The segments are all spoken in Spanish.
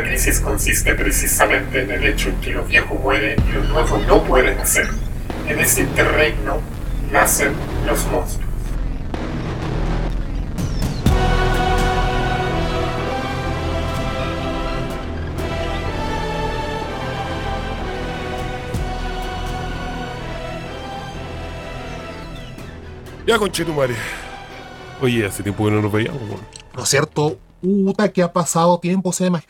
La crisis consiste precisamente en el hecho en que lo viejo muere y lo nuevo no puede nacer. En ese interregno nacen los monstruos. Ya, conchetumare. Oye, hace tiempo que no nos veíamos, weón. ¿No es cierto? Puta, que ha pasado tiempo, se llama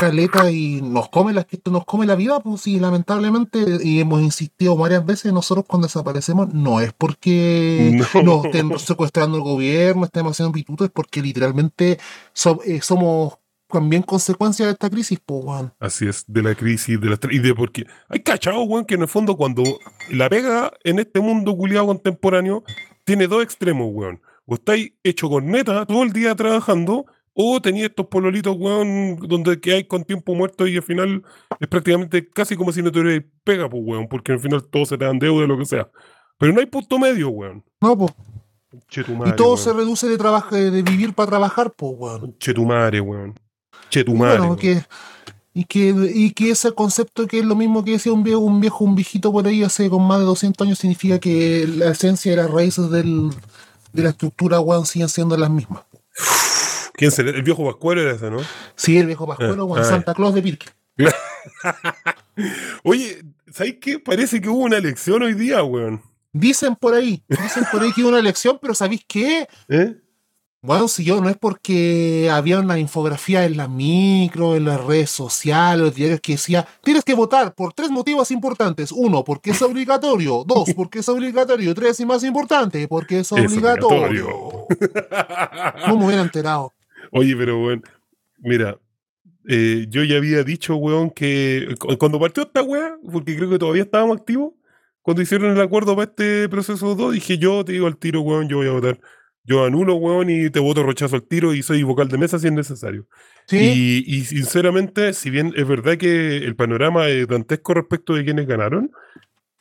caleta y nos come la, nos come la vida, pues sí, lamentablemente, y hemos insistido varias veces, nosotros cuando desaparecemos no es porque No. nos estén secuestrando el gobierno, estemos haciendo pitutos, es porque literalmente so- eh, somos también consecuencia de esta crisis, pues, weón. Así es, de la crisis, de la y de porque hay cachado, weón, que en el fondo cuando la pega en este mundo culiado contemporáneo tiene dos extremos, weón. O estáis hecho con neta todo el día trabajando, o tenéis estos pololitos, weón, donde que hay con tiempo muerto y al final es prácticamente casi como si no tuvierais pega, pues, weón, porque al final todo se te dan deuda, lo que sea. Pero no hay punto medio, weón. No, pues. Chetumare, Y todo weón. se reduce de trabajo, de vivir para trabajar, pues, weón. Chetumare, weón. Chetumare. bueno, weón. que, y, que, y que ese concepto que es lo mismo que decía un viejo, un viejo, un viejito por ahí hace con más de 200 años, significa que la esencia y las raíces del, de la estructura, weón, siguen siendo las mismas. ¿Quién será? El viejo Pascual era ese, ¿no? Sí, el viejo Pascuero, weón, ah, Santa Claus de Pirque. Oye, ¿sabes qué? Parece que hubo una elección hoy día, weón. Dicen por ahí, dicen por ahí que hubo una elección, pero ¿sabéis qué? ¿Eh? Bueno, si yo no es porque había una infografía en la micro, en las redes sociales, los diarios que decía, tienes que votar por tres motivos importantes. Uno, porque es obligatorio. Dos, porque es obligatorio. Tres, y más importante, porque es obligatorio. No me hubiera enterado. Oye, pero weón, mira, eh, yo ya había dicho, weón, que cu- cuando partió esta weá, porque creo que todavía estábamos activos, cuando hicieron el acuerdo para este proceso 2, dije yo te digo al tiro, weón, yo voy a votar. Yo anulo, weón, y te voto rechazo al tiro y soy vocal de mesa si es necesario. Sí, Y, y sinceramente, si bien es verdad que el panorama es dantesco respecto de quienes ganaron,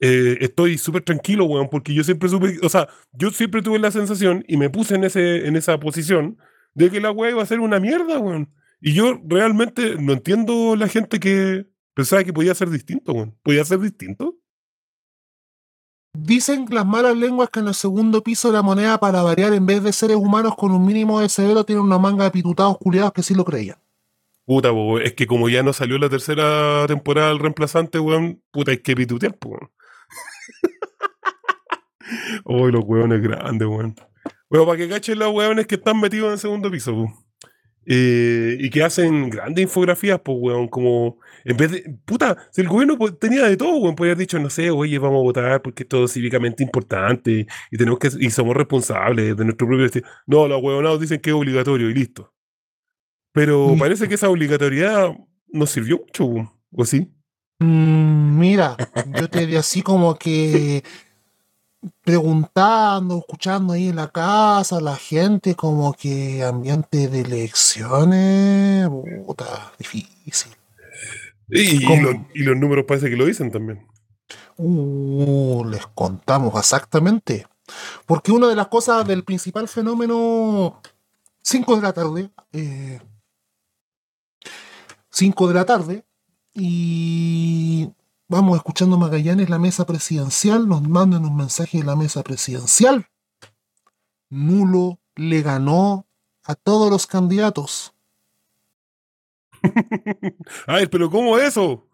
eh, estoy súper tranquilo, weón, porque yo siempre supe, o sea, yo siempre tuve la sensación y me puse en, ese, en esa posición de que la weá iba a ser una mierda, weón. Y yo realmente no entiendo la gente que pensaba que podía ser distinto, weón. ¿Podía ser distinto? dicen las malas lenguas que en el segundo piso la moneda para variar, en vez de seres humanos con un mínimo de severo, tiene una manga de pitutados culiados que sí lo creían. Puta, po, es que como ya no salió la tercera temporada del reemplazante, weón, puta, hay que pitutear, weón. Uy, los weones grandes, weón. Bueno, para que cachen los weones que están metidos en el segundo piso. Eh, y que hacen grandes infografías, pues, weón, como en vez de, puta, si el gobierno tenía de todo, weón, podría haber dicho, no sé, oye, vamos a votar porque esto es cívicamente importante y tenemos que, y somos responsables de nuestro propio destino. No, los huevonados dicen que es obligatorio y listo. Pero Mm. parece que esa obligatoriedad no sirvió mucho, weón, ¿o sí? Mm, mira, yo te di así como que preguntando, escuchando ahí en la casa, la gente, como que ambiente de elecciones, puta, difícil. Y, y y los números parece que lo dicen también. Uh, les contamos exactamente. Porque una de las cosas del principal fenómeno, 5 de la tarde, 5 de la tarde, y vamos escuchando Magallanes, la mesa presidencial, nos mandan un mensaje de la mesa presidencial. Nulo le ganó a todos los candidatos. Ay, pero ¿cómo eso?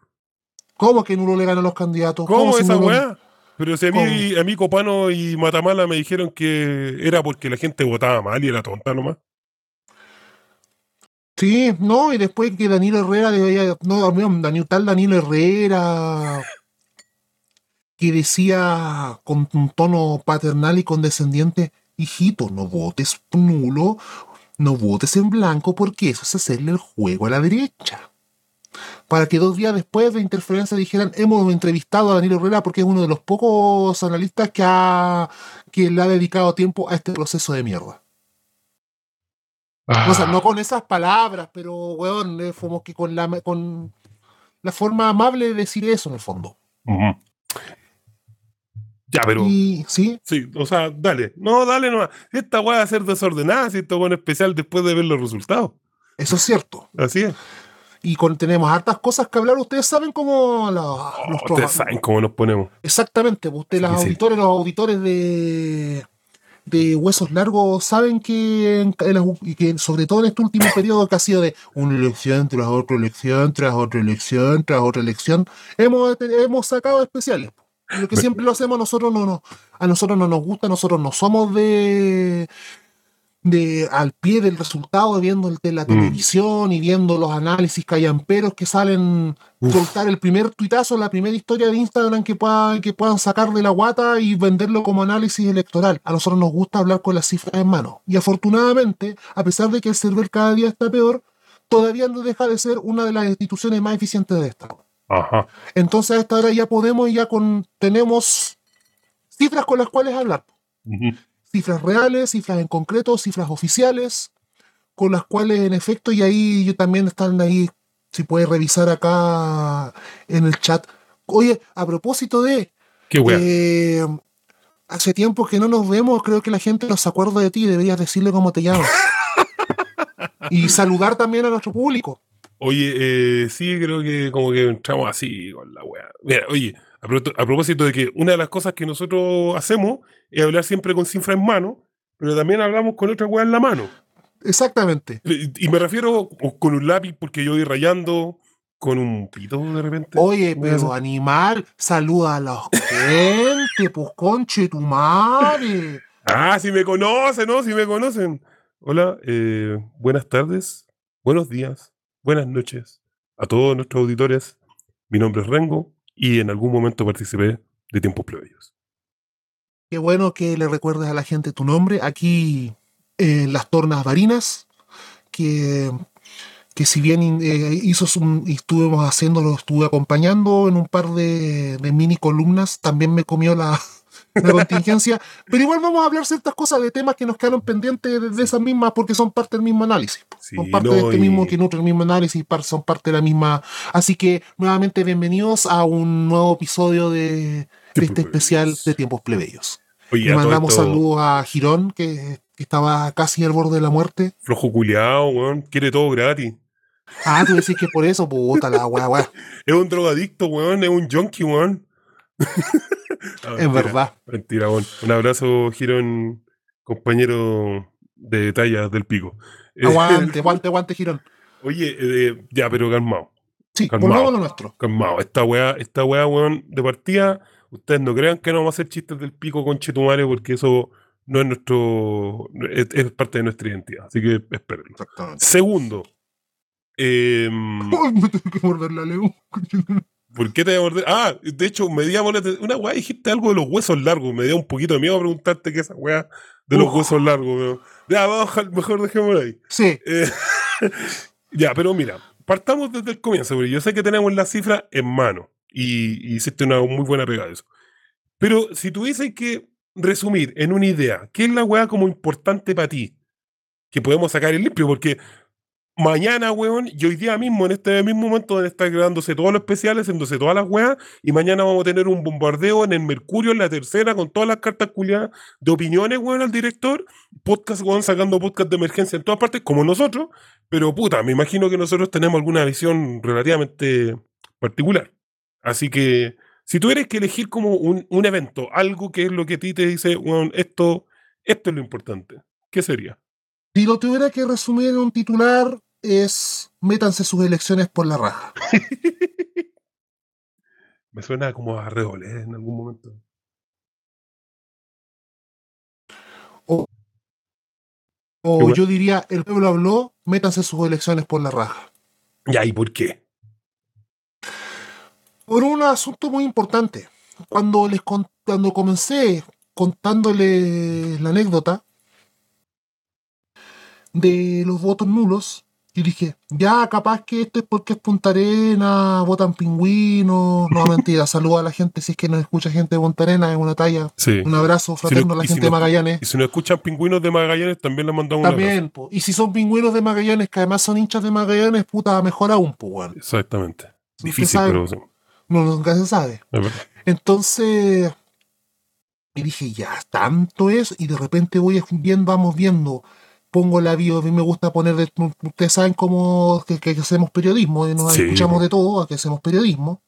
¿Cómo que Nulo le ganó a los candidatos? ¿Cómo si esa weá? Pero si a mí, ¿Cómo? a mí Copano y Matamala me dijeron que era porque la gente votaba mal y era tonta nomás. Sí, no, y después que Danilo Herrera no, Daniel, tal Danilo Herrera que decía con un tono paternal y condescendiente, hijito, no votes nulo, no votes en blanco porque eso es hacerle el juego a la derecha. Para que dos días después de interferencia dijeran, hemos entrevistado a Danilo Herrera porque es uno de los pocos analistas que, ha, que le ha dedicado tiempo a este proceso de mierda. O sea, no con esas palabras, pero, weón, es como que con la, con la forma amable de decir eso, en el fondo. Ya, pero. Y, ¿sí? Sí, o sea, dale. No, dale nomás. Esta weá va a ser desordenada, si esto es especial después de ver los resultados. Eso es cierto. Así es. Y con, tenemos hartas cosas que hablar. Ustedes saben cómo la- Oh, los ustedes saben cómo nos ponemos. Exactamente, pues ustedes, los Sí, sí. auditores, los auditores de, de Huesos Largos saben que, en- en las- y que sobre todo en este último periodo que ha sido de una elección tras otra elección, tras otra elección, tras otra elección, hemos, hemos sacado especiales. Lo que siempre lo hacemos, nosotros no, no, a nosotros no nos gusta, nosotros no somos de de al pie del resultado viendo el de la Mm. televisión y viendo los análisis callamperos que salen Uf. soltar el primer tuitazo, la primera historia de Instagram que puedan, que puedan sacar de la guata y venderlo como análisis electoral. A nosotros nos gusta hablar con las cifras en mano. Y afortunadamente, a pesar de que el server cada día está peor, todavía no deja de ser una de las instituciones más eficientes de esta. Ajá. Entonces a esta hora ya podemos, ya con, tenemos cifras con las cuales hablar. Cifras reales, cifras en concreto, cifras oficiales, con las cuales en efecto, y ahí yo también están ahí, si puedes revisar acá en el chat. Oye, a propósito de, Qué eh, hace tiempo que no nos vemos, creo que la gente no se acuerda de ti, deberías decirle cómo te llamas. y saludar también a nuestro público. Oye, eh, sí, creo que como que entramos así con la wea. Mira, oye, a, pro- a propósito de que una de las cosas que nosotros hacemos es hablar siempre con cifra en mano, pero también hablamos con otra wea en la mano. Exactamente. Y me refiero con un lápiz porque yo voy rayando, con un pito de repente. Oye, a pero hacer- animal, saluda a la gente, pues conche tu madre. Ah, si me conocen, ¿no? Si me conocen. Hola, eh, buenas tardes, buenos días, buenas noches a todos nuestros auditores. Mi nombre es Rengo y en algún momento participé de Tiempos Plebeyos. Qué bueno que le recuerdes a la gente tu nombre. Aquí en las Tornas Varinas, que, que si bien eh, hizo y estuvimos haciéndolo, estuve acompañando en un par de, de mini columnas, también me comió la, la contingencia. Pero igual vamos a hablar ciertas cosas de temas que nos quedaron pendientes de, de esas mismas porque son parte del mismo análisis. Sí, son parte no, de este y- mismo, que nutre el mismo análisis, son parte de la misma. Así que nuevamente bienvenidos a un nuevo episodio de, de este especial de Tiempos Plebeyos. Oye, Le mandamos esto, saludos a Girón, que, que estaba casi al borde de la muerte. Flojo culiao, weón. Quiere todo gratis. Ah, tú decís que por eso, puta la weá, weá. Es un drogadicto, weón. Es un junkie, weón. No, Es verdad. Mentira. Un abrazo, Girón, compañero de talla del pico. Eh, Aguante, aguante, aguante, Girón. Oye, eh, ya, pero calmado. Sí, Calmado. lo nuestro. Calmado. Esta weá, esta weá, weón, de partida, ustedes no crean que no vamos a hacer chistes del pico con Chetumare porque eso no es nuestro. Es, es parte de nuestra identidad. Así que espérenlo. Exactamente. Segundo, em, me tengo que morder la lengua. ¿Por qué te voy a morder? Ah, de hecho, me dio una weá, dijiste algo de los huesos largos. Me dio un poquito de miedo preguntarte qué es esa weá de los Uf. huesos largos. weón. Ya, vamos, mejor dejémoslo ahí. Sí, Eh, ya, pero mira, partamos desde el comienzo, porque yo sé que tenemos la cifra en mano y, y hiciste una muy buena pega de eso. Pero si tuviese que resumir en una idea, ¿qué es la weá como importante para ti? Que podemos sacar el limpio, porque mañana, weón, y hoy día mismo, en este mismo momento, donde están grabándose todos los especiales, haciéndose todas las weas, y mañana vamos a tener un bombardeo en el Mercurio, en la tercera, con todas las cartas culiadas de opiniones, weón, al director, podcast, weón, sacando podcast de emergencia en todas partes, como nosotros, pero puta, me imagino que nosotros tenemos alguna visión relativamente particular. Así que, si tuvieras que elegir como un, un evento, algo que es lo que a ti te dice, weón, esto, esto es lo importante, ¿qué sería? si lo tuviera que resumir en un titular, es métanse sus elecciones por la raja. Me suena como a redoble en algún momento. O Igual. yo diría, el pueblo habló, métanse sus elecciones por la raja. Ya, ¿y por qué? Por un asunto muy importante. Cuando les cuando comencé contándole la anécdota de los votos nulos, yo dije, ya capaz que esto es porque es Punta Arena, votan pingüinos, no mentira, saludo a la gente si es que nos escucha gente de Punta Arena, es una talla, Sí. un abrazo fraterno a la y si gente de no- Magallanes. Y si nos escuchan pingüinos de Magallanes, también les mandamos un. También, po. y si son pingüinos de Magallanes, que además son hinchas de Magallanes, puta, mejor aún, pues, weón. Exactamente. Difícil, pero sí, No, nunca se sabe. Entonces, y dije, ya, tanto es, y de repente voy viendo, vamos viendo pongo la bio, a mí me gusta poner, de- ustedes saben cómo que, que hacemos periodismo, nos Sí, escuchamos de todo, que hacemos periodismo.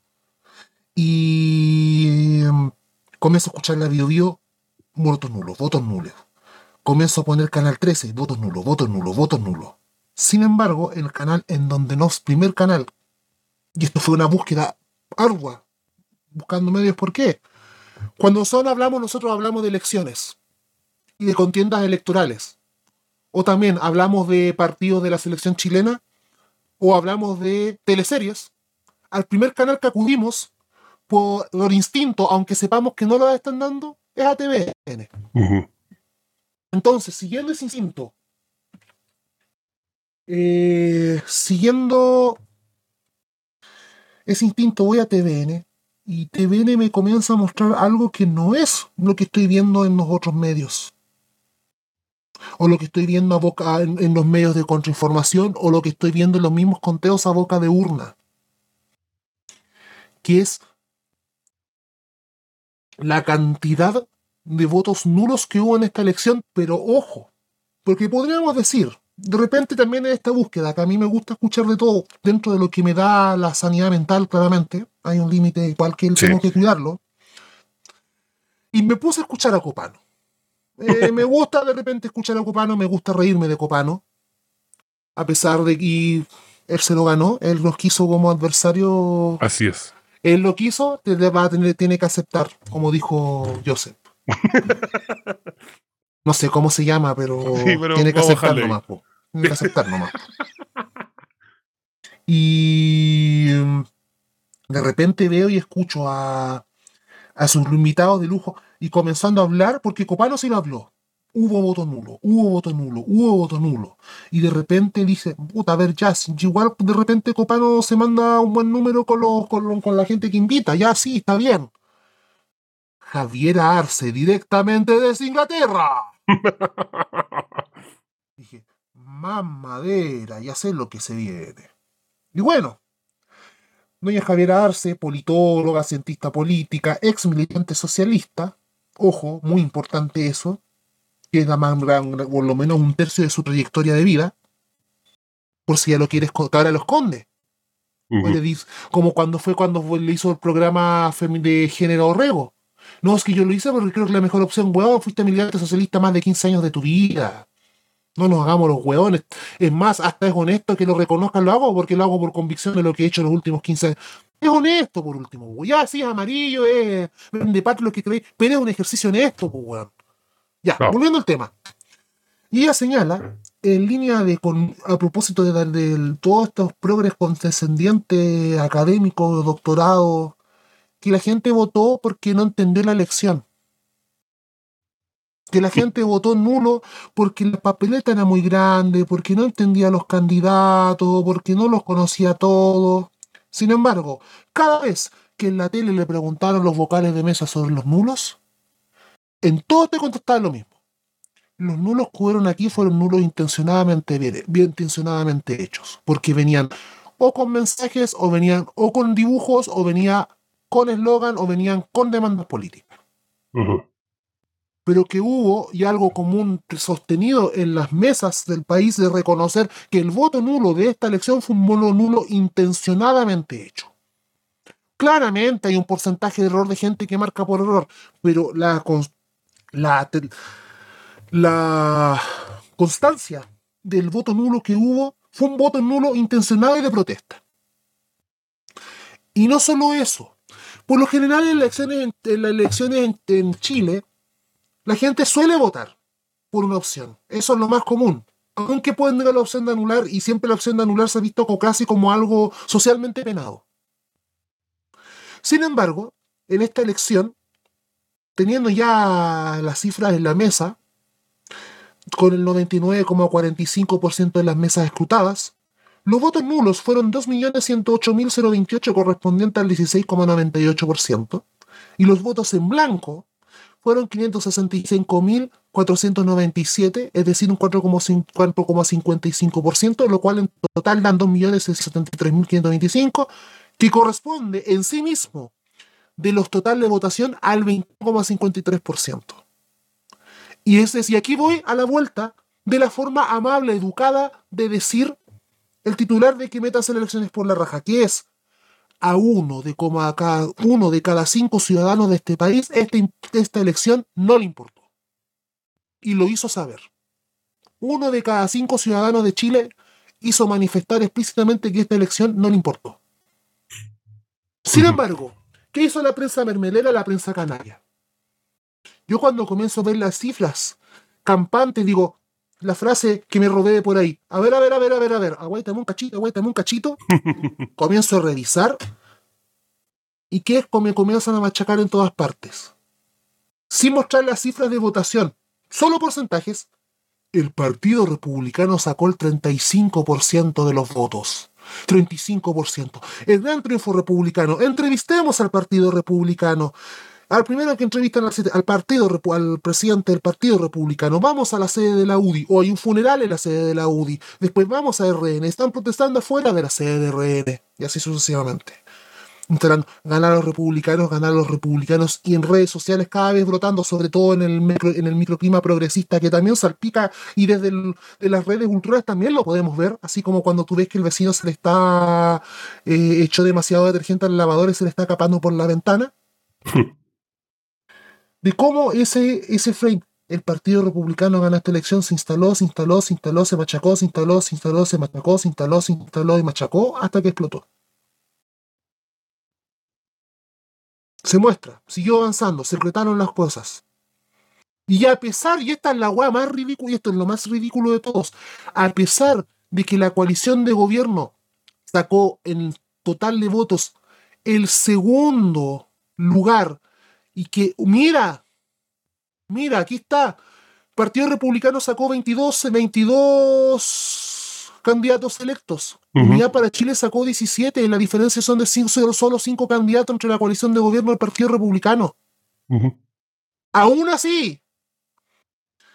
Y em, comienzo a escuchar la bio bio, votos nulos, votos nulos. Comienzo a poner canal 13, votos nulos, votos nulos, votos nulos. Sin embargo, el canal en donde nos, primer canal, y esto fue una búsqueda ardua, buscando medios, ¿por qué? Cuando solo hablamos, nosotros hablamos de elecciones y de contiendas electorales. O también hablamos de partidos de la selección chilena, o hablamos de teleseries. Al primer canal que acudimos, por, por instinto, aunque sepamos que no lo están dando, es a TVN. Entonces, siguiendo ese instinto, eh, siguiendo ese instinto, voy a TVN y TVN me comienza a mostrar algo que no es lo que estoy viendo en los otros medios. O lo que estoy viendo a boca, en, en los medios de contrainformación, o lo que estoy viendo en los mismos conteos a boca de urna. Que es la cantidad de votos nulos que hubo en esta elección, pero ojo, porque podríamos decir, de repente también en esta búsqueda, que a mí me gusta escuchar de todo, dentro de lo que me da la sanidad mental, claramente, hay un límite igual que Sí. tengo que cuidarlo, y me puse a escuchar a Copano. Eh, me gusta de repente escuchar a Copano, me gusta reírme de Copano, a pesar de que él se lo ganó, él nos quiso como adversario Así es. él lo quiso, te- va a tener, tiene que aceptar, como dijo Joseph. No sé cómo se llama, pero, Sí, pero tiene que aceptar ahí. nomás. po. Tiene que aceptar nomás. Y mm, de repente veo y escucho a, a sus invitados de lujo y comenzando a hablar, porque Copano sí lo habló. Hubo voto nulo, hubo voto nulo, hubo voto nulo. Y de repente dice, puta, a ver, ya, igual de repente Copano se manda un buen número con, los, con, con la gente que invita, ya sí, está bien. Javier Arce, directamente desde Inglaterra. Dije, mamadera, ya sé lo que se viene. Y bueno, doña Javiera Arce, politóloga, cientista política, ex militante socialista, ojo, muy importante eso, que es la más por lo menos un tercio de su trayectoria de vida, por si ya lo quieres, ahora lo esconde. Como cuando fue cuando le hizo el programa de género Orrego. No, es que yo lo hice porque creo que es la mejor opción, weón, fuiste militante socialista más de 15 años de tu vida. No nos hagamos los hueones. Es más, hasta es honesto que lo reconozcan, lo hago porque lo hago por convicción de lo que he hecho los últimos 15 años. Es honesto, por último, weón. Ya, sí, es amarillo, es de parte lo que creéis, pero es un ejercicio honesto, pues, weón. Ya, volviendo al tema. Y ella señala, en línea de, con, a propósito de, de todos estos progres condescendientes académicos, doctorados, que la gente votó porque no entendió la elección. Que la gente votó nulo porque la papeleta era muy grande, porque no entendía los candidatos, porque no los conocía todos. Sin embargo, cada vez que en la tele le preguntaron los vocales de mesa sobre los nulos, en todos te contestaban lo mismo. Los nulos que hubieron aquí fueron nulos intencionadamente bien, intencionadamente hechos, porque venían o con mensajes, o venían o con dibujos, o venía con eslogan, o venían con demandas políticas. Pero que hubo y algo común sostenido en las mesas del país de reconocer que el voto nulo de esta elección fue un voto nulo intencionadamente hecho. Claramente hay un porcentaje de error de gente que marca por error, pero la, la, la constancia del voto nulo que hubo fue un voto nulo intencionado y de protesta. Y no solo eso, por lo general en, elecciones, en las elecciones en- en Chile, la gente suele votar por una opción. Eso es lo más común. Aunque pueden negar la opción de anular, y siempre la opción de anular se ha visto casi como algo socialmente penado. Sin embargo, en esta elección, teniendo ya las cifras en la mesa, con el 99,45% de las mesas escrutadas, los votos nulos fueron 2.108.028 correspondiente al 16,98%, y los votos en blanco fueron 565.497, es decir, un 4,5 4,55%, lo cual en total dan 2.073.525, que corresponde en sí mismo de los totales de votación al 20,53%. Y, es, y aquí voy a la vuelta de la forma amable, educada de decir el titular de que metas elecciones por la raja, que es a uno de, como a cada, uno de cada cinco ciudadanos de este país, este, esta elección no le importó. Y lo hizo saber. Uno de cada cinco ciudadanos de Chile hizo manifestar explícitamente que esta elección no le importó. Sin embargo, ¿qué hizo la prensa mermelera, la prensa canaria? Yo cuando comienzo a ver las cifras campantes, digo, la frase que me robé por ahí, a ver, a ver, a ver, a ver, a ver, aguántame un cachito, aguántame un cachito, comienzo a revisar y que es me comienzan a machacar en todas partes. Sin mostrar las cifras de votación, solo porcentajes, el Partido Republicano sacó el 35% de los votos. 35%. El gran triunfo republicano. Entrevistemos al Partido Republicano. Al primero que entrevistan al, partido, al presidente del Partido Republicano, vamos a la sede de la UDI, o hay un funeral en la sede de la UDI, después vamos a RN, están protestando afuera de la sede de RN, y así sucesivamente. ganar a los republicanos, ganar a los republicanos, y en redes sociales cada vez brotando, sobre todo en el, microclima progresista, que también salpica, y desde de las redes culturales también lo podemos ver, así como cuando tú ves que el vecino se le está eh, hecho demasiado detergente al lavador y se le está escapando por la ventana. de cómo ese, ese frame, el Partido Republicano gana esta elección, se instaló, se instaló, se instaló, se machacó, se instaló, se instaló, se machacó, se instaló, se instaló y machacó hasta que explotó. Se muestra, siguió avanzando, se secretaron las cosas. Y a pesar, y esta es la weá más ridícula, y esto es lo más ridículo de todos, a pesar de que la coalición de gobierno sacó en total de votos el segundo lugar y que, mira, mira, aquí está. Partido Republicano sacó 22, 22 candidatos electos. Unidad para Chile sacó 17. La diferencia son de solo 5 candidatos entre la coalición de gobierno del Partido Republicano. Aún así.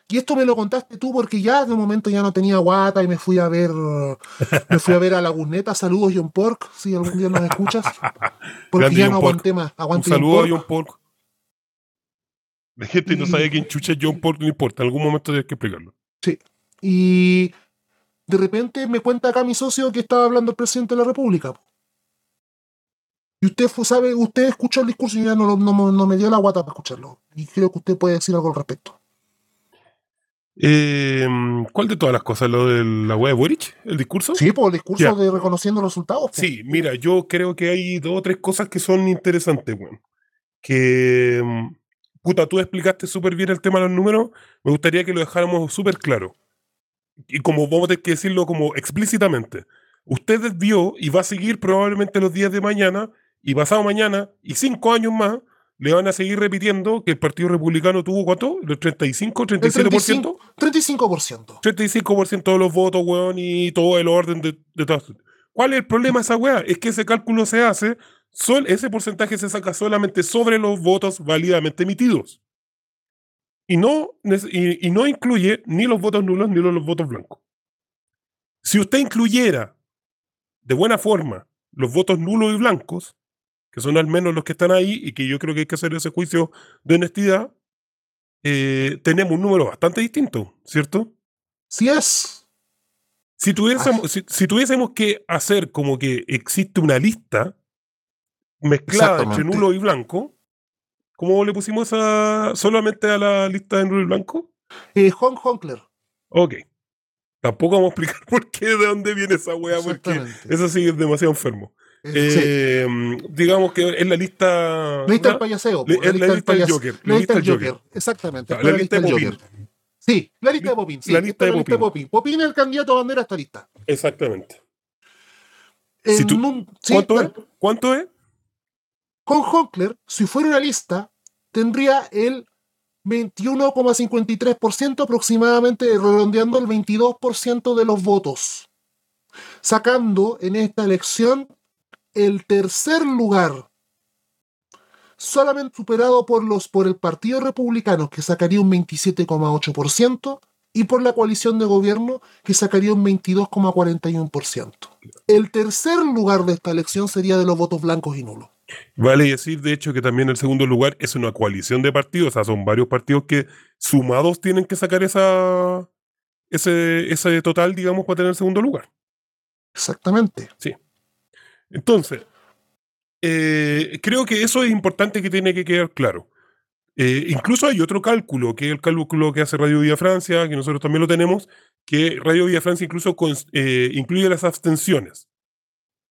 Y esto me lo contaste tú porque ya de momento ya no tenía guata y me fui a ver me fui a ver a Laguneta. Saludos John Pork, si algún día nos escuchas. Porque ya no aguanté más. Un saludo a John Pork. La gente no sabe quién chucha John Pork, no importa, en algún momento tienes que explicarlo. Sí. Y de repente me cuenta acá mi socio que estaba hablando el presidente de la República. Y usted sabe, usted escuchó el discurso y ya no, no, me dio la guata para escucharlo. Y creo que usted puede decir algo al respecto. Em, ¿Cuál de todas las cosas? ¿Lo de la web de Boric? ¿El discurso? Sí, por el discurso de reconociendo los resultados. Sí, mira, yo creo que hay dos o tres cosas que son interesantes, bueno. Que em, puta, tú explicaste súper bien el tema de los números, me gustaría que lo dejáramos súper claro. Y como vamos a tener que decirlo como explícitamente. Usted vio y va a seguir probablemente los días de mañana y pasado mañana y cinco años más le van a seguir repitiendo que el Partido Republicano tuvo cuánto? ¿El 35, 37%? 35%. 35% de los votos, weón, y todo el orden de, de todas. ¿Cuál es el problema de esa weá? Es que ese cálculo se hace ese porcentaje se saca solamente sobre los votos válidamente emitidos. Y no, y, no incluye ni los votos nulos ni los, votos blancos. Si usted incluyera de buena forma los votos nulos y blancos, que son al menos los que están ahí y que yo creo que hay que hacer ese juicio de honestidad, eh, tenemos un número bastante distinto, ¿cierto? Sí es. Si tuviésemos, si tuviésemos que hacer como que existe una lista mezclada entre nulo y blanco. ¿Cómo le pusimos solamente a la lista de nulo y blanco? Eh, Hong Honkler. Ok. Tampoco vamos a explicar por qué, de dónde viene esa wea, porque eso sí es demasiado enfermo. Eh, Digamos que es la lista. La lista del payaseo. es la, lista del Joker. La lista del Joker. Exactamente. la, lista de Popín. Sí, la lista de Popín. Sí, la lista de Popín. Popín es el candidato a bandera a esta lista. Exactamente. ¿Cuánto, es? ¿Cuánto es? Con Honkler, si fuera una lista, tendría el 21,53% aproximadamente, redondeando el 22% de los votos, sacando en esta elección el tercer lugar, solamente superado por, los, por el Partido Republicano, que sacaría un 27,8%, y por la coalición de gobierno, que sacaría un 22,41%. El tercer lugar de esta elección sería de los votos blancos y nulos. Vale decir, de hecho, que también el segundo lugar es una coalición de partidos, o sea, son varios partidos que sumados tienen que sacar esa, ese, ese total, digamos, para tener segundo lugar. Exactamente. Entonces, eh, creo que eso es importante que tiene que quedar claro. Eh, incluso hay otro cálculo, que es el cálculo que hace Radio Vía Francia, que nosotros también lo tenemos, que Radio Vía Francia incluso eh, incluye las abstenciones.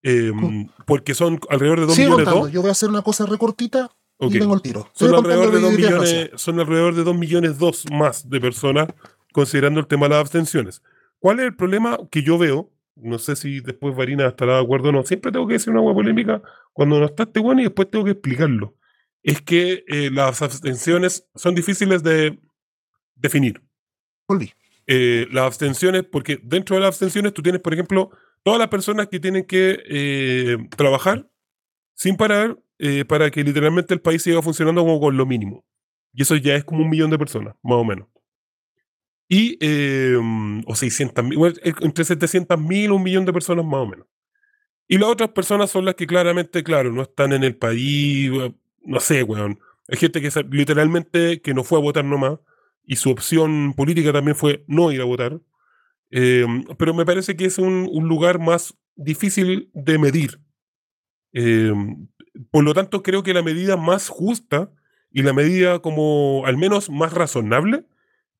Em, porque son alrededor de 2 Sigue millones contando. dos. Yo voy a hacer una cosa recortita Ok. y tengo el tiro. Son alrededor, de 2 Francia. millones, son alrededor de 2 millones dos más de personas considerando el tema de las abstenciones. ¿Cuál es el problema que yo veo? No sé si después Varina estará de acuerdo o no. Siempre tengo que decir una hueá polémica cuando no está este bueno y después tengo que explicarlo. Es que eh, las abstenciones son difíciles de definir. Volví. Eh, las abstenciones, porque dentro de las abstenciones tú tienes, por ejemplo, todas las personas que tienen que eh, trabajar sin parar eh, para que literalmente el país siga funcionando como con lo mínimo. Y eso ya es como un millón de personas, más o menos. Y, eh, o 600 mil, entre 700 mil, un millón de personas más o menos. Y las otras personas son las que claramente, claro, no están en el país, no sé, weón. Hay gente que literalmente que no fue a votar nomás y su opción política también fue no ir a votar. Eh, pero me parece que es un, un lugar más difícil de medir. Eh, por lo tanto, creo que la medida más justa y la medida como al menos más razonable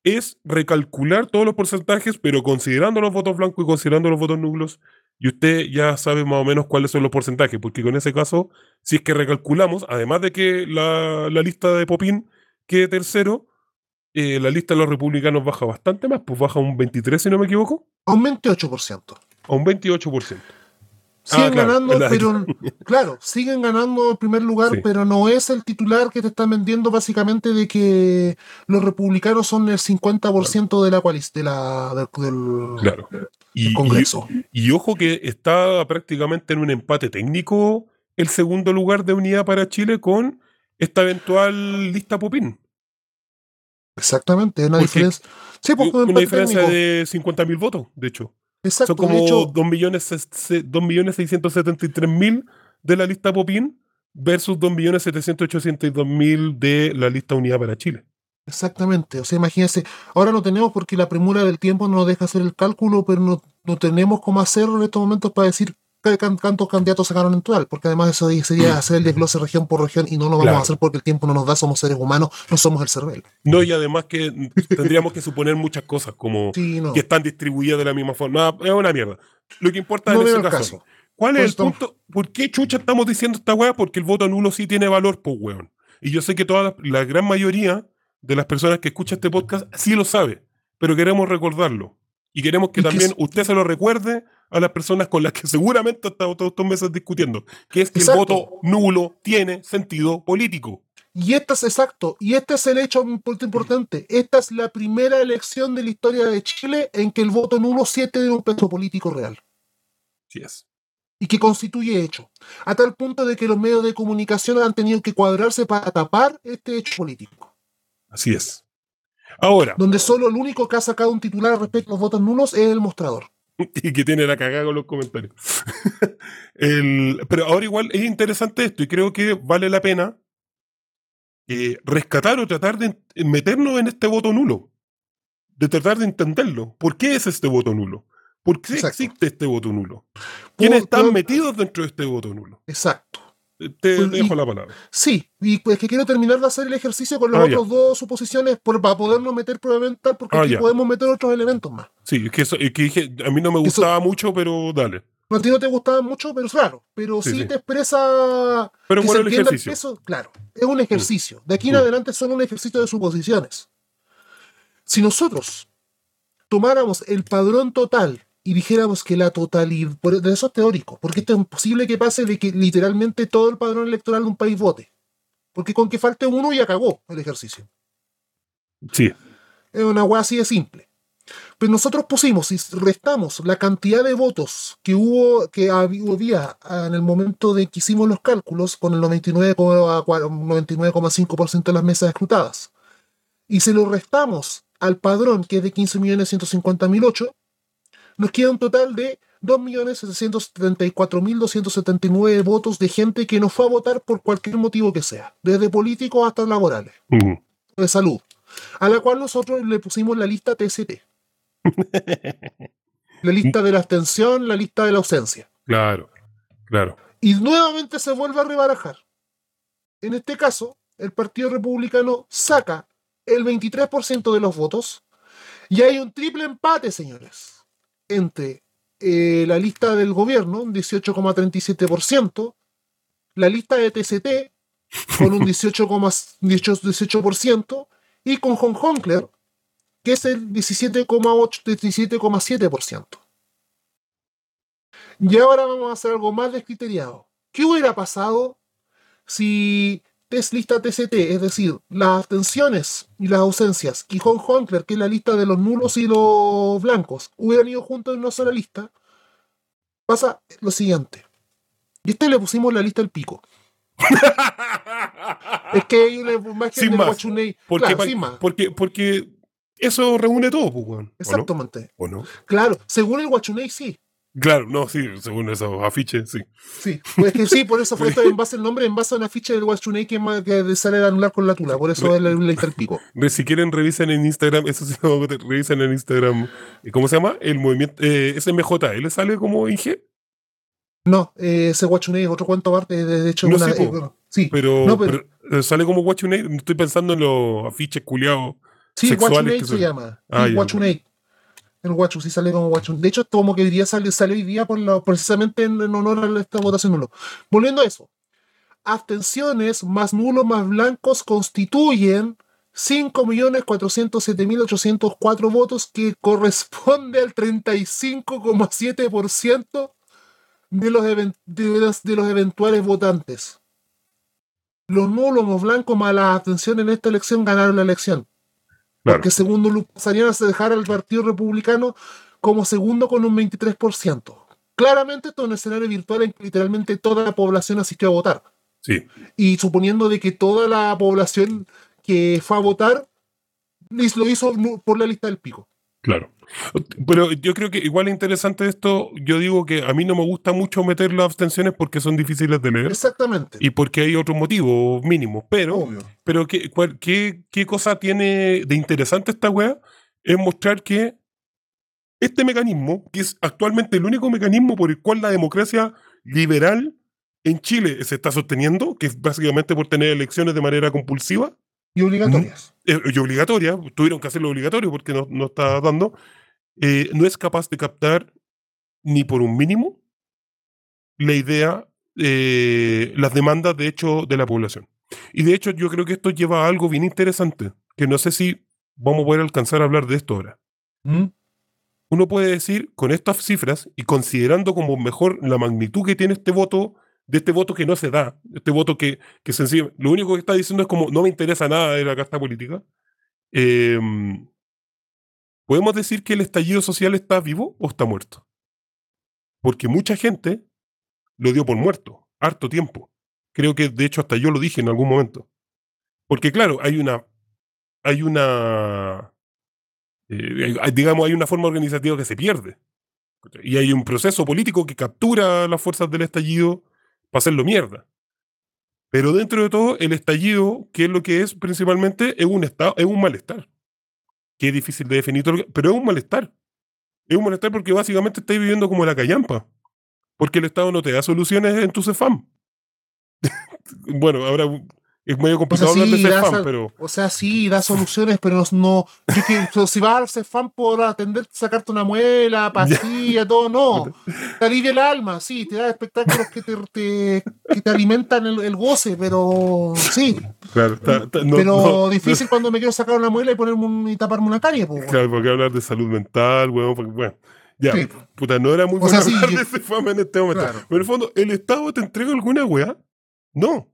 es recalcular todos los porcentajes, pero considerando los votos blancos y considerando los votos nulos. Y usted ya sabe más o menos cuáles son los porcentajes, porque con ese caso, si es que recalculamos, además de que la, la lista de Popín quede tercero, eh, la lista de los republicanos baja bastante más, pues baja un 23, si no me equivoco, A un 28%. a un 28%. Siguen Ah, claro, ganando, pero claro, siguen ganando en primer lugar, Sí. pero no es el titular que te están vendiendo básicamente de que los republicanos son el 50% de la de la del, del- Claro. Y, del y- Congreso. y ojo que está prácticamente en un empate técnico el segundo lugar de unidad para Chile con esta eventual lista Popín. Exactamente, una Porque- diferencia. Sí, un Una empate diferencia técnico. de 50.000 votos, de hecho. Exacto, Son como de hecho, 2 millones, se- se- 2 millones 673 mil de la lista Popín versus 2 millones 782 mil de la lista Unidad para Chile. exactamente. O sea, imagínense, ahora no tenemos porque la premura del tiempo no nos deja hacer el cálculo, pero no, no tenemos cómo hacerlo en estos momentos para decir cuántos candidatos sacaron en total, porque además eso sería hacer el desglose región por región y no lo vamos Claro. a hacer porque el tiempo no nos da, somos seres humanos, no somos el cervel. No, y además que tendríamos que suponer muchas cosas, como Sí, no. que están distribuidas de la misma forma. Ah, Es una mierda. Lo que importa No en ese caso. caso. ¿Cuál es el punto? ¿Por qué chucha estamos diciendo esta weá? Porque el voto nulo sí tiene valor, pues weón. Y yo sé que toda la, la gran mayoría de las personas que escuchan este podcast sí lo sabe, pero queremos recordarlo. Y queremos que Y también usted se lo recuerde a las personas con las que seguramente ha estado todos estos meses discutiendo, que es que Exacto. el voto nulo tiene sentido político. Y este es exacto, y este es el hecho importante. Esta es la primera elección de la historia de Chile en que el voto nulo sí tiene un peso político real Sí es. y que constituye hecho. A tal punto de que los medios de comunicación han tenido que cuadrarse para tapar este hecho político. Así es. Ahora, Donde solo el único que ha sacado un titular respecto a los votos nulos es el mostrador. y que tiene la cagada con los comentarios. El- pero ahora igual es interesante esto y creo que vale la pena eh, rescatar o tratar de meternos en este voto nulo. De tratar de entenderlo. ¿Por qué es este voto nulo? ¿Por qué Exacto. existe este voto nulo? ¿Quiénes están metidos dentro de este voto nulo? Exacto. Te Pues, y- dejo la palabra. Sí, y pues que quiero terminar de hacer el ejercicio con las Ah, ya. otras dos suposiciones por- para podernos meter probablemente tal, porque Ah, aquí ya. podemos meter otros elementos más. Sí, es que, eso- es que dije, a mí no me Eso- gustaba mucho, pero dale. No, a ti no te gustaba mucho, pero claro, pero Sí, sí, sí. te expresa Pero que bueno, se el entienda el ejercicio. peso, claro, es un ejercicio. De aquí en Mm. adelante son un ejercicio de suposiciones. Si nosotros tomáramos el padrón total y dijéramos que la totalidad, por eso es teórico, porque esto es imposible que pase de que literalmente todo el padrón electoral de un país vote. Porque con que falte uno ya cagó el ejercicio. Sí, Es una hueá así de simple. Pero nosotros pusimos, si restamos la cantidad de votos que hubo, que hab- había en el momento de que hicimos los cálculos, con el 99,5% de las mesas escrutadas, y se lo restamos al padrón, que es de 15.150.008, nos queda un total de 2.774.279 votos de gente que no fue a votar por cualquier motivo que sea, desde políticos hasta laborales de salud, a la cual nosotros le pusimos la lista TST. La lista de la abstención, la lista de la ausencia. Claro, claro. Y nuevamente se vuelve a rebarajar. En este caso, el Partido Republicano saca el 23% de los votos y hay un triple empate, señores, entre eh, la lista del gobierno, un 18,37%, la lista de TCT, con un 18,18%, 18%, y con Hong Honkler, que es el 17,8, 17,7%. Y ahora vamos a hacer algo más descriteriado. ¿Qué hubiera pasado si es lista TCT, es decir, las abstenciones y las ausencias, y Hong Honkler, que es la lista de los nulos y los blancos, hubieran ido juntos en una sola lista? Pasa lo siguiente. Y este le pusimos la lista del pico. es que hay una imagen Sin de más. Porque, Claro, pa- sin más. porque, porque eso reúne todo, pues, weón. ¿O no? Exactamente. ¿O no? Claro, según el Guachunei, sí. Claro, no, sí, según esos afiches, sí. Sí, pues que sí, por eso fue esto en base al nombre, en base a una ficha del Guachunei que, sale de anular con la tula. Por eso es la, la lista del pico. Re- Si quieren, revisen en Instagram, eso sí, revisen en Instagram. eh, ¿Cómo se llama? El movimiento eh, SMJ, ¿le sale como IG? No, eh, ese Guachunei es otro cuento aparte. De, hecho, No, una, sí, eh, Pero, No, pero- pero, eh, sale como Need. Estoy pensando en los afiches culiados. sí sexuales se llama. Ah, Sí. El Guachu sí sale como Guachunei. De hecho, como que hoy día sale, sale hoy día por la- precisamente en, honor a esta votación nulo. Volviendo a eso. Abstenciones más nulos más blancos constituyen 5.407.804 votos que corresponde al 35,7% de los, de, los, de los eventuales votantes. Los nulos o blancos más la abstención en esta elección ganaron la elección. Claro. Porque segundo lu- pasarían a dejar al Partido Republicano como segundo con un 23%. Claramente esto es un escenario virtual en que literalmente toda la población asistió a votar. Sí, Y suponiendo de que toda la población que fue a votar lo hizo por la lista del pico. Claro. Pero yo creo que igual es interesante esto. Yo digo que a mí no me gusta mucho meter las abstenciones porque son difíciles de leer Exactamente. y porque hay otros motivos mínimos. Pero, Obvio. pero ¿qué, cuál- qué, qué cosa tiene de interesante esta wea? Es mostrar que este mecanismo, que es actualmente el único mecanismo por el cual la democracia liberal en Chile se está sosteniendo, que es básicamente por tener elecciones de manera compulsiva, Y obligatorias. eh, y obligatoria, tuvieron que hacerlo obligatorio porque no, no está dando, eh, no es capaz de captar ni por un mínimo la idea, eh, las demandas de hecho de la población. Y de hecho yo creo que esto lleva a algo bien interesante, que no sé si vamos a poder alcanzar a hablar de esto ahora. ¿Mm? Uno puede decir, con estas cifras y considerando como mejor la magnitud que tiene este voto, de este voto que no se da, este voto que, que sencillo, lo único que está diciendo es como no me interesa nada de la casta política, eh, ¿podemos decir que el estallido social está vivo o está muerto? Porque mucha gente lo dio por muerto, harto tiempo. Creo que de hecho hasta yo lo dije en algún momento. Porque claro, hay una, hay una, eh, digamos, hay una forma organizativa que se pierde. Y hay un proceso político que captura las fuerzas del estallido para hacerlo mierda. Pero dentro de todo, el estallido, que es lo que es principalmente, es un, estado, es un malestar. Que es difícil de definir, pero es un malestar. Es un malestar porque básicamente estáis viviendo como la callampa. Porque el Estado no te da soluciones en tu CEFAM. bueno, ahora es medio complicado O sea, hablar de CEFAM, sal- pero O sea, sí, da soluciones, pero no. yo que- pero si vas a ser fan por atender, sacarte una muela, pastilla, todo, no. Te alivia el alma, sí, te da espectáculos que te, te- que te alimentan el, el goce, pero sí. claro, no- pero no- difícil cuando me quiero sacar una muela y ponerme un- y taparme una carie, pues. Claro, porque hablar de salud mental, weón, porque, bueno. Ya, Sí. puta, no era muy O bueno sea, hablar de CEFAM en este momento. Claro. Pero en el fondo, ¿el Estado te entrega alguna weá? No.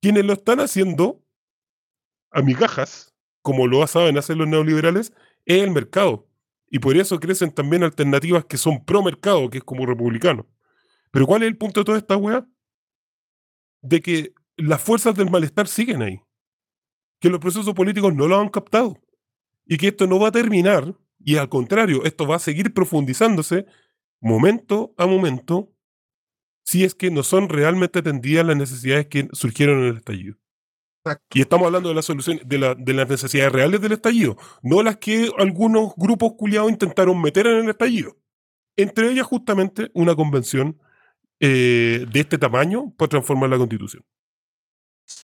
Quienes lo están haciendo a migajas, como lo saben hacer los neoliberales, es el mercado. Y por eso crecen también alternativas que son pro mercado, que es como republicano. Pero ¿cuál es el punto de toda esta weá? De que las fuerzas del malestar siguen ahí. Que los procesos políticos no lo han captado. Y que esto no va a terminar, y al contrario, esto va a seguir profundizándose momento a momento si es que no son realmente atendidas las necesidades que surgieron en el estallido. Exacto. Y estamos hablando de las soluciones, de, la- de las necesidades reales del estallido, no las que algunos grupos culiados intentaron meter en el estallido. Entre ellas, justamente, una convención eh, de este tamaño para transformar la constitución.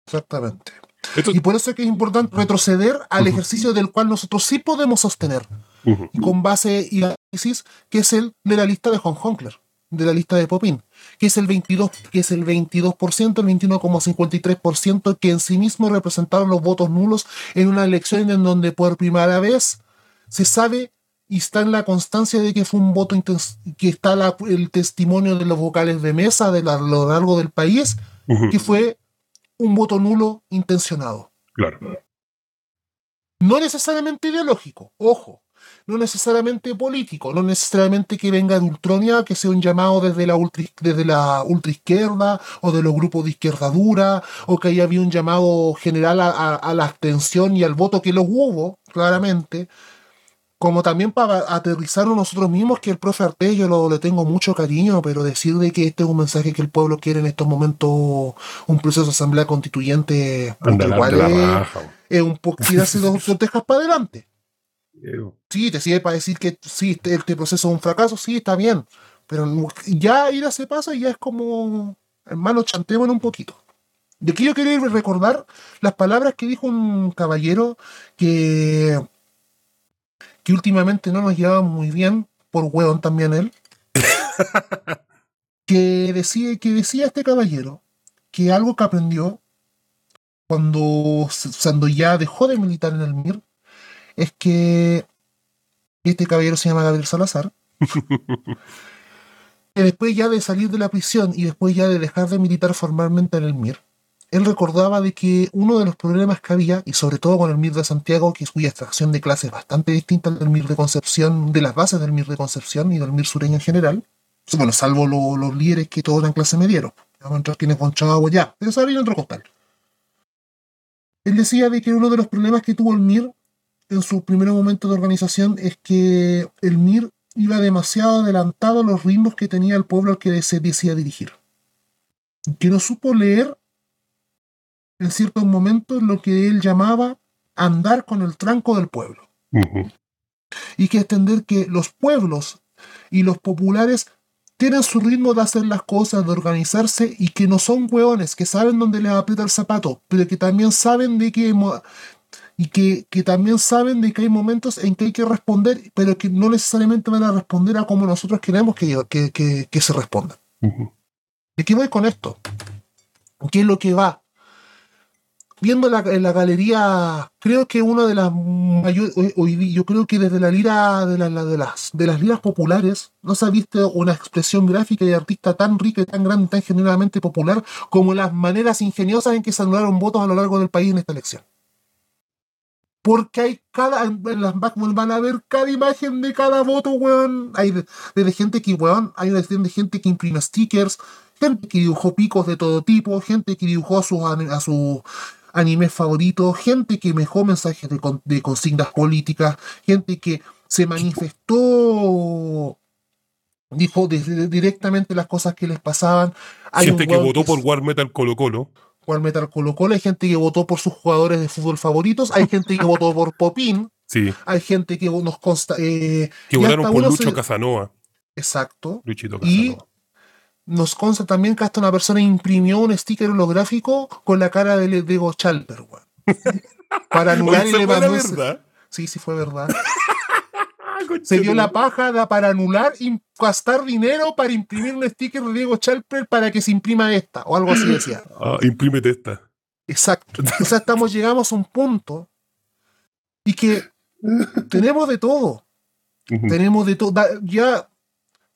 Exactamente. Esto- Y por eso es que es importante retroceder al ejercicio del cual nosotros sí podemos sostener, con base y análisis, que es el de la lista de Von Honkler, de la lista de Popin, que es el 22, que es el 22%, el 21,53%, que en sí mismo representaron los votos nulos en una elección en donde por primera vez se sabe y está en la constancia de que fue un voto que está la- el testimonio de los vocales de mesa de la- a lo largo del país, que fue un voto nulo intencionado. Claro. No necesariamente ideológico, ojo. No necesariamente político, no necesariamente que venga de Ultronia, que sea un llamado desde la, ultra, desde la ultraizquierda o de los grupos de izquierda dura, o que haya habido un llamado general a, a- a la abstención y al voto, que lo hubo, claramente. Como también para aterrizarnos nosotros mismos, que el profe Arte yo lo, le tengo mucho cariño, pero decir de que este es un mensaje que el pueblo quiere en estos momentos, un proceso de asamblea constituyente, igual es- un poco tirarse dos para adelante. Sí, te sirve para decir que sí, este, este proceso es un fracaso, sí, está bien. Pero ya ir a ese paso ya es como, hermano, chantémonos un poquito. De aquí yo quería recordar las palabras que dijo un caballero que, que últimamente no nos llevaba muy bien, por hueón también él, que decía, que decía este caballero que algo que aprendió cuando, cuando ya dejó de militar en el MIR es que este caballero se llama Gabriel Salazar. que después ya de salir de la prisión y después ya de dejar de militar formalmente en el MIR, él recordaba de que uno de los problemas que había, y sobre todo con el MIR de Santiago, que es cuya extracción de clases bastante distinta del MIR de Concepción, de las bases del MIR de Concepción y del MIR sureño en general, bueno, salvo lo- los líderes que todos eran clase mediero, vamos a entrar quienes con Chavo ya, pero eso había otro costal. Él decía de que uno de los problemas que tuvo el MIR en su primer momento de organización es que el MIR iba demasiado adelantado a los ritmos que tenía el pueblo al que se decía dirigir. Que no supo leer en ciertos momentos lo que él llamaba andar con el tranco del pueblo. Y que entender que los pueblos y los populares tienen su ritmo de hacer las cosas, de organizarse y que no son hueones, que saben dónde les aprieta el zapato, pero que también saben de que y que, que también saben de que hay momentos en que hay que responder, pero que no necesariamente van a responder a como nosotros queremos que, que, que- que se responda. Ujú. ¿De qué voy con esto? ¿Qué es lo que va? Viendo la, en la galería, creo que una de las mayores, hoy, yo creo que desde la lira de, la- la- de las, de las liras populares no se ha visto una expresión gráfica y artista tan rica y tan grande, tan genuinamente popular como las maneras ingeniosas en que se anularon votos a lo largo del país en esta elección. Porque hay cada, en las Backman van a ver cada imagen de cada voto, weón. Hay de- gente que, weón, hay una de gente que imprime stickers, gente que dibujó picos de todo tipo, gente que dibujó a sus a sus animes favoritos, gente que dejó mensajes de, con- de consignas políticas, gente que se manifestó, dijo de- de- directamente las cosas que les pasaban. Hay Gente que votó es- por War Metal Colo Colo. Juan Metal Colo Colo, hay gente que votó por sus jugadores de fútbol favoritos, hay gente que votó por Popín, Sí. hay gente que nos consta. eh, Que y votaron por Lucho se- Casanova. Exacto. Luchito Y Casanova. nos consta también que hasta una persona imprimió un sticker holográfico con la cara de Diego Chalper. Para anular y le mandó. Sí, sí fue verdad. Se dio la paja para anular y gastar dinero para imprimir un sticker de Diego Chalper para que se imprima esta, o algo así decía. Ah, imprímete esta. Exacto. O sea, estamos, llegamos a un punto y que tenemos de todo. Tenemos de todo. Ya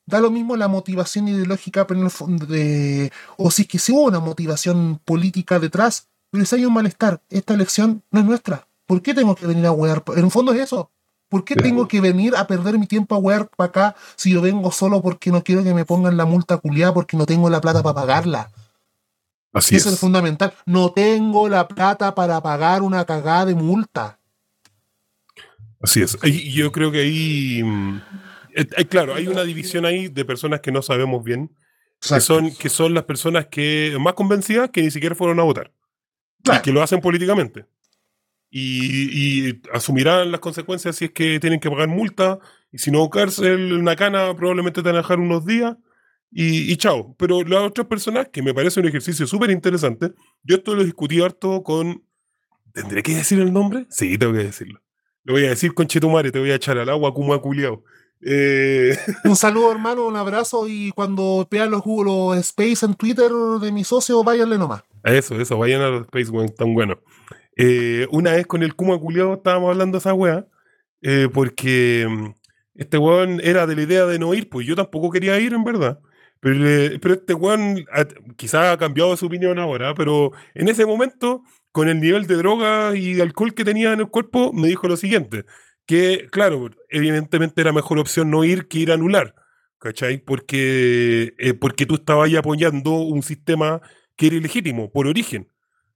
da lo mismo la motivación ideológica, pero en el fondo de, o si es que sí hubo una motivación política detrás, pero si hay un malestar, esta elección no es nuestra. ¿Por qué tengo que venir a huear? En el fondo es eso. ¿Por qué tengo que venir a perder mi tiempo a huear para acá si yo vengo solo porque no quiero que me pongan la multa culiada porque no tengo la plata para pagarla? Así Eso es es. fundamental. No tengo la plata para pagar una cagada de multa. Así es. Y yo creo que ahí. mm, eh, eh, claro, hay una división ahí de personas que no sabemos bien, que son, que son las personas que más convencidas que ni siquiera fueron a votar. Claro. y que lo hacen políticamente. Y, y asumirán las consecuencias si es que tienen que pagar multa, y si no cárcel, una cana, probablemente te van a dejar unos días, y, y chao. Pero las otras personas, que me parece un ejercicio súper interesante, yo esto lo discutí harto con... ¿Tendré que decir el nombre? Sí, tengo que decirlo. Le voy a decir con Chetumare, te voy a echar al agua, kuma culiao. Eh, Un saludo, hermano, un abrazo y cuando vean los, los Space en Twitter de mi socio, váyanle nomás. Eso, eso, vayan a los Space tan bueno. Eh, una vez con el Kuma culiao estábamos hablando de esa wea, eh, porque mm, este weón era de la idea de no ir, pues yo tampoco quería ir, en verdad. Pero, pero este weón quizás ha cambiado su opinión ahora, pero en ese momento, con el nivel de droga y de alcohol que tenía en el cuerpo, me dijo lo siguiente, que claro, evidentemente era mejor opción no ir que ir a anular, ¿cachai? Porque, eh, porque tú estabas apoyando un sistema que era ilegítimo, por origen.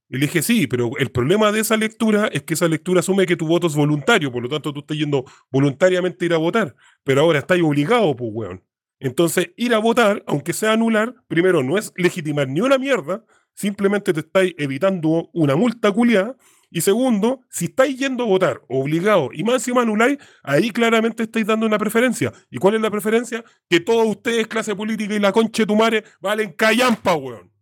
Y le dije, sí, pero el problema de esa lectura es que esa lectura asume que tu voto es voluntario, por lo tanto tú estás yendo voluntariamente a ir a votar, pero ahora estás obligado, pues, weón. Entonces, ir a votar, aunque sea anular, primero no es legitimar ni una mierda, simplemente te estáis evitando una multa culiada, y segundo, si estáis yendo a votar obligado y más encima anuláis, ahí claramente estáis dando una preferencia. ¿Y cuál es la preferencia? Que todos ustedes, clase política y la concha de tu madre, valen callampa, weón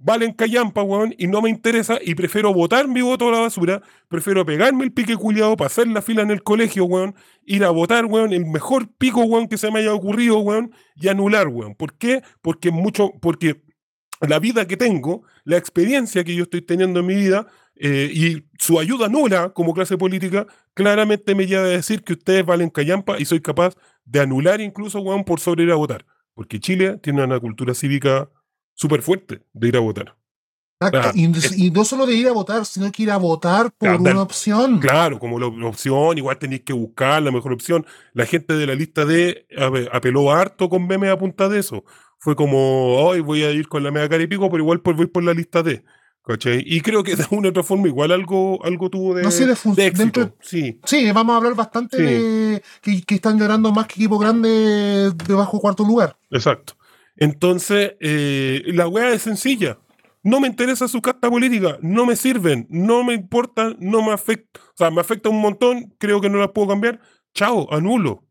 valen callampa, weón, y no me interesa, y prefiero votar mi voto a la basura, prefiero pegarme el pique culiado hacer la fila en el colegio, weón, ir a votar, weón, el mejor pico, weón, que se me haya ocurrido, weón, y anular, weón. ¿Por qué? Porque mucho, porque la vida que tengo, la experiencia que yo estoy teniendo en mi vida, eh, y su ayuda nula como clase política, claramente me lleva a decir que ustedes valen callampa y soy capaz de anular incluso, weón, por sobre ir a votar. Porque Chile tiene una cultura cívica súper fuerte de ir a votar. Exacto. Y, es- y no solo de ir a votar, sino que ir a votar por una opción. Claro, como la, la opción, igual tenéis que buscar la mejor opción. La gente de la lista D ape- apeló harto con memes a punta de eso. Fue como, hoy voy a ir con la media cara y pico, pero igual voy por la lista D. ¿cachai? Y creo que de una u otra forma igual algo, algo tuvo de, No sé, de de éxito. dentro- Sí, Sí, vamos a hablar bastante Sí. de que, que están llorando más que equipo grande de bajo cuarto lugar. exacto. Entonces, eh, la weá es sencilla. No me interesa su casta política, no me sirven, no me importa, no me afecta. O sea, me afecta un montón, creo que no las puedo cambiar. Chao, anulo.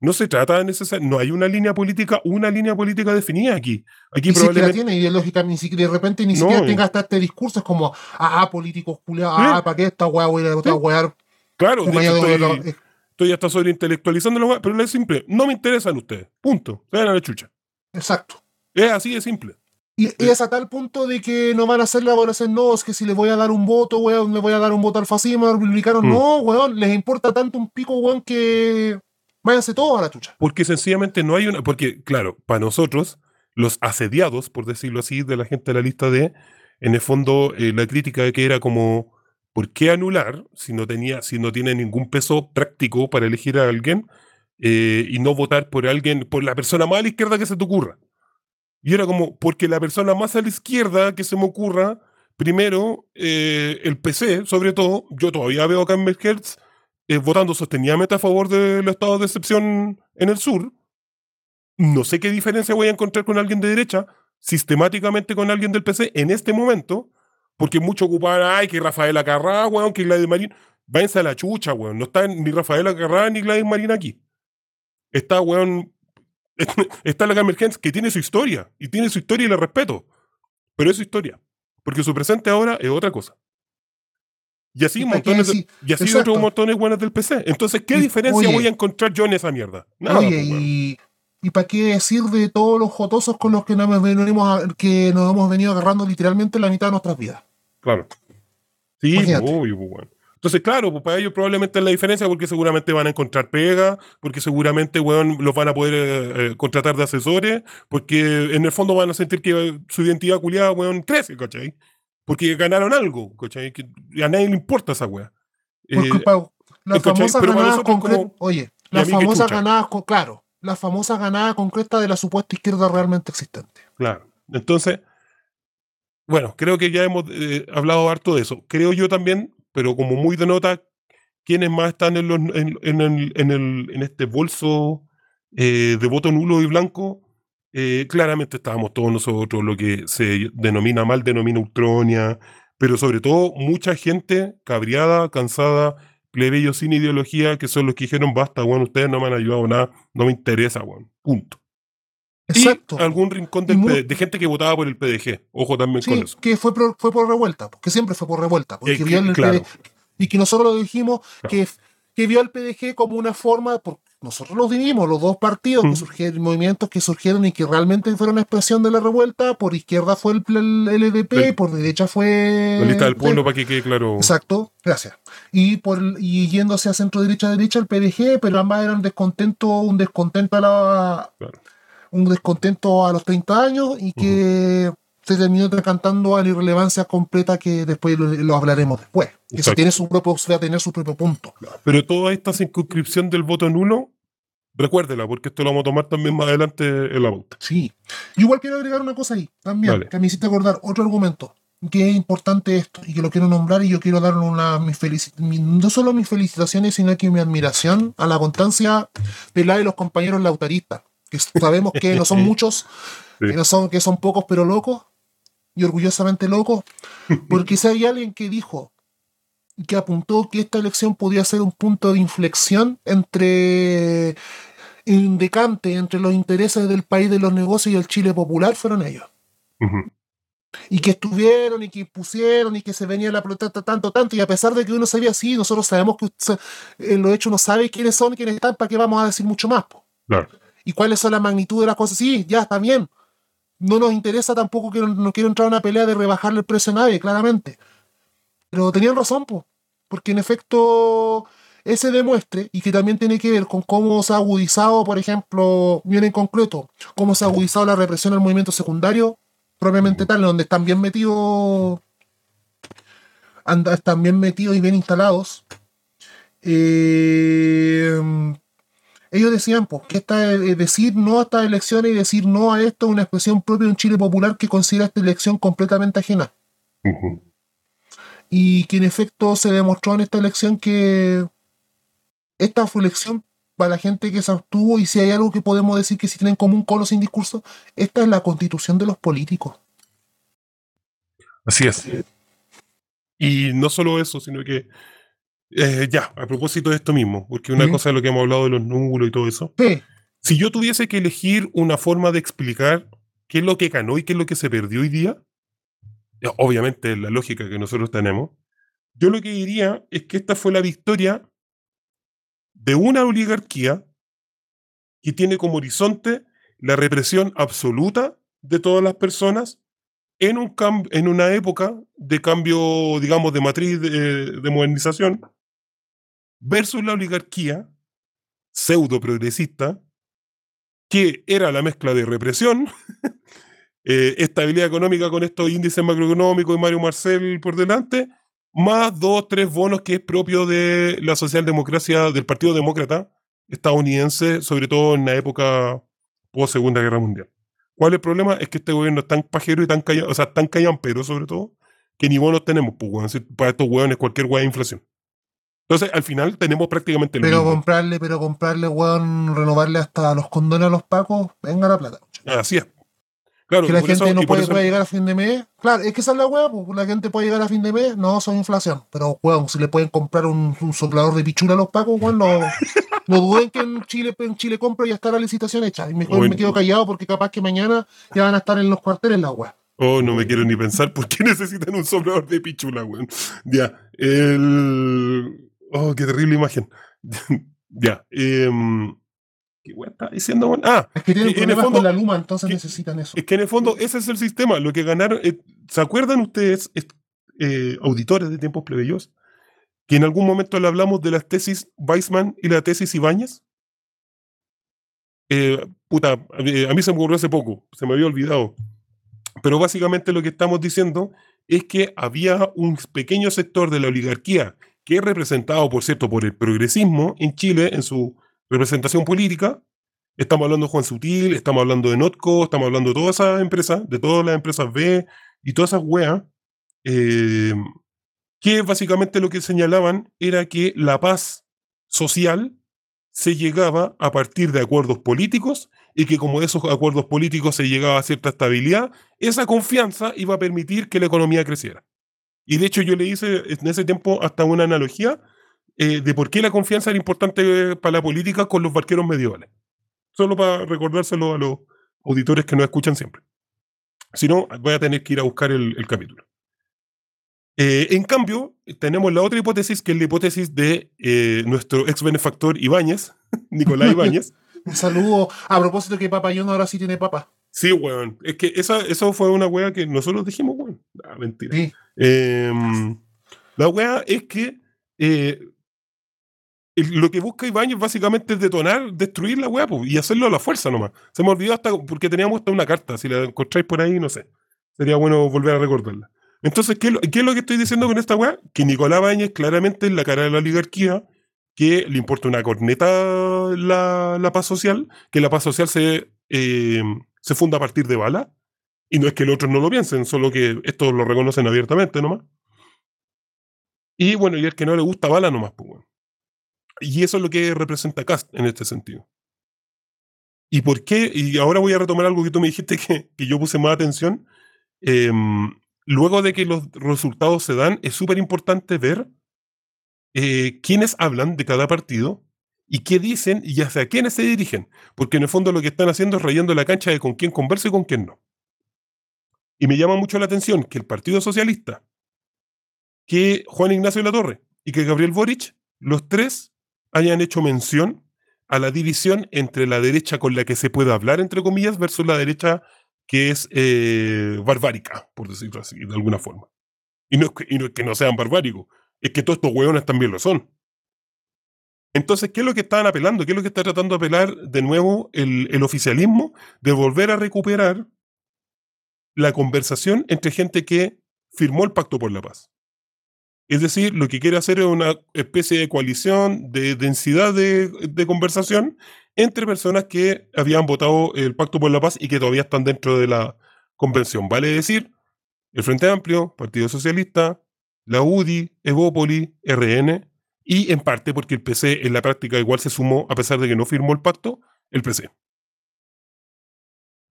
No se trata de necesario, no hay una línea política, una línea política definida aquí. Aquí siquiera probablemente. tiene ideológica, ni siquiera de repente ni No, siquiera y- tenga hasta este discurso, es como, ah, políticos culiados, ah, ¿para qué esta weá voy a ir a votar, Sí. weá? Claro, de hecho, estoy, de- estoy hasta sobreintelectualizando la weá, pero es simple. No me interesan ustedes. Punto. Se a la chucha. Exacto. Es así de simple. Y, es a tal punto de que no van a hacer la evaluación, no, es que si le voy a dar un voto, weón, le voy a dar un voto al fascismo, al republicano, Mm. no, weón, les importa tanto un pico, weón, que váyanse todos a la chucha. Porque sencillamente no hay una. Porque, claro, para nosotros, los asediados, por decirlo así, de la gente de la lista D, en el fondo, eh, la crítica de que era como. ¿Por qué anular si no, tenía, si no tiene ningún peso práctico para elegir a alguien eh, y no votar por alguien, por la persona más a la izquierda que se te ocurra? Y era como, porque la persona más a la izquierda que se me ocurra, primero, eh, el PC, sobre todo, yo todavía veo a Campbell Hertz eh, votando sostenidamente a favor del estado de excepción en el sur. No sé qué diferencia voy a encontrar con alguien de derecha, sistemáticamente con alguien del PC en este momento, porque mucho ocupan, ay, que Rafaela Carrá, weón, que Gladys Marín. Váyanse a la chucha, weón. No está ni Rafaela Carrá ni Gladys Marín aquí. Está, weón, está la Emergence que tiene su historia, y tiene su historia y la respeto, pero es su historia, porque su presente ahora es otra cosa. Y así, ¿Y montones de, y así otros montones buenos del PC. Entonces, ¿qué Y, diferencia oye. voy a encontrar yo en esa mierda? Nada, Oye, pues, y, y para qué decir de todos los jotosos con los que nos, venimos a- que nos hemos venido agarrando literalmente la mitad de nuestras vidas. Claro. Sí, pues, obvio, pues, weón. Entonces, claro, pues para ellos probablemente es la diferencia porque seguramente van a encontrar pega, porque seguramente, weón, los van a poder eh, eh, contratar de asesores, porque en el fondo van a sentir que su identidad culiada, weón, crece, ¿cachai? Porque ganaron algo, ¿cachai? Que a nadie le importa esa weá. Porque Eh, las famosas ganadas concretas. Oye, ¿y a las famosas ganadas, con- claro, las famosas ganadas concretas de la supuesta izquierda realmente existente. Claro. Entonces, bueno, creo que ya hemos eh, hablado harto de eso. Creo yo también, pero como muy de nota, quienes más están en, en, en en este bolso eh, de voto nulo y blanco, eh, claramente estábamos todos nosotros, lo que se denomina mal, denomina Ultronia, pero sobre todo mucha gente cabreada, cansada, plebeyos sin ideología, que son los que dijeron, basta, bueno, ustedes no me han ayudado nada, no me interesa, bueno, punto. Exacto. Y algún rincón del de gente que votaba por el PDG. Ojo también con eso. que fue por, fue por revuelta, porque siempre fue por revuelta. Porque que- el claro. PD y que nosotros lo dijimos Claro. que, que vio al PDG como una forma, por, nosotros lo vivimos, los dos partidos Mm. que surgieron, movimientos que surgieron y que realmente fueron una expresión de la revuelta. Por izquierda fue el, el LDP, El- por derecha fue. La lista del el- pueblo para que quede claro. Exacto, gracias. Y por y yéndose a centro derecha derecha el PDG, pero ambas eran descontento, un descontento a la Claro. Un descontento a los 30 años y que se terminó decantando a la irrelevancia completa que después lo, lo hablaremos después. Que Eso Exacto. tiene su propio, va a tener su propio punto. Pero toda esta circunscripción del voto nulo, recuérdela, porque esto lo vamos a tomar también más adelante en la pauta. Sí. Yo igual quiero agregar una cosa ahí, también, Dale. que me hiciste acordar otro argumento, que es importante esto, y que lo quiero nombrar, y yo quiero dar una, mis mi- no solo mis felicitaciones, sino que mi admiración a la constancia de la de los compañeros lautaristas, que sabemos que no son muchos, que, no son, que son pocos pero locos, y orgullosamente locos, porque si hay alguien que dijo y que apuntó que esta elección podía ser un punto de inflexión entre un decante entre los intereses del país de los negocios y el Chile popular fueron ellos. Y que estuvieron y que pusieron y que se venía la protesta tanto, tanto. Y a pesar de que uno sabía, sí, nosotros sabemos que usted- en lo hecho uno sabe quiénes son, quiénes están, ¿para qué vamos a decir mucho más? po? Claro. Y cuáles son la magnitud de las cosas. Sí, ya está bien. No nos interesa tampoco que no, quiero entrar a una pelea de rebajarle el precio a nadie, claramente. Pero tenían razón, po, porque en efecto ese demuestre y que también tiene que ver con cómo se ha agudizado, por ejemplo, bien en concreto, cómo se ha agudizado la represión al movimiento secundario, propiamente tal, donde están bien metidos, están bien metidos y bien instalados. Eh, ellos decían pues, que esta, eh, decir no a estas elecciones y decir no a esto es una expresión propia de un Chile popular que considera esta elección completamente ajena. Y que en efecto se demostró en esta elección que esta fue elección para la gente que se abstuvo y si hay algo que podemos decir que si tienen en común con los sin discurso, esta es la constitución de los políticos. Así es. Y no solo eso, sino que eh, ya, a propósito de esto mismo, porque una cosa es lo que hemos hablado de los números y todo eso. Sí, Si yo tuviese que elegir una forma de explicar qué es lo que ganó y qué es lo que se perdió hoy día, eh, obviamente la lógica que nosotros tenemos, yo lo que diría es que esta fue la victoria de una oligarquía que tiene como horizonte la represión absoluta de todas las personas en, un en una época de cambio, digamos, de matriz de, de modernización, versus la oligarquía pseudo progresista, que era la mezcla de represión, eh, estabilidad económica con estos índices macroeconómicos y Mario Marcel por delante, más dos, tres bonos que es propio de la socialdemocracia, del Partido Demócrata estadounidense, sobre todo en la época post Segunda Guerra Mundial. ¿Cuál es el problema? Es que este gobierno es tan pajero y tan callado, o sea, tan callampero sobre todo, que ni bonos tenemos, pues, Para estos hueones cualquier hueá de inflación. Entonces, al final tenemos prácticamente lo pero mismo. comprarle, pero comprarle, weón, renovarle hasta los condones a los pacos, venga la plata. Así es. Claro, que la gente eso- no puede, eso- llegar a fin de mes. Claro, es que esa es la pues, la gente puede llegar a fin de mes, no, son inflación. Pero, weón, si le pueden comprar un, un soplador de pichula a los pacos, weón, no, no duden que en Chile, en Chile compro y ya está la licitación hecha. Y mejor me quedo callado porque capaz que mañana ya van a estar en los cuarteles la weá. Oh, no me quiero ni pensar por qué necesitan un soplador de pichula, weón. Ya. El. Oh, qué terrible imagen. ya. em, ¿Qué está diciendo? Ah, Es que tienen Que en el fondo- con la luma, entonces que- necesitan eso. es que en el fondo ese es el sistema. Lo que ganaron. eh, ¿Se acuerdan ustedes, eh, auditores de tiempos plebeyos, que en algún momento le hablamos de las tesis Weissman y la tesis Ibáñez? Eh, puta, a mí se me ocurrió hace poco, se me había olvidado. Pero básicamente lo que estamos diciendo es que había un pequeño sector de la oligarquía que es representado, por cierto, por el progresismo en Chile en su representación política. Estamos hablando de Juan Sutil, estamos hablando de Notco, estamos hablando de todas esas empresas, de todas las empresas B y todas esas weas, eh, que básicamente lo que señalaban era que la paz social se llegaba a partir de acuerdos políticos y que como esos acuerdos políticos se llegaba a cierta estabilidad, esa confianza iba a permitir que la economía creciera. Y de hecho yo le hice en ese tiempo hasta una analogía eh, de por qué la confianza era importante para la política con los barqueros medievales. Solo para recordárselo a los auditores que nos escuchan siempre. Si no, voy a tener que ir a buscar el, el capítulo. Eh, en cambio, tenemos la otra hipótesis, que es la hipótesis de eh, nuestro ex benefactor Ibáñez, Nicolás Ibáñez. Un saludo a propósito que Papa John ahora sí tiene papa. Sí, weón. Es que esa, eso fue una wea que nosotros dijimos, weón. Ah, mentira. Sí. Em, la wea es que eh, lo que busca Ibáñez básicamente es detonar, destruir la wea po, y hacerlo a la fuerza nomás. Se me olvidó hasta porque teníamos hasta una carta. Si la encontráis por ahí, no sé. Sería bueno volver a recordarla. Entonces, ¿qué, es lo- qué es lo que estoy diciendo con esta wea? Que Nicolás Ibáñez claramente es la cara de la oligarquía, que le importa una corneta la, la paz social, que la paz social se, eh, se funda a partir de bala. Y no es que los otros no lo piensen, solo que estos lo reconocen abiertamente nomás. Y bueno, y el que no le gusta bala nomás, pues. Y eso es lo que representa Cast en este sentido. ¿Y por qué? Y ahora voy a retomar algo que tú me dijiste que, que yo puse más atención. Em, luego de que los resultados se dan, es súper importante ver eh, quiénes hablan de cada partido y qué dicen y hacia quiénes se dirigen. Porque en el fondo lo que están haciendo es rayando la cancha de con quién conversa y con quién no. Y me llama mucho la atención que el Partido Socialista, que Juan Ignacio Latorre y que Gabriel Boric, los tres hayan hecho mención a la división entre la derecha con la que se puede hablar, entre comillas, versus la derecha que es eh, barbárica, por decirlo así, de alguna forma. Y no, es que, y no es que no sean barbáricos, es que todos estos hueones también lo son. Entonces, ¿qué es lo que estaban apelando? ¿Qué es lo que está tratando de apelar de nuevo el, oficialismo? De volver a recuperar la conversación entre gente que firmó el Pacto por la Paz. Es decir, lo que quiere hacer es una especie de coalición, de densidad de, de conversación entre personas que habían votado el Pacto por la Paz y que todavía están dentro de la convención. Vale decir, el Frente Amplio, Partido Socialista, la UDI, Evópoli, RN, y en parte porque el PC en la práctica igual se sumó, a pesar de que no firmó el pacto, el PC.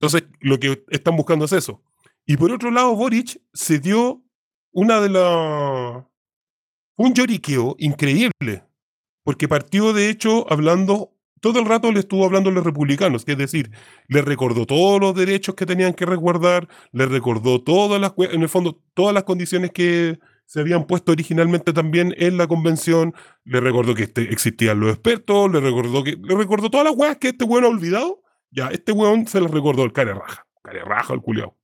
Entonces, lo que están buscando es eso. Y por otro lado, Boric se dio una de las... un lloriqueo increíble, porque partió de hecho hablando, todo el rato le estuvo hablando a los republicanos, es decir, le recordó todos los derechos que tenían que resguardar, le recordó todas las, en el fondo, todas las condiciones que se habían puesto originalmente también en la convención, le recordó que este- existían los expertos, le recordó que, le recordó todas las weas que este weón ha olvidado, ya, este weón se las recordó el care raja, care raja el culiao.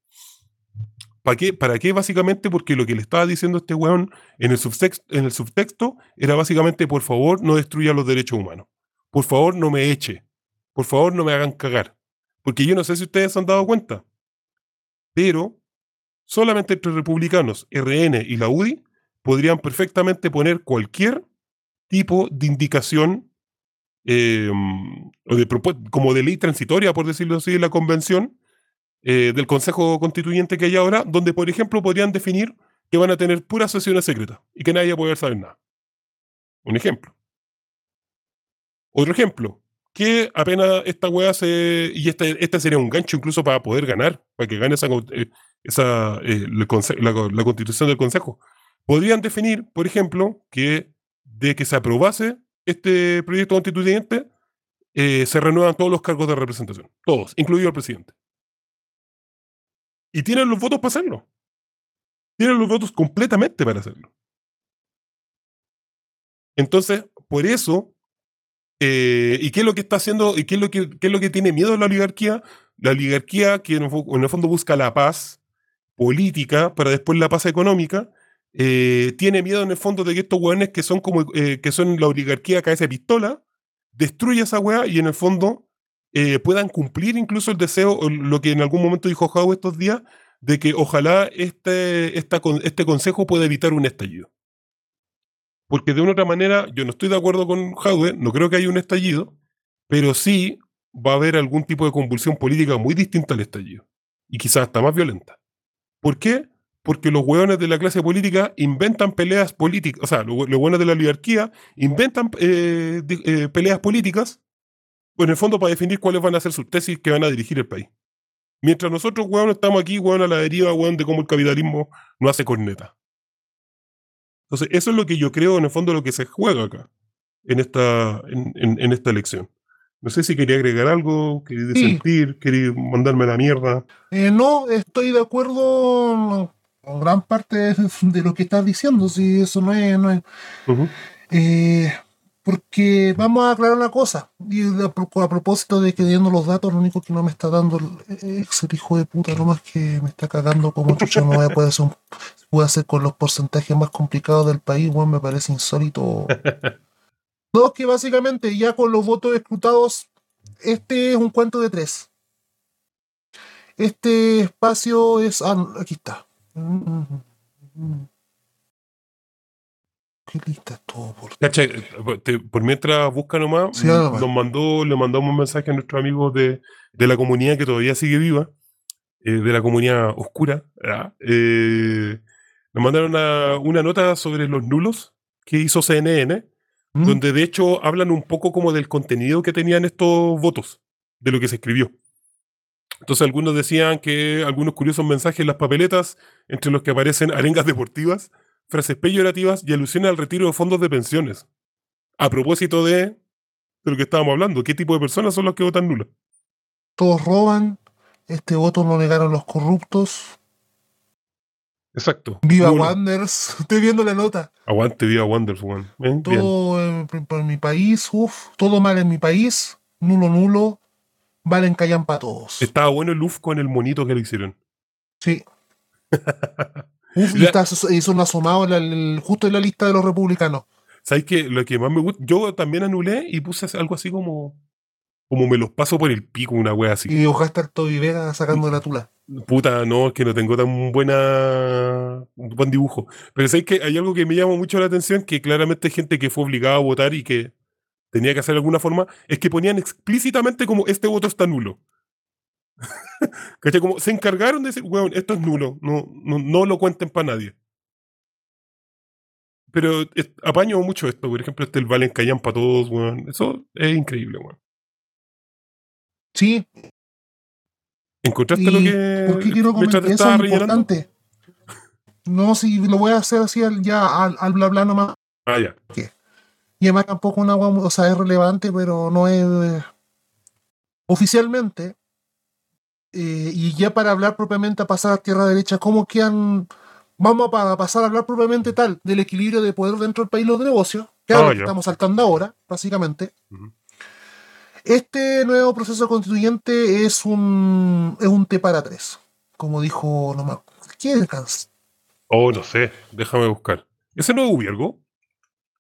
¿Para qué? ¿Para qué? Básicamente porque lo que le estaba diciendo este weón en el, subtexto, en el subtexto era básicamente, por favor, no destruya los derechos humanos. Por favor, no me eche. Por favor, no me hagan cagar. Porque yo no sé si ustedes se han dado cuenta, pero solamente entre republicanos, RN y la UDI podrían perfectamente poner cualquier tipo de indicación eh, o de como de ley transitoria, por decirlo así, de la convención eh, del Consejo Constituyente que hay ahora, donde, por ejemplo, podrían definir que van a tener puras sesiones secretas y que nadie va a poder saber nada. Un ejemplo. Otro ejemplo, que apenas esta weá se. Y este, este sería un gancho incluso para poder ganar, para que gane esa, eh, esa, eh, la, constitución del Consejo. Podrían definir, por ejemplo, que de que se aprobase este proyecto constituyente, eh, se renuevan todos los cargos de representación. Todos, incluido el presidente. Y tienen los votos para hacerlo. Tienen los votos completamente para hacerlo. Entonces, por eso, eh, ¿y qué es lo que está haciendo? ¿Y qué es lo que, qué es lo que tiene miedo la oligarquía? La oligarquía que en el fondo busca la paz política para después la paz económica, eh, tiene miedo en el fondo de que estos hueones que son como eh, que son la oligarquía cabeza de pistola, destruya esa hueá y en el fondo eh, puedan cumplir incluso el deseo, lo que en algún momento dijo Jau estos días, de que ojalá este, esta este consejo pueda evitar un estallido. Porque de una otra manera, yo no estoy de acuerdo con Jaude, no creo que haya un estallido, pero sí va a haber algún tipo de convulsión política muy distinta al estallido. Y quizás hasta más violenta. ¿Por qué? Porque los hueones de la clase política inventan peleas políticas, o sea, los hueones de la oligarquía inventan eh, eh, peleas políticas, pues en el fondo para definir cuáles van a ser sus tesis que van a dirigir el país. Mientras nosotros, hueones, estamos aquí, hueón, a la deriva, hueón, de cómo el capitalismo no hace corneta. Entonces, eso es lo que yo creo, en el fondo, lo que se juega acá, en esta, en- en esta elección. No sé si quería agregar algo, quería disentir, quería mandarme a la mierda. Eh, no, estoy de acuerdo con gran parte de, lo que estás diciendo, si eso no es... No es Ujú. eh, porque vamos a aclarar una cosa, y a, a propósito de que viendo los datos, lo único que no me está dando el Excel, hijo de puta, nomás que me está cagando como chucha, no voy a poder hacer, un- puede hacer con los porcentajes más complicados del país, bueno, me parece insólito. No, que básicamente ya con los votos escrutados, este es un cuento de tres. Este espacio es. Ah, aquí está. ¿Qué lista es todo por Cacha, te- por mientras busca nomás, Sí, nos mandó, le mandamos un mensaje a nuestros amigos de, de la comunidad que todavía sigue viva, eh, de la comunidad oscura. Eh, nos mandaron una, una nota sobre los nulos que hizo CNN, Mm, donde de hecho hablan un poco como del contenido que tenían estos votos, de lo que se escribió. Entonces algunos decían que algunos curiosos mensajes en las papeletas, entre los que aparecen arengas deportivas, frases peyorativas y alusiones al retiro de fondos de pensiones. A propósito de, de lo que estábamos hablando, ¿qué tipo de personas son los que votan nulo? Todos roban. Este voto lo negaron los corruptos. Exacto. Viva Nulo. Wanders. Estoy viendo la nota. Aguante, viva Wonderful. One. Bien, bien. Todo en, en mi país. Uf. Todo mal en mi país. Nulo, nulo. Valen callan para todos. Estaba bueno el UF con el monito que le hicieron. Sí. Uf, y está, hizo un asomado en la- en- justo en la lista de los republicanos. ¿Sabes qué? Lo que más me gusta, yo también anulé y puse algo así como, como me los paso por el pico, una wea así. Y dibujaste al Toby Vega sacando la tula. Puta, no, es que no tengo tan buena un buen dibujo. Pero sabes que hay algo que me llama mucho la atención, que claramente hay gente que fue obligada a votar y que tenía que hacer de alguna forma, es que ponían explícitamente como este voto está nulo. ¿Cachai? Como se encargaron de decir, weón, esto es nulo, no, no, no lo cuenten para nadie. Pero es- apaño mucho esto, por ejemplo, este el Valen Callan para todos, weón. Eso es increíble, weón. Sí, ¿Encontraste ¿Y lo que ¿Por qué quiero comentar? Eso es importante. No, si lo voy a hacer así al- ya al, al bla bla nomás. Ah, ya. Y además tampoco una agua, o sea, es relevante, pero no es eh, oficialmente. eh, y ya para hablar propiamente a pasar a tierra derecha, ¿cómo quedan? Vamos a pa- pasar a hablar propiamente tal del equilibrio de poder dentro del país los negocios, que es Ah, lo que estamos saltando ahora, básicamente. Ujú. Este nuevo proceso constituyente es un es un T para tres, como dijo no me acuerdo, ¿quién es? Oh, no sé, déjame buscar. ¿Ese no es Ubiergo?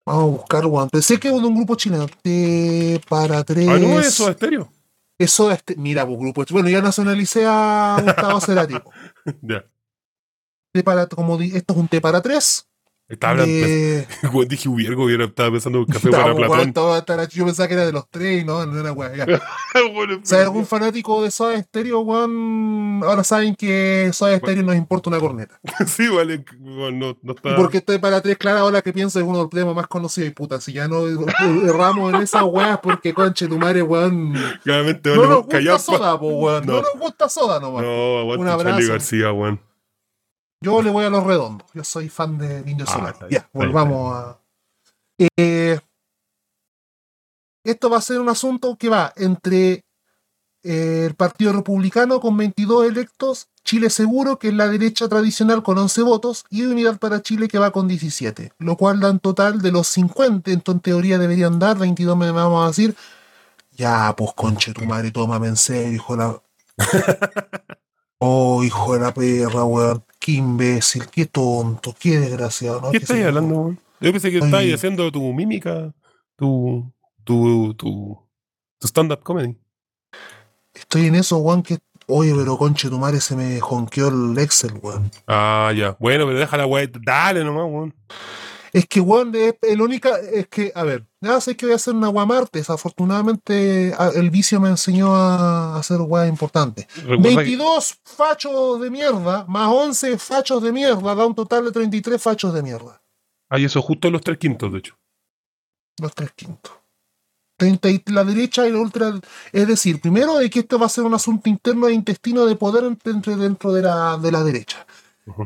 Vamos a buscar, weón. Pensé que era de un grupo chileno. T para tres. Ah, no, eso es estéreo. Eso este, mira, pues grupo. Bueno, ya nacionalicé a Gustavo Cerati. ya. T para, como di- esto es un T para tres. Estaba hablando, de- Cuando dije Ubiergo, yo era- estaba pensando en café para Platón. estaba- estaba- Yo pensaba que era de los tres y no, no era ya. Bueno, O sea, algún fanático de Soda Stereo, weón. Ahora saben que Soda Stereo nos importa una corneta. sí, vale, bueno, no, no está. porque T para tres, claro, ahora que pienso es uno de los temas más conocidos. Y puta, si ya no erramos en esas weas, porque conche tu madre, weón. Claramente No nos gusta soda, po, weón. No. No. nos gusta soda nomás. No, Un abrazo. Charlie García, weón. Yo le voy a los redondos. Yo soy fan de Indio Ah, Solar. Ya, volvamos a. Eh, esto va a ser un asunto que va entre eh, el Partido Republicano con 22 electos, Chile Seguro, que es la derecha tradicional con 11 votos, y Unidad para Chile, que va con 17. Lo cual da en total de los 50, entonces en teoría deberían dar, 22 me vamos a decir. Ya, pues conche tu madre, tómame en serio, hijo de la. Oh, hijo de la perra, weón. Qué imbécil, qué tonto, qué desgraciado. ¿no? ¿Qué estás hablando, weón? Yo pensé que estabas haciendo tu mímica, tu, tu, tu, tu stand-up comedy. Estoy en eso, weón, que. Oye, pero conche tu madre se me jonqueó el Excel, weón. Ah, ya. Bueno, pero déjala, weón. Dale nomás, weón. Es que, weón, es el única. Es que, a ver, nada, sé que voy a hacer una weá martes. Afortunadamente, el vicio me enseñó a hacer weá importante. Recuerda que- 22 fachos de mierda, más 11 fachos de mierda, da un total de 33 fachos de mierda. Hay eso justo los tres quintos, de hecho. Los tres quintos. 30 y la derecha y la ultra. Es decir, primero de que esto va a ser un asunto interno e intestino de poder entre, dentro de la, de la derecha.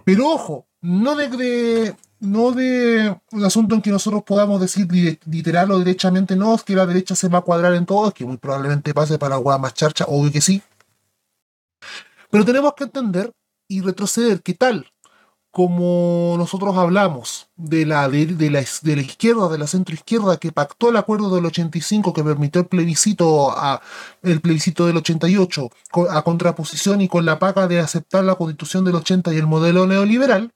Pero ojo, no de, de- no de un asunto en que nosotros podamos decir li- literal o derechamente no, es que la derecha se va a cuadrar en todo, que muy probablemente pase para la más charcha, obvio que sí. Pero tenemos que entender y retroceder que tal como nosotros hablamos de la, de, de la, de la izquierda, de la centroizquierda, que pactó el acuerdo del 85 que permitió el plebiscito, a, el plebiscito del 88 co- a contraposición y con la paga de aceptar la constitución del 80 y el modelo neoliberal,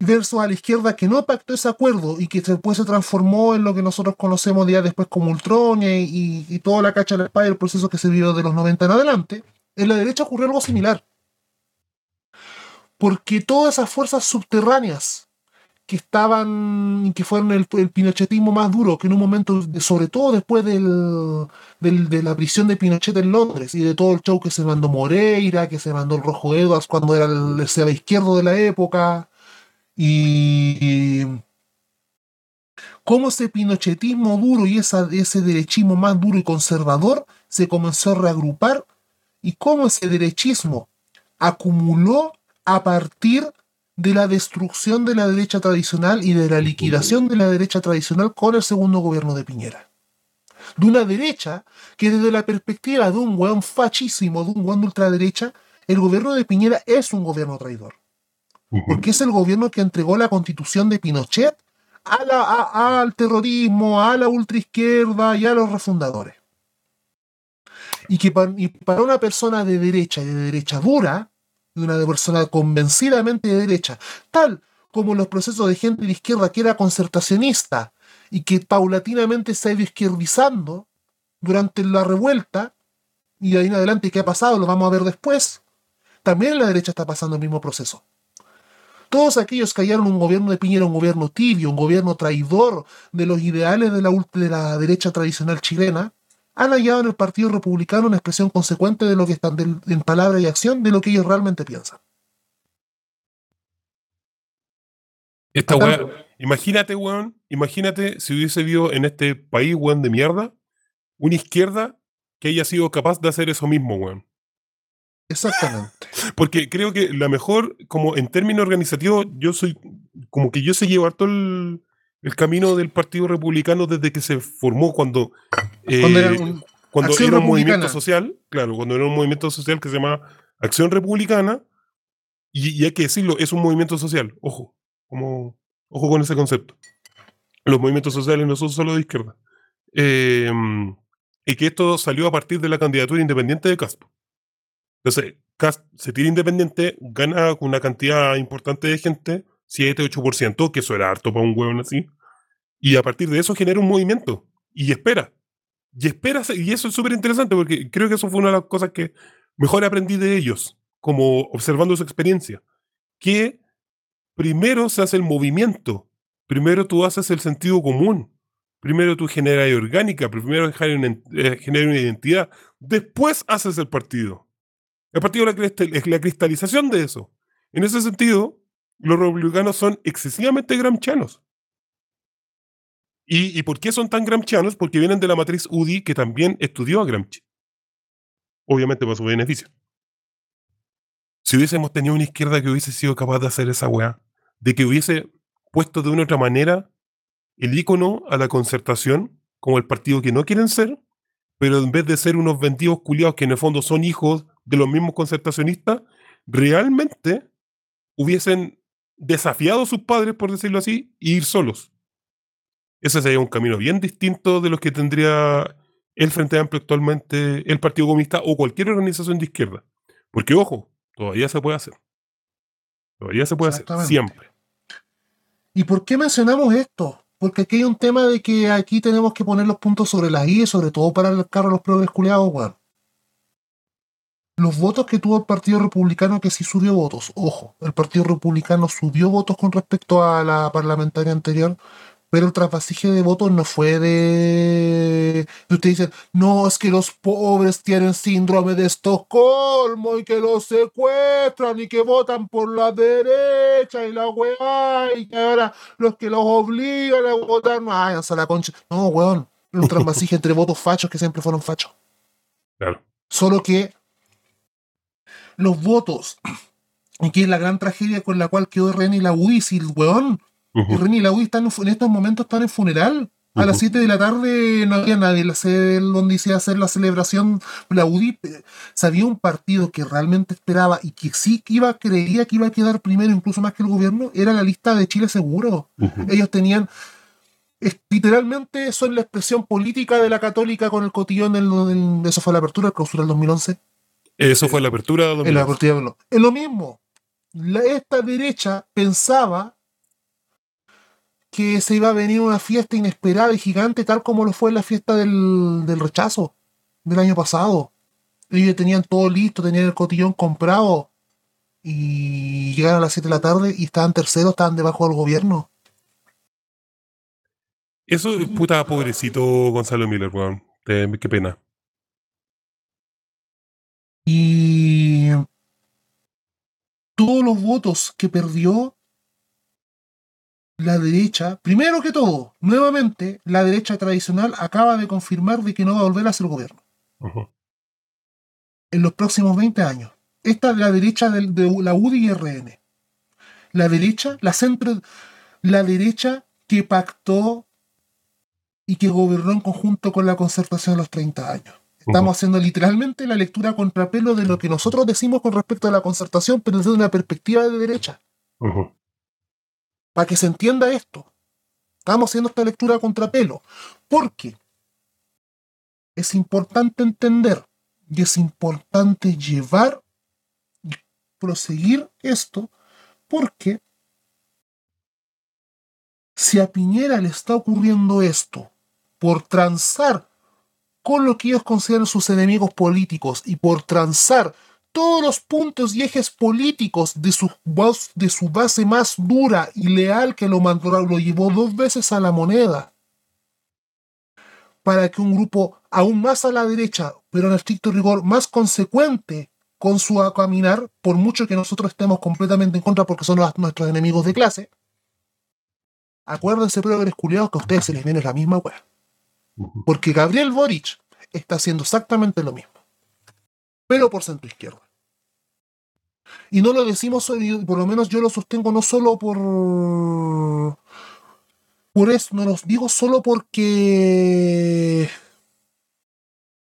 versus a la izquierda que no pactó ese acuerdo y que después se transformó en lo que nosotros conocemos ya después como Ultron y, y- y toda la cacha de la espada y el proceso que se vivió de los 90 en adelante, en la derecha ocurrió algo similar. Porque todas esas fuerzas subterráneas que estaban, que fueron el, el pinochetismo más duro, que en un momento, sobre todo después del, del- de la prisión de Pinochet en Londres y de todo el show que se mandó Moreira, que se mandó el Rojo Edwards cuando era el, el izquierdo de la época, y cómo ese pinochetismo duro y esa, ese derechismo más duro y conservador se comenzó a reagrupar y cómo ese derechismo acumuló a partir de la destrucción de la derecha tradicional y de la liquidación de la derecha tradicional con el segundo gobierno de Piñera. De una derecha que desde la perspectiva de un weón fachísimo, de un weón de ultraderecha, el gobierno de Piñera es un gobierno traidor porque es el gobierno que entregó la constitución de Pinochet al terrorismo, a la ultraizquierda y a los refundadores. Y que para una persona de derecha y de derecha dura, de una persona convencidamente de derecha, tal como los procesos de gente de izquierda que era concertacionista y que paulatinamente se ha ido izquierdizando durante la revuelta, y de ahí en adelante qué ha pasado, lo vamos a ver después, también la derecha está pasando el mismo proceso. Todos aquellos que hallaron un gobierno de Piñera, un gobierno tibio, un gobierno traidor de los ideales de la, de la derecha tradicional chilena, han hallado en el Partido Republicano una expresión consecuente de lo que están en palabra y acción de lo que ellos realmente piensan. Esta weá, imagínate, weón, imagínate si hubiese habido en este país, weón, de mierda, una izquierda que haya sido capaz de hacer eso mismo, weón. Exactamente. Porque creo que la mejor, como en términos organizativos, yo soy, como que yo sé llevar todo el, el camino del Partido Republicano desde que se formó, cuando, eh, Cuando era un- cuando era un movimiento social, claro, cuando era un movimiento social que se llama Acción Republicana, y, y hay que decirlo, es un movimiento social, ojo, como, ojo con ese concepto. Los movimientos sociales no son solo de izquierda. Eh, y que esto salió a partir de la candidatura independiente de Castro. Entonces, Se tira independiente, gana una cantidad importante de gente, 7-8%, que eso era harto para un hueón así. Y a partir de eso genera un movimiento. Y espera. Y espera, y eso es súper interesante porque creo que eso fue una de las cosas que mejor aprendí de ellos, como observando su experiencia. Que primero se hace el movimiento, primero tú haces el sentido común, primero tú generas orgánica, primero generas una, eh, una identidad, después haces el partido. El partido es la, cristalización de eso. En ese sentido, los republicanos son excesivamente gramscianos. ¿Y, ¿Y por qué son tan gramscianos? Porque vienen de la matriz UDI que también estudió a Gramsci. Obviamente para su beneficio. Si hubiésemos tenido una izquierda que hubiese sido capaz de hacer esa weá, de que hubiese puesto de una u otra manera el ícono a la concertación como el partido que no quieren ser, pero en vez de ser unos vendidos culiados que en el fondo son hijos de los mismos concertacionistas, realmente hubiesen desafiado a sus padres, por decirlo así, e ir solos. Ese sería un camino bien distinto de los que tendría el Frente Amplio actualmente, el Partido Comunista o cualquier organización de izquierda. Porque, ojo, todavía se puede hacer. Todavía se puede hacer, siempre. ¿Y por qué mencionamos esto? Porque aquí hay un tema de que aquí tenemos que poner los puntos sobre las I, sobre todo para el carro de los progres culiados, weón. Los votos que tuvo el Partido Republicano, que sí subió votos, ojo, el Partido Republicano subió votos con respecto a la parlamentaria anterior, pero el trasvasije de votos no fue de... de Ustedes dicen, no, es que los pobres tienen síndrome de Estocolmo y que los secuestran y que votan por la derecha y la weá y que ahora los que los obligan a votar, no, váyanse a la concha. No, weón, un trasvasije entre votos fachos que siempre fueron fachos. Claro. Solo que los votos Y que es la gran tragedia con la cual quedó Ren y la si el weón. Y Ren y la están en, estos momentos están en funeral. A las Ujú. 7 de la tarde no había nadie en la sede donde se iba a hacer la celebración. La UDI sabía un partido que realmente esperaba y que sí iba, creía que iba a quedar primero, incluso más que el gobierno, era la lista de Chile Seguro. Ellos tenían. es- literalmente son la expresión política de la católica con el cotillón. En, en- eso fue la apertura, el clausura del 2011. Eso fue la apertura de En la 2011. apertura del- Es lo mismo. La- esta derecha pensaba que se iba a venir una fiesta inesperada y gigante, tal como lo fue la fiesta del, del rechazo del año pasado. Ellos tenían todo listo, tenían el cotillón comprado y llegaron a las 7 de la tarde y estaban terceros, estaban debajo del gobierno. Eso, puta, pobrecito Gonzalo Miller, weón. Eh, qué pena. Y todos los votos que perdió la derecha, primero que todo, nuevamente, la derecha tradicional acaba de confirmar de que no va a volver a ser gobierno en los próximos 20 años. Esta es la derecha del- de, la UDI y RN. La derecha, la centro, la derecha que pactó y que gobernó en conjunto con la concertación de los 30 años. Estamos haciendo literalmente la lectura a contrapelo de lo que nosotros decimos con respecto a la concertación, pero desde una perspectiva de derecha. Para que se entienda esto. Estamos haciendo esta lectura a contrapelo. Porque es importante entender y es importante llevar y proseguir esto porque si a Piñera le está ocurriendo esto por transar con lo que ellos consideran sus enemigos políticos y por transar todos los puntos y ejes políticos de su, base más dura y leal que lo, mandó, lo llevó dos veces a la moneda para que un grupo aún más a la derecha, pero en estricto rigor más consecuente con su caminar, por mucho que nosotros estemos completamente en contra porque son nuestros enemigos de clase, acuérdense, progres culiados, que a ustedes se les viene la misma wea. Porque Gabriel Boric está haciendo exactamente lo mismo, pero por centro izquierda. Y no lo decimos, por lo menos yo lo sostengo no solo por. Por eso, no lo digo solo porque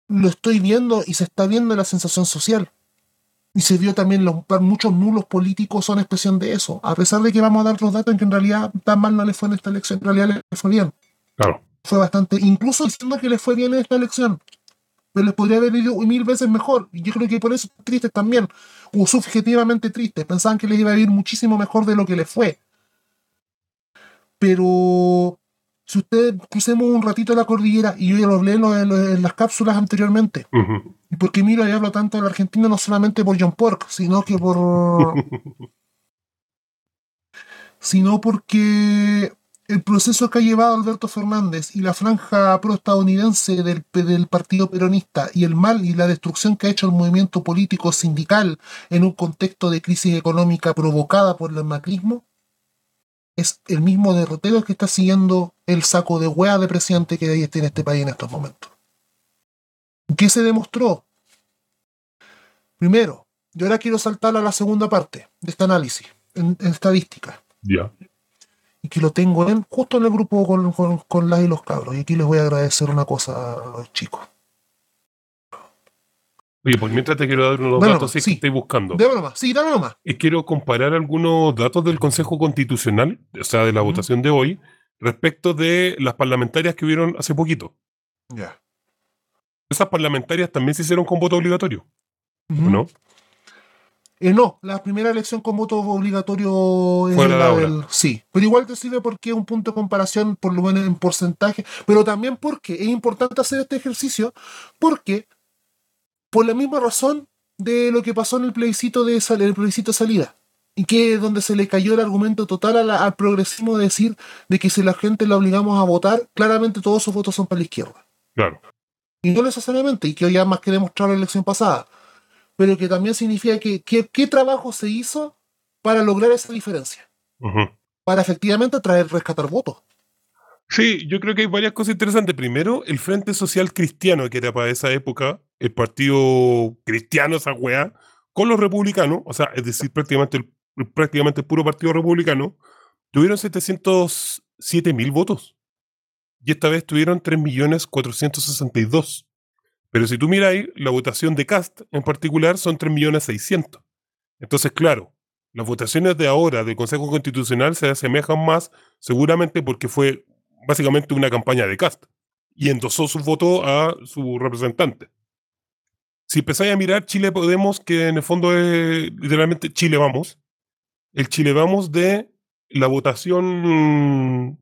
lo estoy viendo y se está viendo en la sensación social. Y se vio también, los, muchos nulos políticos son expresión de eso. A pesar de que vamos a dar los datos en que en realidad tan mal no le fue en esta elección, en realidad le fue bien Claro. Fue bastante, incluso diciendo que les fue bien en esta elección. Pero les podría haber ido mil veces mejor. Y yo creo que por eso tristes también. O subjetivamente tristes. Pensaban que les iba a ir muchísimo mejor de lo que les fue. Pero si ustedes crucemos un ratito la cordillera, y yo ya lo hablé en, lo- las cápsulas anteriormente, Ujú. y porque miro y hablo tanto de la Argentina no solamente por John Pork, sino que por. sino porque el proceso que ha llevado Alberto Fernández y la franja proestadounidense del, del Partido Peronista y el mal y la destrucción que ha hecho el movimiento político sindical en un contexto de crisis económica provocada por el macrismo es el mismo derrotero que está siguiendo el saco de hueá de presidente que hay en este país en estos momentos. ¿Qué se demostró? Primero, yo ahora quiero saltar a la segunda parte de este análisis, en, estadística, Ya. Que lo tengo en, justo en el grupo con, con, con las y los cabros. Y aquí les voy a agradecer una cosa a los chicos. Oye, pues mientras te quiero dar unos datos sí. que estoy buscando. Dame nomás, sí, dame nomás. Y quiero comparar algunos datos del Consejo Constitucional, o sea, de la votación de hoy, respecto de las parlamentarias que hubieron hace poquito. Ya. Esas parlamentarias también se hicieron con voto obligatorio. ¿no? Eh, no, la primera elección con voto obligatorio es la la del. Sí, pero igual te sirve porque es un punto de comparación, por lo menos en porcentaje, pero también porque es importante hacer este ejercicio, porque por la misma razón de lo que pasó en el plebiscito de sal- el plebiscito de salida, y que es donde se le cayó el argumento total a la- al progresismo de decir de que si la gente la obligamos a votar, claramente todos sus votos son para la izquierda. Claro. Y no necesariamente, y que hoy ya más que demostrar la elección pasada, pero que también significa que, qué trabajo se hizo para lograr esa diferencia, Ujú. para efectivamente traer, rescatar votos. Sí, yo creo que hay varias cosas interesantes. Primero, el Frente Social Cristiano, que era para esa época el partido cristiano, esa weá, con los republicanos, o sea, es decir, prácticamente el, prácticamente el puro partido republicano, tuvieron 707 mil votos. Y esta vez tuvieron 3.462. Pero si tú miras la votación de Cast en particular son 3.600.000. Entonces, claro, las votaciones de ahora del Consejo Constitucional se asemejan más seguramente porque fue básicamente una campaña de Cast y endosó su voto a su representante. Si empezáis a mirar Chile Podemos, que en el fondo es literalmente Chile Vamos, el Chile Vamos de la votación,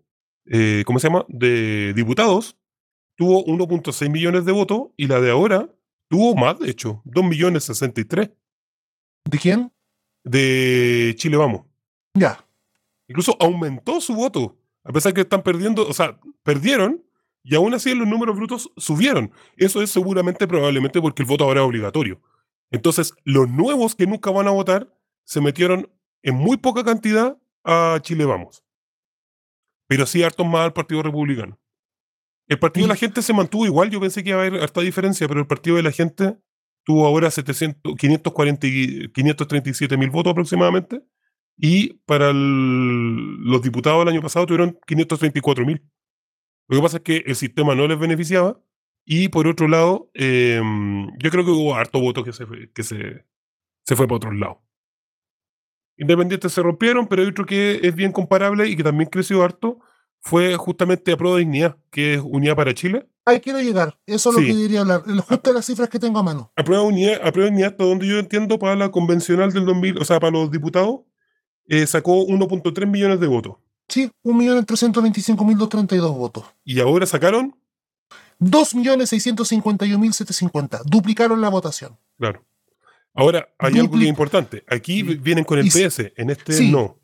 eh, ¿cómo se llama?, de diputados, tuvo 1.6 millones de votos y la de ahora tuvo más, de hecho, 2 millones 63. ¿De quién? De Chile Vamos. Ya. Incluso aumentó su voto, a pesar que están perdiendo, o sea, perdieron y aún así los números brutos subieron. Eso es seguramente, probablemente porque el voto ahora es obligatorio. Entonces, los nuevos que nunca van a votar se metieron en muy poca cantidad a Chile Vamos. Pero sí hartos más al Partido Republicano. El Partido de la Gente se mantuvo igual, yo pensé que iba a haber harta diferencia, pero el Partido de la Gente tuvo ahora 700, 540, 537 mil votos aproximadamente, y para los diputados el año pasado tuvieron 534 mil. Lo que pasa es que el sistema no les beneficiaba, y por otro lado, em, yo creo que hubo harto voto que se, que se, se fue para otro lado. Independientes se rompieron, pero hay otro que es bien comparable y que también creció harto, fue justamente a prueba de dignidad, que es Unidad para Chile. Ahí quiero llegar, eso es lo que diría hablar, justo las cifras que tengo a mano. A prueba de unidad, a prueba dignidad, hasta donde yo entiendo, para la convencional del 2000, o sea, para los diputados, eh, sacó 1.3 millones de votos. Sí, 1.325.232 votos. ¿Y ahora sacaron? 2.651.750. Duplicaron la votación. Claro. Ahora, hay algo que es importante. Aquí vienen con el PS, en este no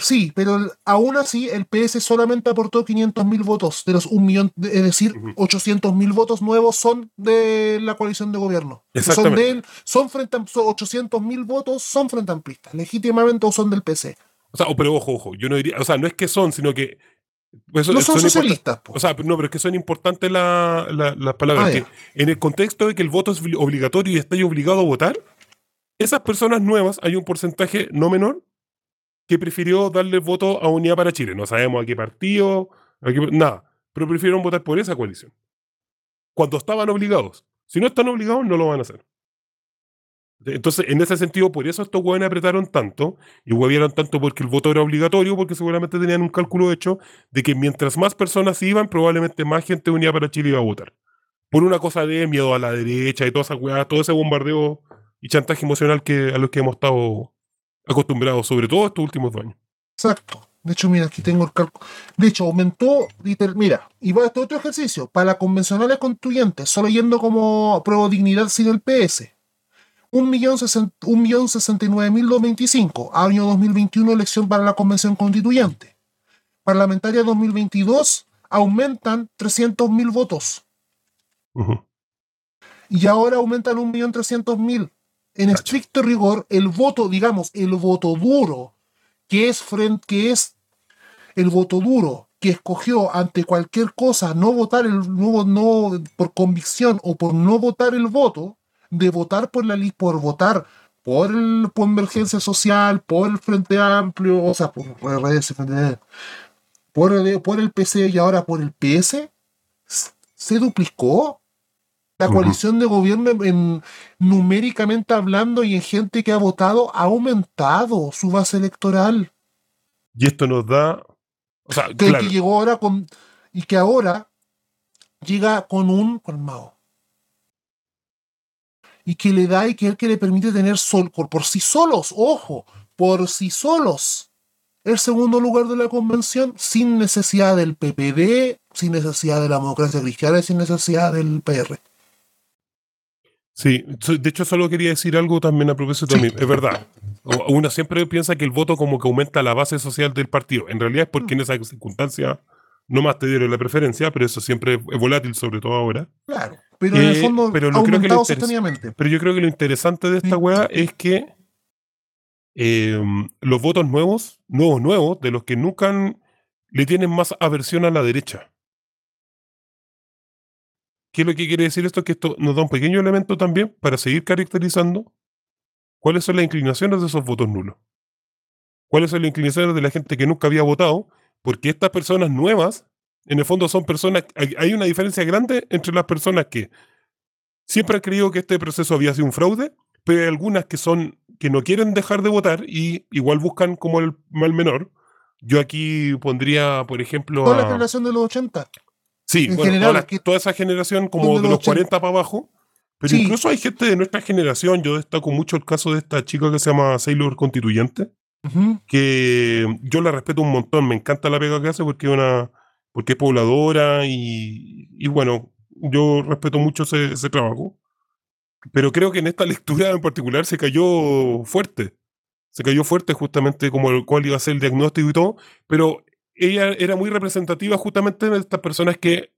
sí, pero aún así el PS solamente aportó 500.000 votos de los un millón, es decir, 800.000 votos nuevos son de la coalición de gobierno. Son de él, son frente a 800.000 votos son frente a amplistas, legítimamente son del PC. O sea, pero ojo, ojo, yo no diría, o sea, no es que son, sino que pues, no son, socialistas. O sea, no, pero es que son importantes las palabras. Ah, que en el contexto de que el voto es obligatorio y está obligado a votar, esas personas nuevas, hay un porcentaje no menor que prefirió darle voto a Unidad para Chile. No sabemos a qué partido, nada, pero prefirieron votar por esa coalición. Cuando estaban obligados. Si no están obligados, no lo van a hacer. Entonces, en ese sentido, por eso estos hueones apretaron tanto y huevieron tanto porque el voto era obligatorio, porque seguramente tenían un cálculo hecho de que mientras más personas iban, probablemente más gente unida para Chile iba a votar. Por una cosa de miedo a la derecha y toda esa todo ese bombardeo y chantaje emocional que, a los que hemos estado acostumbrados, sobre todo estos últimos dos años. Exacto. De hecho, mira, aquí tengo el cálculo. De hecho, aumentó, mira, y va a este otro ejercicio. Para convencionales constituyentes, solo yendo como prueba dignidad sin el PS. 1.069.225, año 2021, elección para la convención constituyente. Parlamentaria 2022, aumentan 300.000 votos. Y ahora aumentan 1.300.000 en estricto rigor, el voto, digamos, el voto duro, que es, frente, que es el voto duro que escogió ante cualquier cosa no votar el nuevo no por convicción o por no votar el voto, de votar por la por votar por el por emergencia social, por el Frente Amplio, o sea, por, por, por, por el PC y ahora por el PS, se duplicó la coalición de gobierno, en, numéricamente hablando y en gente que ha votado, ha aumentado su base electoral. Y esto nos da. O sea, que, llegó ahora con. Y que ahora llega con un colmado. Y que le da y que es que le permite tener sol, por, por sí solos, ojo, por sí solos, el segundo lugar de la convención sin necesidad del PPD, sin necesidad de la democracia cristiana y sin necesidad del PR. Sí, de hecho solo quería decir algo también a propósito de mí. Es verdad, uno siempre piensa que el voto como que aumenta la base social del partido. En realidad es porque en esa circunstancia no más te dieron la preferencia, pero eso siempre es volátil, sobre todo ahora. Claro, pero en el eh, fondo pero no creo que Pero yo creo que lo interesante de esta weá es que em, los votos nuevos, nuevos, nuevos, de los que nunca le tienen más aversión a la derecha. ¿Qué es lo que quiere decir esto? Que esto nos da un pequeño elemento también para seguir caracterizando cuáles son las inclinaciones de esos votos nulos. Cuáles son las inclinaciones de la gente que nunca había votado, porque estas personas nuevas, en el fondo son personas, hay, una diferencia grande entre las personas que siempre han creído que este proceso había sido un fraude, pero hay algunas que son que no quieren dejar de votar y igual buscan como el mal menor. Yo aquí pondría, por ejemplo, Toda la a- generación de los 80. Sí, En bueno, general, ahora que- toda esa generación como de los los 40 para abajo, pero Sí. incluso hay gente de nuestra generación, yo destaco mucho el caso de esta chica que se llama Sailor Constituyente, Ujú. que yo la respeto un montón, me encanta la pega que hace porque una porque es pobladora y, y bueno, yo respeto mucho ese, ese trabajo. Pero creo que en esta lectura en particular se cayó fuerte. Se cayó fuerte justamente como el cual iba a ser el diagnóstico y todo, pero ella era muy representativa justamente de estas personas que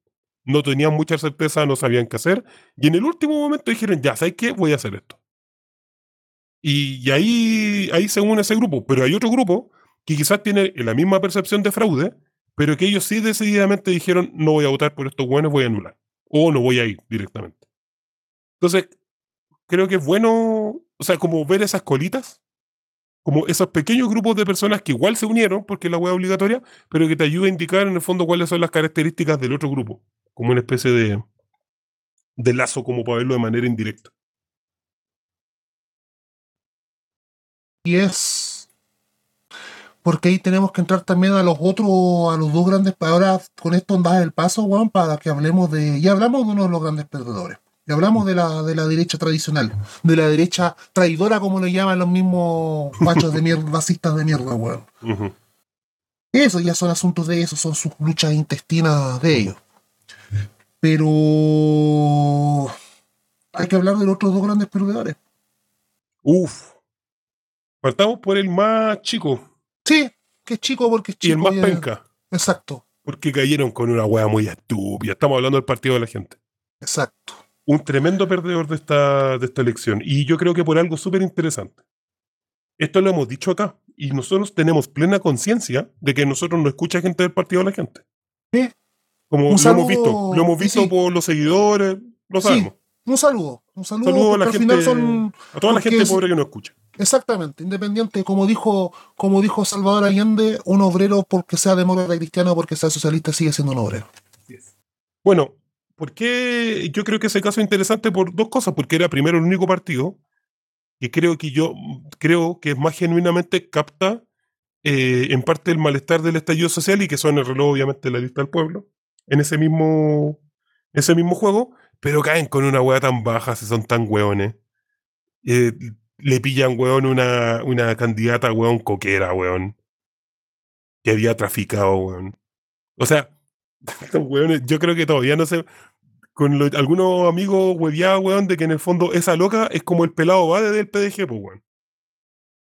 no tenían mucha certeza, no sabían qué hacer, y en el último momento dijeron, ya, ¿sabes qué? Voy a hacer esto. Y, ahí, ahí se une ese grupo, pero hay otro grupo que quizás tiene la misma percepción de fraude, pero que ellos sí decididamente dijeron, no voy a votar por estos buenos, voy a anular, o no voy a ir directamente. Entonces, creo que es bueno, o sea, como ver esas colitas, como esos pequeños grupos de personas que igual se unieron, porque la web obligatoria, pero que te ayuda a indicar en el fondo cuáles son las características del otro grupo, como una especie de, de lazo, como para verlo de manera indirecta. Y es. Porque ahí tenemos que entrar también a los otros, a los dos grandes. Ahora, con esto das el paso, Juan, para que hablemos de. Ya hablamos de uno de los grandes perdedores. Y hablamos de la, de la derecha tradicional. De la derecha traidora, como le llaman los mismos machos de mierda, racistas de mierda, weón. Ujú. Eso ya son asuntos de ellos, son sus luchas intestinas de ellos. Pero hay que hablar de los otros dos grandes perdedores. Uf. Partamos por el más chico Sí, que es chico porque es y el chico. más y- penca, Exacto, porque cayeron con una wea muy estúpida. Estamos hablando del partido de la gente. exacto. Un tremendo perdedor de esta, de esta elección. Y yo creo que por algo súper interesante. Esto lo hemos dicho acá. Y nosotros tenemos plena conciencia de que nosotros no escucha gente del partido de la gente. Sí. Como Un lo hemos visto. Lo hemos visto sí. por los seguidores. Lo Sí. sabemos. Un saludo, un saludo, Saludo a la gente, son a toda la gente es- pobre que no escucha. exactamente independiente, como dijo, como dijo Salvador Allende, un obrero porque sea demócrata cristiano, porque sea socialista, sigue siendo un obrero. Bueno, ¿por qué yo creo que ese caso es interesante por dos cosas? Porque era primero el único partido que creo que yo creo que más genuinamente capta eh, en parte el malestar del estallido social y que son el reloj obviamente la lista del pueblo en ese mismo ese mismo juego, pero caen con una hueá tan baja si son tan hueones. Eh, le pillan, weón, una, una candidata, weón, coquera, weón. Que había traficado, weón. O sea, weones, yo creo que todavía no sé. Con lo- algunos amigos hueveados, weón, de que en el fondo esa loca es como el pelado Bade del PDG, pues, weón.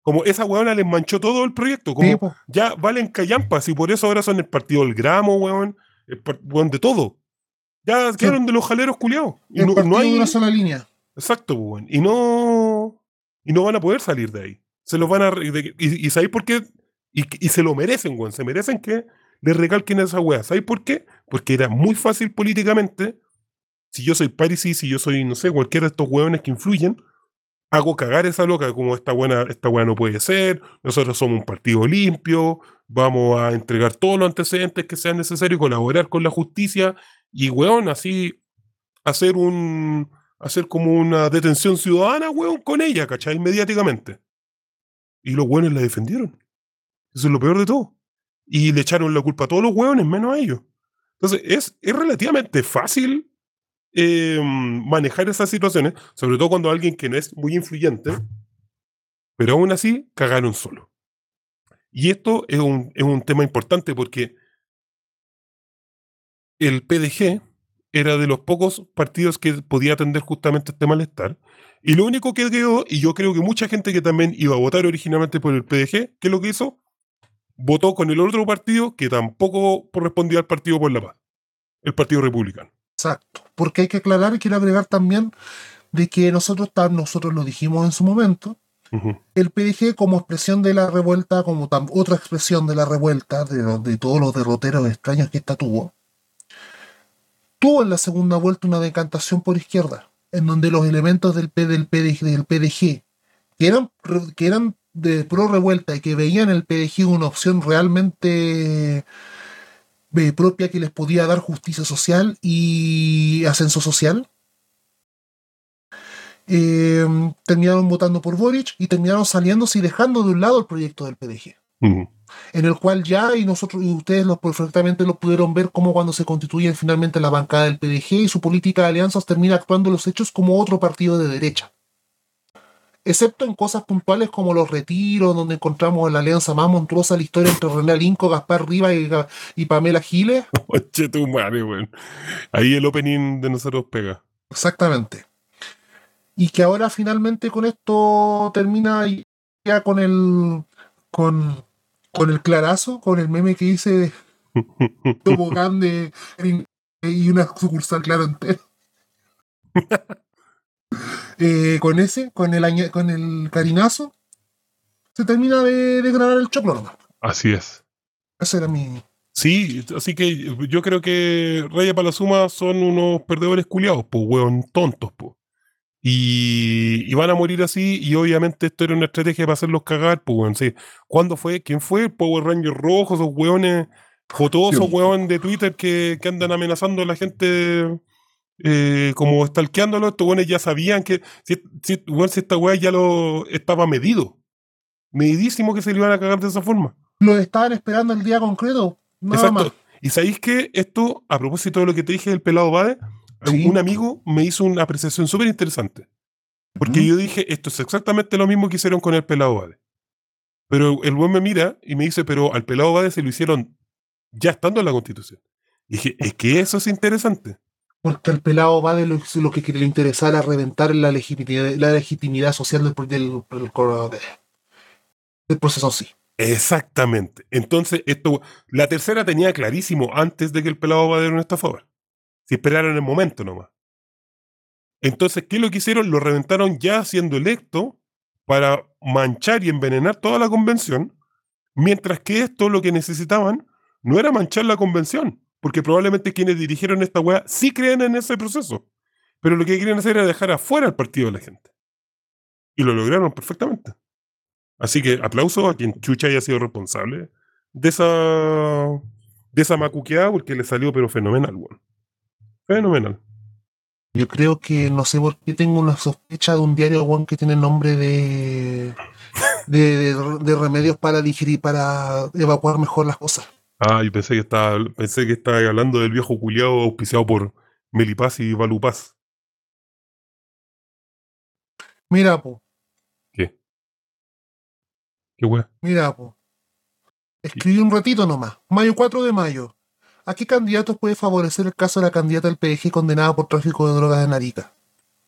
Como esa weona les manchó todo el proyecto. Como Sí, ya valen callampas y por eso ahora son el partido del gramo, weón. El weón, de todo. Ya quedaron de los jaleros culiados. Y el no, hay. una sola línea. Exacto, weón. Y no. Y no van a poder salir de ahí. Se los van a. y, y ¿sabéis por qué? Y, y se lo merecen, weón. Se merecen que le recalquen esa weá. ¿Sabéis por qué? Porque era muy fácil políticamente. Si yo soy Parisi, si yo soy, no sé, cualquiera de estos weones que influyen, hago cagar esa loca como esta buena, esta no puede ser, nosotros somos un partido limpio, vamos a entregar todos los antecedentes que sean necesarios, colaborar con la justicia, y weón, así hacer un hacer como una detención ciudadana, weón, con ella, ¿cachai? Mediáticamente. Y los weones la defendieron. Eso es lo peor de todo. Y le echaron la culpa a todos los weones, menos a ellos. Entonces, es, es relativamente fácil eh, manejar esas situaciones, sobre todo cuando alguien que no es muy influyente, pero aún así cagaron solo. Y esto es un, es un tema importante porque el PDG era de los pocos partidos que podía atender justamente este malestar. Y lo único que quedó, y yo creo que mucha gente que también iba a votar originalmente por el PDG, ¿qué es lo que hizo? Votó con el otro partido que tampoco correspondía al Partido por la Paz, el Partido Republicano. Exacto. Porque hay que aclarar y quiero agregar también de que nosotros, nosotros lo dijimos en su momento, el PDG como expresión de la revuelta, como otra expresión de la revuelta, de, de todos los derroteros extraños que esta tuvo, tuvo en la segunda vuelta una decantación por izquierda, en donde los elementos del, P, del, PDG, del PDG que eran, que eran de pro revuelta y que veían el PDG una opción realmente eh, propia que les podía dar justicia social y ascenso social, eh, terminaron votando por Boric y terminaron saliéndose y dejando de un lado el proyecto del PDG. En el cual ya, y nosotros y ustedes lo, perfectamente lo pudieron ver como cuando se constituye finalmente la bancada del PDG y su política de alianzas termina actuando los hechos como otro partido de derecha. Excepto en cosas puntuales como los retiros, donde encontramos la alianza más monstruosa de la historia entre René Alinco, Gaspar Rivas y, Pamela Giles. Oye, tu madre, weón. Ahí el opening de nosotros pega. Exactamente. Y que ahora finalmente con esto termina ya con el con, con el clarazo, con el meme que hice de y una sucursal claro entero. Eh, con ese, con el con el carinazo, se termina de, de grabar el choclo nomás. Así es. Ese era mi. Sí, así que yo creo que Raya Palazuma son unos perdedores culiados, pues, weón, tontos, pues. Y, y van a morir así, y obviamente esto era una estrategia para hacerlos cagar, pues, weón. Sí. ¿Cuándo fue? ¿Quién fue? Power Rangers rojos, esos weones jotosos, Sí. weón, de Twitter que, que andan amenazando a la gente eh, como stalkeándolo. Estos weones ya sabían que, si, si, weón, si esta weá ya lo estaba medido. Medidísimo que se le iban a cagar de esa forma. Lo estaban esperando el día concreto. Nada Exacto. más. Y sabéis que esto, a propósito de lo que te dije del pelado Bade, Sí. un amigo me hizo una apreciación súper interesante. Porque yo dije, esto es exactamente lo mismo que hicieron con el pelado Bade. Pero el buen me mira y me dice, pero al pelado Bade se lo hicieron ya estando en la constitución. Y dije, es que eso es interesante. Porque el pelado va de lo, lo que le interesa era reventar la legitimidad, la legitimidad social del, del, del, proceso sí. Exactamente. Entonces, esto, la tercera tenía clarísimo antes de que el pelado Bade era un estafador. Si esperaron el momento nomás. Entonces, ¿qué es lo que hicieron? Lo reventaron ya siendo electo para manchar y envenenar toda la convención, mientras que esto lo que necesitaban no era manchar la convención, porque probablemente quienes dirigieron esta weá sí creen en ese proceso, pero lo que querían hacer era dejar afuera al partido de la gente. Y lo lograron perfectamente. Así que aplauso a quien chucha haya sido responsable de esa de esa macuqueada porque le salió pero fenomenal, weón. Fenomenal. Yo creo que no sé por qué tengo una sospecha de un diario weón, que tiene nombre de, de, de- de remedios para digerir, para evacuar mejor las cosas. Ah, y pensé que estaba, pensé que estaba hablando del viejo culiado auspiciado por Melipaz y Valupaz. Mira, po, ¿Qué? ¿Qué weá? mira, po. Escribí un ratito nomás. Mayo 4 de mayo. ¿A qué candidatos puede favorecer el caso de la candidata del PDG condenada por tráfico de drogas en Arica?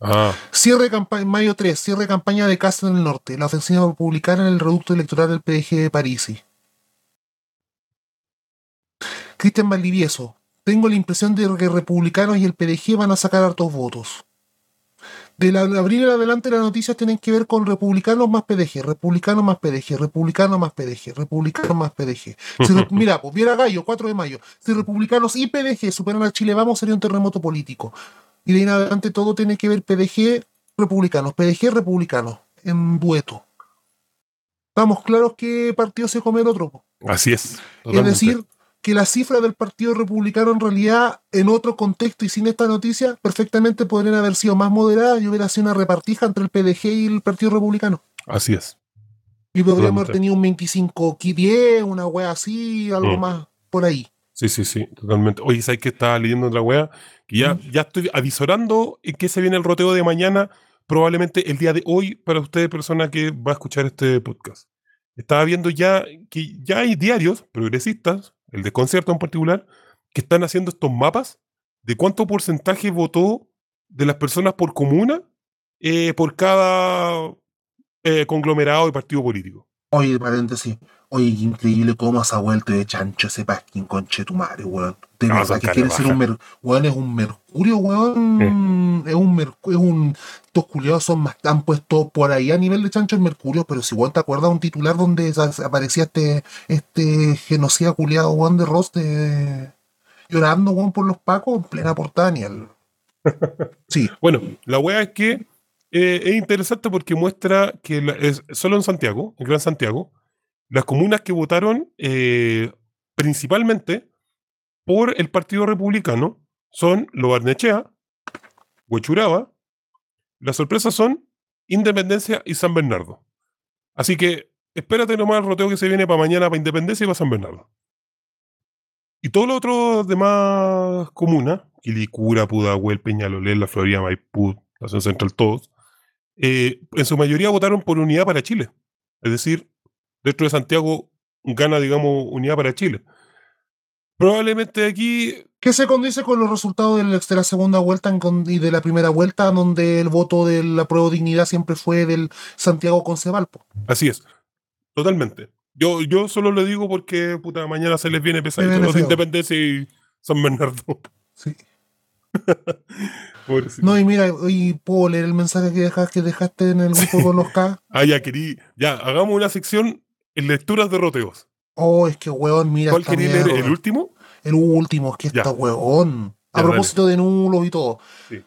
Ah, Cierre campaña, mayo 3, cierre campaña de Casa en el Norte, la ofensiva republicana en el reducto electoral del PDG de Parisi. Cristian Valdivieso, tengo la impresión de que republicanos y el PDG van a sacar hartos votos. De la, de abril en adelante las noticias tienen que ver con republicanos más PDG, republicanos más PDG, republicanos más PDG, republicanos más PDG. Si re- mira, pues viera Gallo, 4 de mayo. Si republicanos y PDG superan a Chile Vamos, sería un terremoto político. Y de ahí en adelante todo tiene que ver PDG, republicanos, PDG, republicanos, en dueto. Estamos claros qué partido se come el otro. así es. Es decir, que la cifra del Partido Republicano en realidad, en otro contexto y sin esta noticia, perfectamente podrían haber sido más moderadas y hubiera sido una repartija entre el PDG y el Partido Republicano. Así es. Y podríamos haber tenido un 25 10, una wea así, algo Mm. más por ahí. Sí, sí, sí, totalmente. Oye, ¿sabes que estaba leyendo otra weá? Que ya, ya estoy avisorando en que se viene el roteo de mañana, probablemente el día de hoy, para usted, persona que va a escuchar este podcast. Estaba viendo ya que ya hay diarios progresistas, el de concierto en particular, que están haciendo estos mapas de cuánto porcentaje votó de las personas por comuna eh, por cada eh, conglomerado y partido político. Oye, paréntesis. Oye, qué increíble cómo se ha vuelto de chancho ese Pasquín conche tu madre, weón. De Ah, verdad que quiere ser un mer weón, es un mercurio, weón. Es un mercurio, es un. Estos culiados son más, han puesto por ahí a nivel de chancho el mercurio, pero si weón te acuerdas un titular donde aparecía este, este genocida culiado, weón, de Ross de llorando, weón, por los pacos en plena portada, ni el- Sí, Bueno, la weá es que eh, es interesante porque muestra que la- es, solo en Santiago, en Gran Santiago, las comunas que votaron eh, principalmente por el Partido Republicano son Lo Barnechea, Huechuraba, las sorpresas son Independencia y San Bernardo. Así que espérate nomás el roteo que se viene para mañana para Independencia y para San Bernardo. Y todos los otros demás comunas, Quilicura, Pudahuel, Peñalolén, La Florida, Maipú, Zona Central, todos, eh, en su mayoría votaron por Unidad para Chile. Es decir, dentro de Santiago gana, digamos, Unidad para Chile. Probablemente aquí, Que se condice con los resultados de la segunda vuelta y de la primera vuelta, donde el voto de la prueba de dignidad siempre fue del Santiago Concebalpo. así es, totalmente. Yo, yo solo lo digo porque puta, mañana se les viene pesadito los. Independencia y San Bernardo. Sí. No, y mira, y puedo leer el mensaje que dejaste, que dejaste en el grupo con los K. Ah, ya querí. Ya, hagamos una sección en lecturas de roteos. Oh, es que weón, mira. ¿Cuál leer? mierda. ¿El último? El último, es que Ya. está weón. A Ya, propósito de nulos y todo. Sí.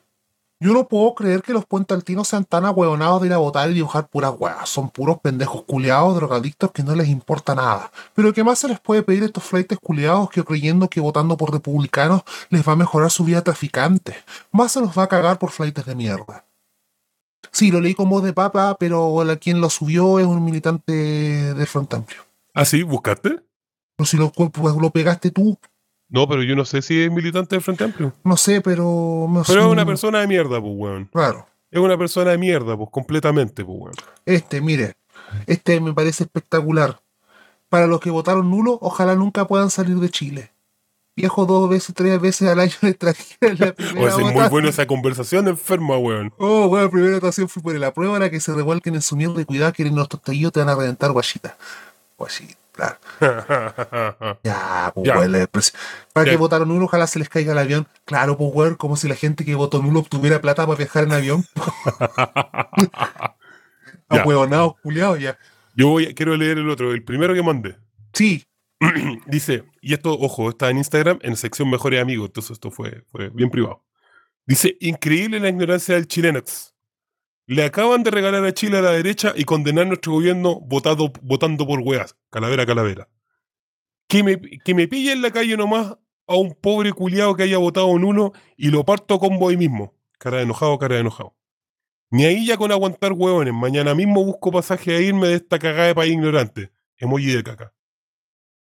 Yo no puedo creer que los puentaltinos sean tan ahueonados de ir a votar y dibujar puras weas. Son puros pendejos culiados, drogadictos que no les importa nada. Pero ¿qué más se les puede pedir a estos fleites culiados que creyendo que votando por republicanos les va a mejorar su vida traficante? Más se los va a cagar por fleites de mierda. Sí, lo leí con voz de papa, pero la quien lo subió es un militante del Frente Amplio. Ah, sí, ¿buscaste? Pero si lo, pues, lo pegaste tú, No, pero yo no sé si es militante del Frente Amplio. no sé, pero... no Pero sé, es una persona de mierda, pues, weón. Claro. Es una persona de mierda, pues, completamente, pues, weón. Este, mire, este me parece espectacular. Para los que votaron nulo, ojalá nunca puedan salir de Chile. Viajo dos veces, tres veces al año al extranjero la O primera muy buena esa conversación enferma, weón. Oh, la primera votación fui por la prueba, la que se revuelquen en su mierda y cuidado que en los tostallidos te van a reventar guachita. Guachita, claro. Ya, pues, Ya. weón, la expresión. Para Ya. que votaron nulo, ojalá se les caiga el avión. Claro, pues, weón, como si la gente que votó nulo obtuviera plata para viajar en avión. Ahueonados, culiados, ya. Yo voy, quiero leer el otro, el primero que mandé. Sí, Dice, y esto, ojo, está en Instagram, en sección Mejores Amigos, entonces esto fue, fue bien privado. Dice, increíble la ignorancia del chilenex. Le acaban de regalar a Chile a la derecha y condenar nuestro gobierno votado, votando por weas. Calavera, calavera. Que me, que me pille en la calle nomás a un pobre culiado que haya votado en uno y lo parto con voy mismo. Cara de enojado, cara de enojado. Ni ahí ya con aguantar hueones. Mañana mismo busco pasaje a irme de esta cagada de país ignorante. Emoji de caca.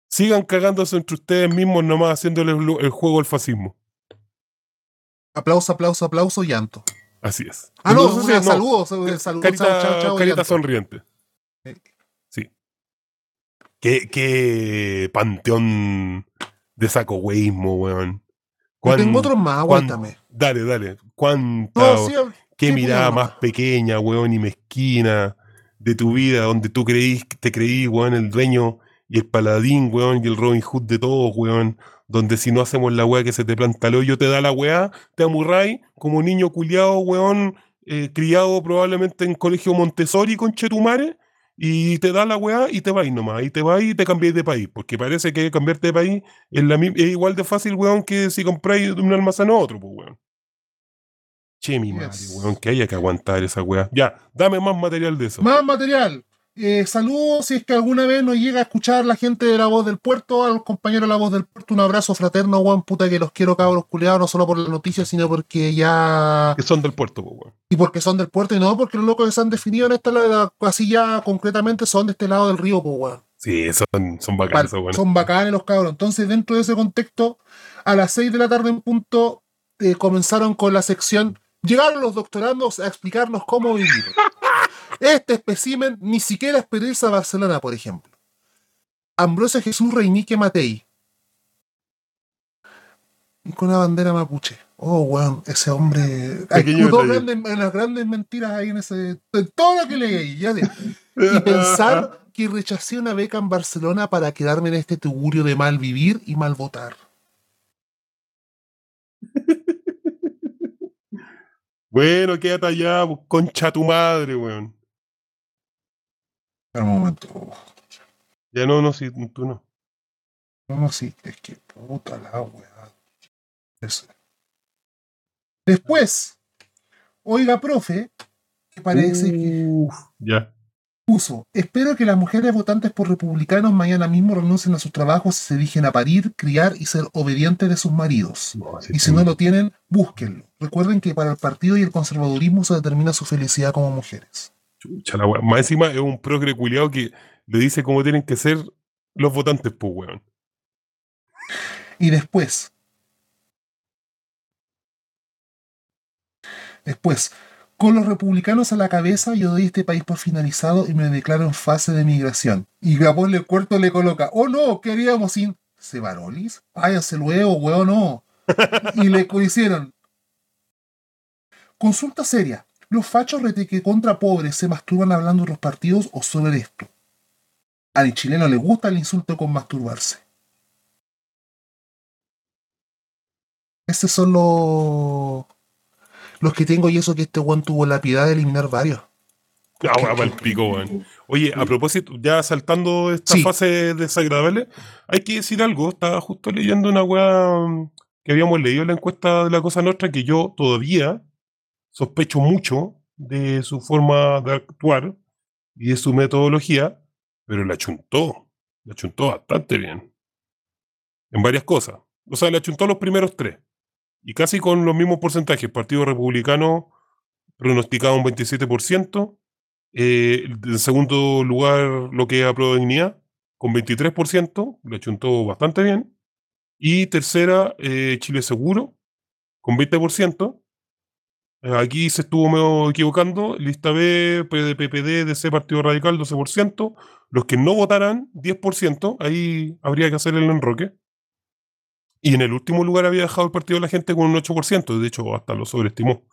Sigan cagándose entre ustedes mismos nomás haciéndole el, el juego al fascismo. aplauso, aplauso, aplauso, llanto. Así es. Ah, no, no, saludos, eh, saludos, Carita, chao, chao, chao, carita sonriente. Sí. Sí. Qué, qué panteón de saco weísmo, weón. Cuán- tengo otros más, cuán- aguántame. Dale, dale. Cuánta, No, sí, qué sí, mirada más pequeña, weón, y mezquina de tu vida, donde tú creís, te creí, weón, el dueño y el paladín, weón, y el Robin Hood de todos, weón. Donde si no hacemos la weá que se te planta el hoyo, te da la weá, te amurráis como niño culiado, weón, eh, criado probablemente en colegio Montessori con Chetumare, y te da la weá y te vais nomás, y te vais y te cambiáis de país, porque parece que cambiarte de país es, la, es igual de fácil, weón, que si compráis de un almacén a otro, pues, weón. Che, mi madre, weón, que haya que aguantar esa weá. Ya, dame más material de eso. Más material. Eh, saludos si es que alguna vez nos llega a escuchar la gente de la voz del puerto, a los compañeros de la voz del puerto, un abrazo fraterno, weón, puta que los quiero cabros culiados, no solo por las noticias, sino porque ya... Que son del puerto, pues, weón. Y porque son del puerto y no porque los locos que se han definido en esta la- así ya concretamente son de este lado del río, pues, weón. Sí, son, son bacanas, weón. Son bacanes los cabros. Entonces, dentro de ese contexto, a las 6 de la tarde en punto, eh, comenzaron con la sección. Llegaron los doctorandos a explicarnos cómo vivir. Este espécimen ni siquiera es irse a Barcelona, por ejemplo. Ambrosio Jesús Reinique Matei. Y con una bandera mapuche. Oh, weón, ese hombre. Hay dos grandes, grandes mentiras ahí en ese. Todo lo que leí. Ya sé. Y pensar que rechacé una beca en Barcelona para quedarme en este tugurio de mal vivir y mal votar. Bueno, quédate allá, pues, concha tu madre, weón. Espera un momento. Ya no, no, sí, tú no. No, no, sí, es que puta la weá. Eso. Después, oiga, profe, parece que Uf, ya. puso, espero que las mujeres votantes por republicanos mañana mismo renuncien a sus trabajos y se dediquen a parir, criar y ser obedientes de sus maridos. No, sí, Y si no lo tienen, búsquenlo. Recuerden que para el partido y el conservadurismo se determina su felicidad como mujeres. Chucha la. Más encima es un progre culiao que le dice cómo tienen que ser los votantes, pues, weón. Y después. Después, con los republicanos a la cabeza, yo doy este país por finalizado y me declaro en fase de migración. Y Gabón le cuarto le coloca, oh no, ¿qué haríamos sin Cebarolis? Váyanse luego, weón, no. y le hicieron. Consulta seria. ¿Los fachos reteque contra pobres se masturban hablando de los partidos o sobre esto? Al chileno le gusta el insulto con masturbarse. Estos son los, los que tengo y eso que este one tuvo la piedad de eliminar varios. Ah, weón, pa'l pico, weón. Oye, a propósito, ya saltando esta Sí. fase desagradable, hay que decir algo. Estaba justo leyendo una weá que habíamos leído en la encuesta de la Cosa Nuestra que yo todavía sospecho mucho de su forma de actuar y de su metodología, pero la chuntó. La chuntó bastante bien. En varias cosas. O sea, la chuntó los primeros tres. Y casi con los mismos porcentajes. Partido Republicano pronosticaba un 27%. Eh, en segundo lugar, lo que es a con 23%, le chuntó bastante bien. Y tercera, eh, Chile Seguro, con 20%. Eh, aquí se estuvo medio equivocando. Lista B, PD, PPD, DC, Partido Radical, 12%. Los que no votaran, 10%. Ahí habría que hacer el enroque. Y en el último lugar había dejado el Partido de la Gente con un 8%. De hecho, hasta lo sobreestimó.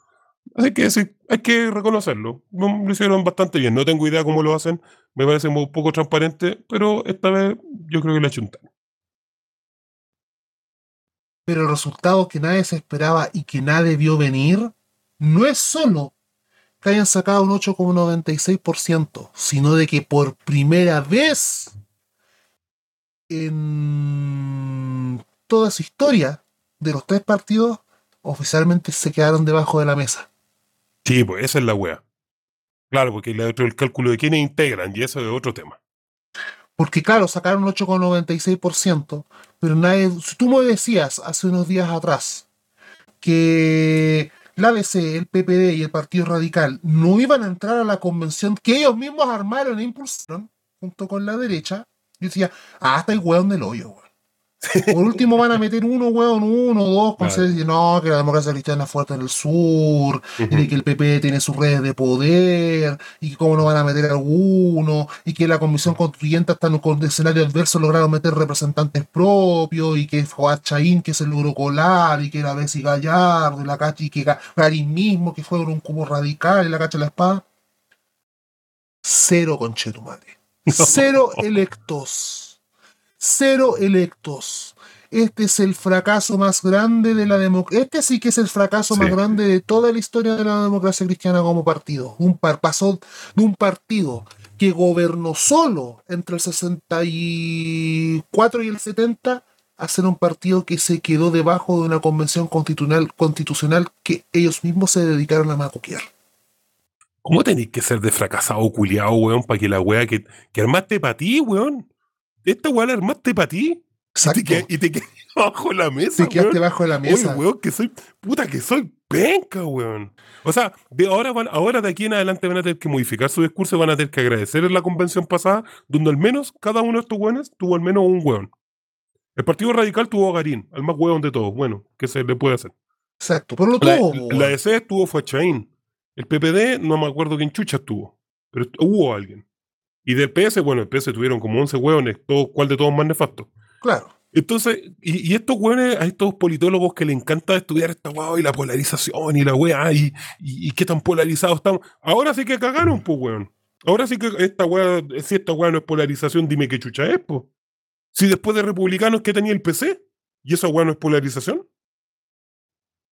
Así que hay que reconocerlo. No, Lo hicieron bastante bien. No tengo idea cómo lo hacen. Me parece un poco transparente, pero esta vez yo creo que le chuntaron. Pero el resultado que nadie se esperaba y que nadie vio venir no es solo que hayan sacado un 8,96%, sino de que por primera vez en toda su historia de los tres partidos oficialmente se quedaron debajo de la mesa. Sí, pues esa es la wea. Claro, porque el, cálculo de quiénes integran, y eso es otro tema. Porque claro, sacaron un 8,96%, pero nadie, si tú me decías hace unos días atrás que la ADC, el PPD y el Partido Radical no iban a entrar a la convención que ellos mismos armaron e impulsaron junto con la derecha, yo decía, ah, está el hueón del hoyo. Por último van a meter uno, hueón, uno, dos, con Claro. no, que la democracia cristiana es fuerte en el sur, y de Ujú. que el PP tiene sus redes de poder, y que cómo no van a meter alguno, y que la comisión constituyente hasta en un escenario adverso lograron meter representantes propios, y que fue a Chaín que se logró colar, y que la Bessie Gallardo, y la Cachi, y que Ga- Garín mismo, que fue un cubo radical, y la Cacha de la espada. Cero conchetumare. Cero electos. Cero electos. Este es el fracaso más grande de la democracia. Este sí que es el fracaso Sí. más grande de toda la historia de la democracia cristiana como partido. Un par pasó de un partido que gobernó solo entre el 64 y el 70 a ser un partido que se quedó debajo de una convención constitucional, constitucional que ellos mismos se dedicaron a macuquear. ¿Cómo tenéis que ser de fracasado culiado, weón, para que la wea que, que armaste para ti, weón? Esta wea la armaste para ti. Y Exacto. te, qued- y te quedaste bajo la mesa, Te quedaste weón. debajo de la mesa. Oye, weón, que soy. Puta, que soy penca, weón. O sea, de ahora, van, ahora de aquí en adelante van a tener que modificar su discurso y van a tener que agradecer en la convención pasada, donde al menos cada uno de estos weones tuvo al menos un weón. El Partido Radical tuvo a Garín, al más weón de todos. Bueno, ¿qué se le puede hacer? Exacto. Pero lo La, tuvo. la weón. DC estuvo fue a Chaín. El PPD, no me acuerdo quién chucha estuvo, pero hubo alguien. Y del PS, bueno, el PS tuvieron como 11 hueones, todo, ¿cuál de todos más nefasto? Claro. Entonces, y, y estos hueones, a estos politólogos que le encanta estudiar esta hueá y la polarización y la weá y, y, y qué tan polarizados estamos. Ahora sí que cagaron, pues, weón. Ahora sí que esta weá, si esta weá no es polarización, dime qué chucha es, pues. Si después de republicanos que tenía el PC, y esa weá no es polarización.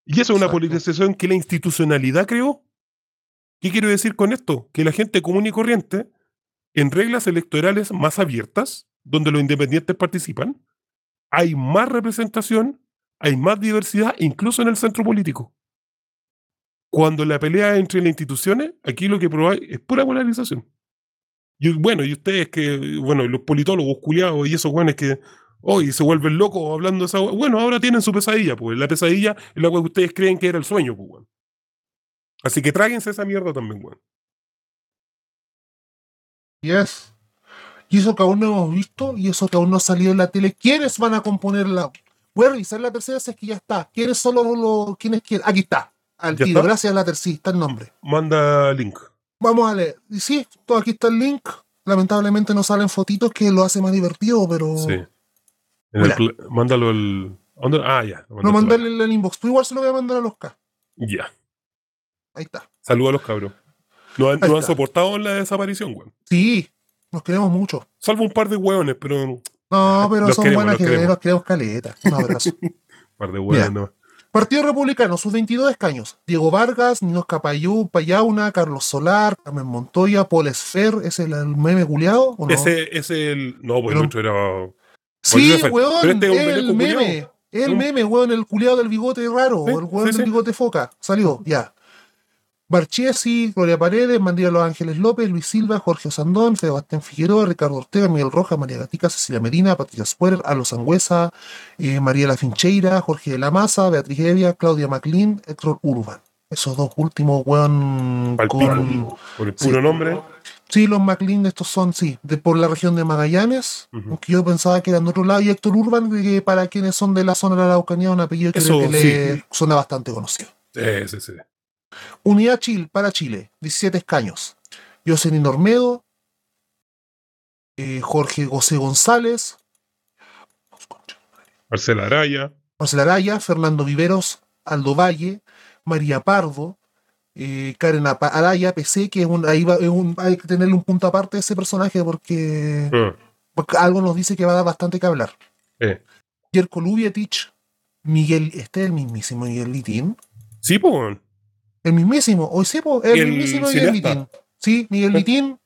Y esa es una Exacto. polarización que la institucionalidad creó. ¿Qué quiero decir con esto? Que la gente común y corriente, en reglas electorales más abiertas, donde los independientes participan, hay más representación, hay más diversidad, incluso en el centro político. cuando la pelea entre las instituciones, aquí lo que probáis es pura polarización. Y bueno, y ustedes que, bueno, los politólogos culiados y esos güeyes que hoy se vuelven locos hablando de esa Bueno, ahora tienen su pesadilla, pues la pesadilla es la que ustedes creen que era el sueño, pues, weón. Así que tráguense esa mierda también, weón. Yes. Y eso que aún no hemos visto, y eso que aún no ha salido en la tele. ¿Quiénes van a componer la.? Voy a revisar la tercera si es que ya está. ¿Quiénes son los. los- ¿Quiénes quieren? Aquí está. Al ¿Ya tiro. Gracias a la tercera. Está el nombre. Manda link. Vamos a leer. Y sí, todo aquí está el link. Lamentablemente no salen fotitos que lo hace más divertido, pero. Sí. El mándalo el. Ah, ya. lo No mandarle en el inbox. Pero igual se lo voy a mandar a los K. Ya. Ahí está. Saludos a los cabros. Nos han, soportado en la desaparición, weón. Sí, nos queremos mucho. Salvo un par de hueones, pero un No, pero son queremos, buenas queremos. nos queremos caleta. Un abrazo. par de hueones nomás. Partido Republicano, sus 22 escaños. Diego Vargas, Ninos Capayú, Payauna, Carlos Solar, Carmen Montoya, Paul Esfer, ¿es el, meme culiado? ¿o no? Ese es el. No, pues el otro era. sí, weón, este es un el meme. culiao. El meme, weón, el culiado del bigote raro, Sí, el weón sí, del sí. bigote foca. Salió, ya. Barchiesi, Gloria Paredes, Mandía Los Ángeles López, Luis Silva, Jorge Osandón, Sebastián Figueroa, Ricardo Ortega, Miguel Rojas, María Gatica, Cecilia Medina, Patricia Spuer, Alo Sangüesa, eh, Mariela Fincheira, Jorge de la Maza, Beatriz Evia, Claudia MacLean, Héctor Urban. Esos dos últimos, weón, con... Por el Sí. puro nombre. Sí, los MacLean estos son, sí, de por la región de Magallanes, aunque yo pensaba que eran de otro lado, y Héctor Urban, que para quienes son de la zona de la Araucanía, un apellido que, Eso, creo que le suena bastante conocido. Sí, sí, sí. Unidad Chile para Chile, 17 escaños. Jocelyn Ormedo, eh, Jorge José González, Marcela Araya. Marcela Araya, Fernando Viveros, Aldo Valle, María Pardo, eh, Karen Araya, PC, que es un, ahí va- es un- hay que tenerle un punto aparte a ese personaje porque, Ah, porque algo nos dice que va a dar bastante que hablar. eh. Jerko Lubietich, Miguel, este es el mismísimo Miguel Litín. Sí, pues. El mismísimo, hoy sí, po, el, El mismísimo Miguel. Litín. Sí, Miguel Litín,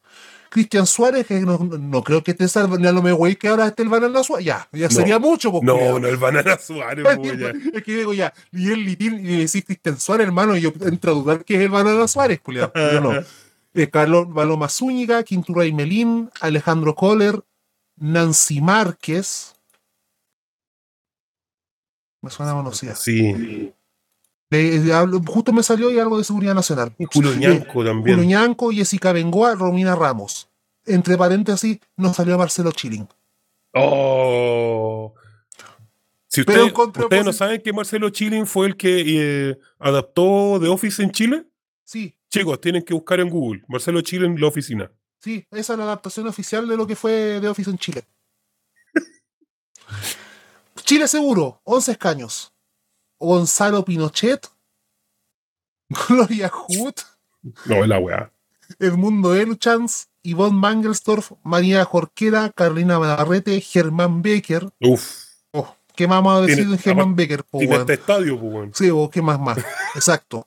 Cristian Suárez, que no, no creo que esté salvo, ya no me que ahora esté el Banana Suárez. Ya, ya No. sería mucho, po, No, no, el Banana Suárez, ya. Es que digo ya, Miguel Litín y decís Cristian Suárez, hermano, y yo entro a dudar que es el Banana Suárez, culiao. Yo no. Eh, Carlos Paloma Zúñiga, Quintura Melín, Alejandro Kohler, Nancy Márquez. Me suena conocida. Sí. Le- hablo- justo me salió y algo de seguridad nacional. Julio Eh, Ñanco Julio también. Ñanco, Jessica Bengoa, Romina Ramos. Entre paréntesis, nos salió Marcelo Chilling. Oh. Si ustedes, no saben que Marcelo Chilin fue el que eh, adaptó The Office en Chile, Sí, chicos, tienen que buscar en Google. Marcelo Chilin, la oficina. sí, esa es la adaptación oficial de lo que fue The Office en Chile. Chile Seguro, 11 escaños. Gonzalo Pinochet, Gloria Hood, No, la weá. Edmundo Elchans, Ivonne Mangelsdorf, María Jorquera, Carolina Navarrete, Germán Becker. Uf. Oh, ¿Qué más vamos a decir de Germán Becker? po, Tiene este estadio. Sí, vos, ¿qué más más? Exacto.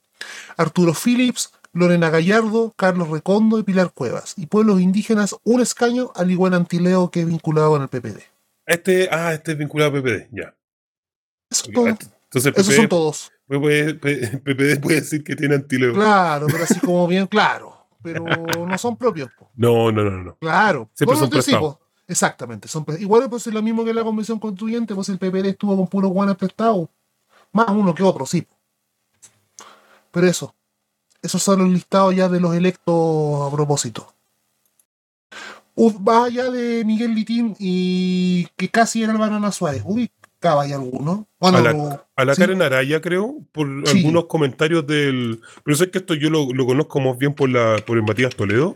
Arturo Phillips, Lorena Gallardo, Carlos Recondo y Pilar Cuevas. Y pueblos indígenas, un escaño, al igual Antileo que es vinculado con el PPD. Este, ah, este es vinculado a PPD, ya. Eso es todo. Entonces, Esos son PPD, todos. PPD puede decir que tiene antileo. Claro, pero así como bien claro. Pero no son propios. po. No, no, no, no. Claro. Siempre son prestados. Exactamente. Son Igual pues es lo mismo que la convención constituyente, pues el PPD estuvo con puros guanes prestados. Más uno que otro, sí. Pero eso. Esos son los listados ya de los electos a propósito. Uf, más allá de Miguel Litín y que casi era el Banana Suárez. Ubicaba ahí alguno. Bueno, A la- A la sí. Karen Araya, creo, por Sí. algunos comentarios del. Pero sé que esto yo lo, lo conozco más bien por la por el Matías Toledo.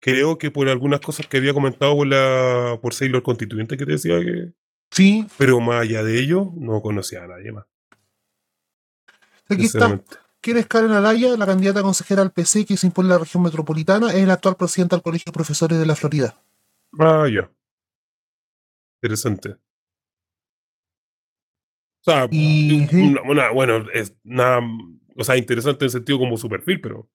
Creo que por algunas cosas que había comentado por la por Sailor Constituyente que te decía que. Sí, Pero más allá de ello, no conocía a nadie más. aquí está. ¿Quién es Karen Araya? La candidata consejera al PC que se impone en la región metropolitana. Es la actual presidenta del Colegio de Profesores de la Florida. Ah, ya. Interesante. O sea, Y- una- una- bueno, es nada. O sea, interesante en sentido como su perfil, pero.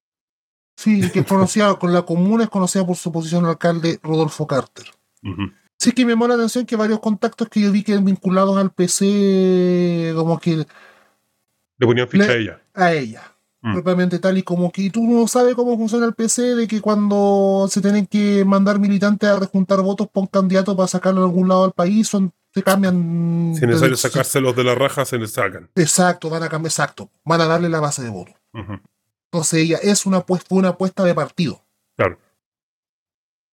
Sí, que es conocida con la comuna, es conocida por su posición al alcalde Rodolfo Carter. ujú. Sí que me llamó la atención que varios contactos que yo vi que vinculados al PC, como que Le ponían ficha Le- a ella. a ella. Mm. propiamente tal y como que tú no sabes cómo funciona el PC, de que cuando se tienen que mandar militantes a rejuntar votos por un candidato para sacarlo de algún lado del país, son, se cambian. Si es necesario de- sacárselos de la raja, se les sacan. Exacto, van a cambiar, exacto. Van a darle la base de voto. Entonces ella es una apuesta, una apuesta de partido. Claro.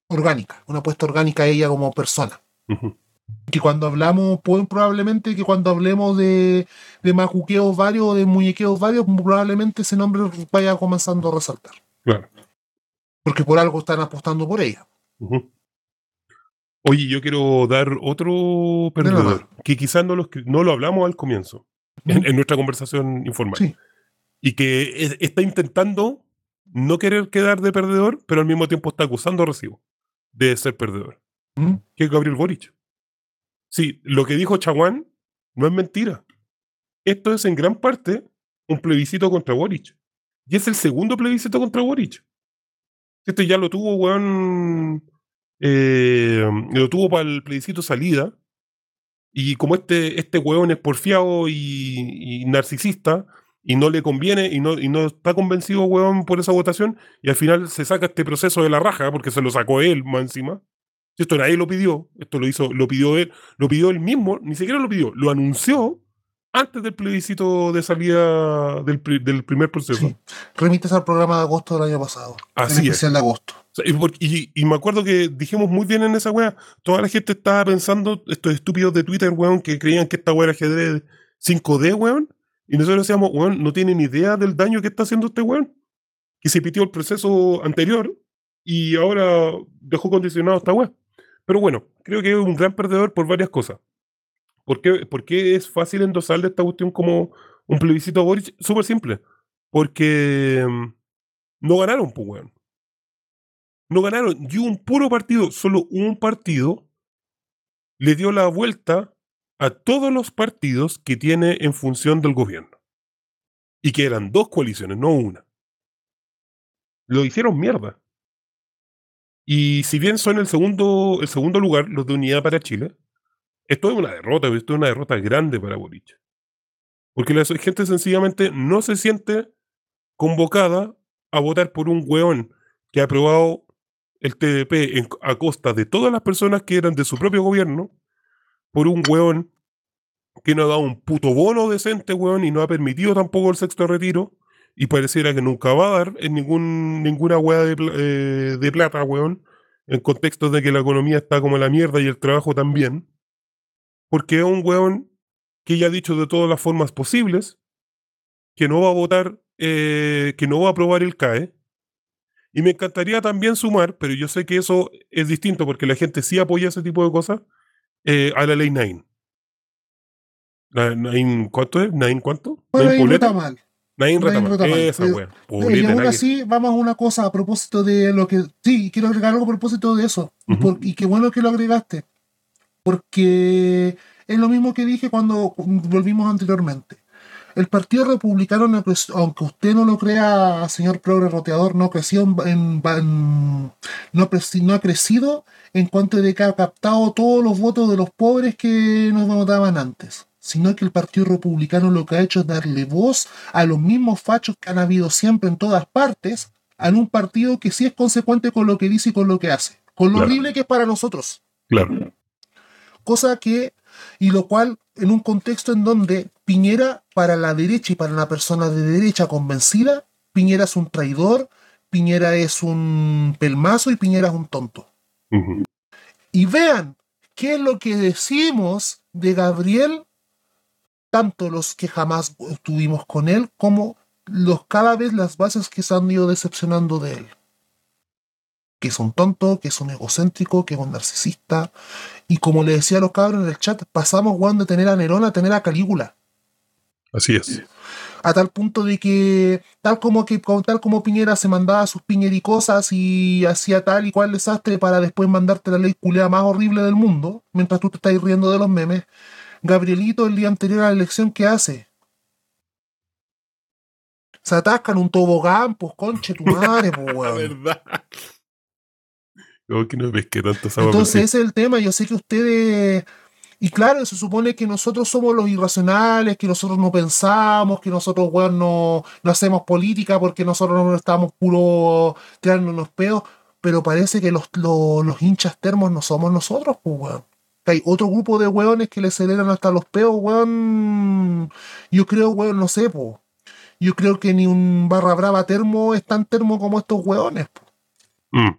Orgánica, una apuesta orgánica a ella como persona. Ujú. Que cuando hablamos, pueden probablemente que cuando hablemos de, de macuqueos varios o de muñequeos varios, probablemente ese nombre vaya comenzando a resaltar. Claro. Porque por algo están apostando por ella. Oye, yo quiero dar otro perdedor, que quizás no lo, escri- no lo hablamos al comienzo, en, en nuestra conversación informal. Sí. Y que es- está intentando no querer quedar de perdedor, pero al mismo tiempo está acusando a Recibo de ser perdedor, que es Gabriel Boric. Sí, lo que dijo Chaguán no es mentira. Esto es en gran parte un plebiscito contra Boric. Y es el segundo plebiscito contra Boric. Esto ya lo tuvo, weón. eh, lo tuvo para el plebiscito salida. Y como este, este weón es porfiado y, narcisista, y no le conviene, y no, y no está convencido, weón, por esa votación, y al final se saca este proceso de la raja, porque se lo sacó él más encima. Esto nadie lo pidió, esto lo hizo, lo pidió él, lo pidió él mismo, ni siquiera lo pidió, lo anunció antes del plebiscito de salida del, del primer proceso. Sí. Remites al programa de agosto del año pasado. Así en es. especial de agosto. Y, y- y me acuerdo que dijimos muy bien en esa weá. Toda la gente estaba pensando, estos estúpidos de Twitter, weón, que creían que esta weá era ajedrez 5D, weón. Y nosotros decíamos, weón, no tienen idea del daño que está haciendo este weón. Que se pitió el proceso anterior y ahora dejó condicionado esta weá. Pero bueno, creo que es un gran perdedor por varias cosas. ¿Por qué, es fácil endosarle esta cuestión como un plebiscito a Boric? Súper simple. Porque mm, no ganaron, pues. No ganaron. Y un puro partido, solo un partido, le dio la vuelta a todos los partidos que tiene en función del gobierno. Y que eran dos coaliciones, no una. Lo hicieron mierda. Y si bien son el segundo, el segundo lugar, los de Unidad para Chile, esto es una derrota, esto es una derrota grande para Boric. Porque la gente sencillamente no se siente convocada a votar por un weón que ha aprobado el TDP a costa de todas las personas que eran de su propio gobierno, por un weón que no ha dado un puto bono decente, weón, y no ha permitido tampoco el sexto retiro, y pareciera que nunca va a dar en ningún, ninguna de, pla- eh, de plata, weón, en contexto de que la economía está como la mierda y el trabajo también, porque es un weón que ya ha dicho de todas las formas posibles que no va a votar, eh, que no va a aprobar el CAE. Y me encantaría también sumar, pero yo sé que eso es distinto porque la gente sí apoya ese tipo de cosas, eh, a la ley Nine. La Nine, ¿Cuánto es? ¿Nine cuánto? Bueno, ¿Nine ahí no está mal. Nine Retamal. Esa Eh, wea. y aún así, vamos a una cosa a propósito de lo que. Sí, quiero agregar algo a propósito de eso. Y Ujú. por- y qué bueno que lo agregaste. Porque es lo mismo que dije cuando volvimos anteriormente. El Partido Republicano, aunque usted no lo crea, señor progre roteador, no creció en, en- en- no, no ha crecido en cuanto de que ha captado todos los votos de los pobres que nos votaban antes, sino que el Partido Republicano lo que ha hecho es darle voz a los mismos fachos que han habido siempre en todas partes, en un partido que sí es consecuente con lo que dice y con lo que hace, con lo Claro. horrible que es para nosotros Claro. cosa que, y lo cual en un contexto en donde Piñera, para la derecha y para una persona de derecha convencida, Piñera es un traidor, Piñera es un pelmazo y Piñera es un tonto. Y vean qué es lo que decimos de Gabriel, tanto los que jamás estuvimos con él, como los cada vez las bases que se han ido decepcionando de él. Que es un tonto, que es un egocéntrico, que es un narcisista. Y como le decía a los cabros en el chat, pasamos weón, de tener a Nerón a tener a Calígula. Así es. A tal punto de que, tal como que tal como Piñera se mandaba sus piñericosas y hacía tal y cual desastre para después mandarte la ley culea más horrible del mundo, mientras tú te estás riendo de los memes, Gabrielito el día anterior a la elección, ¿qué hace? Se atascan un tobogán, pues conche tu madre, pues weón. verdad. No, que no ves que tanto Entonces ese es el tema. Yo sé que ustedes, Y claro, se supone que nosotros somos los irracionales, que nosotros no pensamos, que nosotros, weón, no, no hacemos política porque nosotros no estamos puro tirándonos peos, pero parece que los, los, los hinchas termos no somos nosotros, pues, weón. Que hay otro grupo de weones que le aceleran hasta los peos, weón. Yo creo, weón, no sé, pues. Yo creo que ni un barra brava termo es tan termo como estos weones, po. Mm.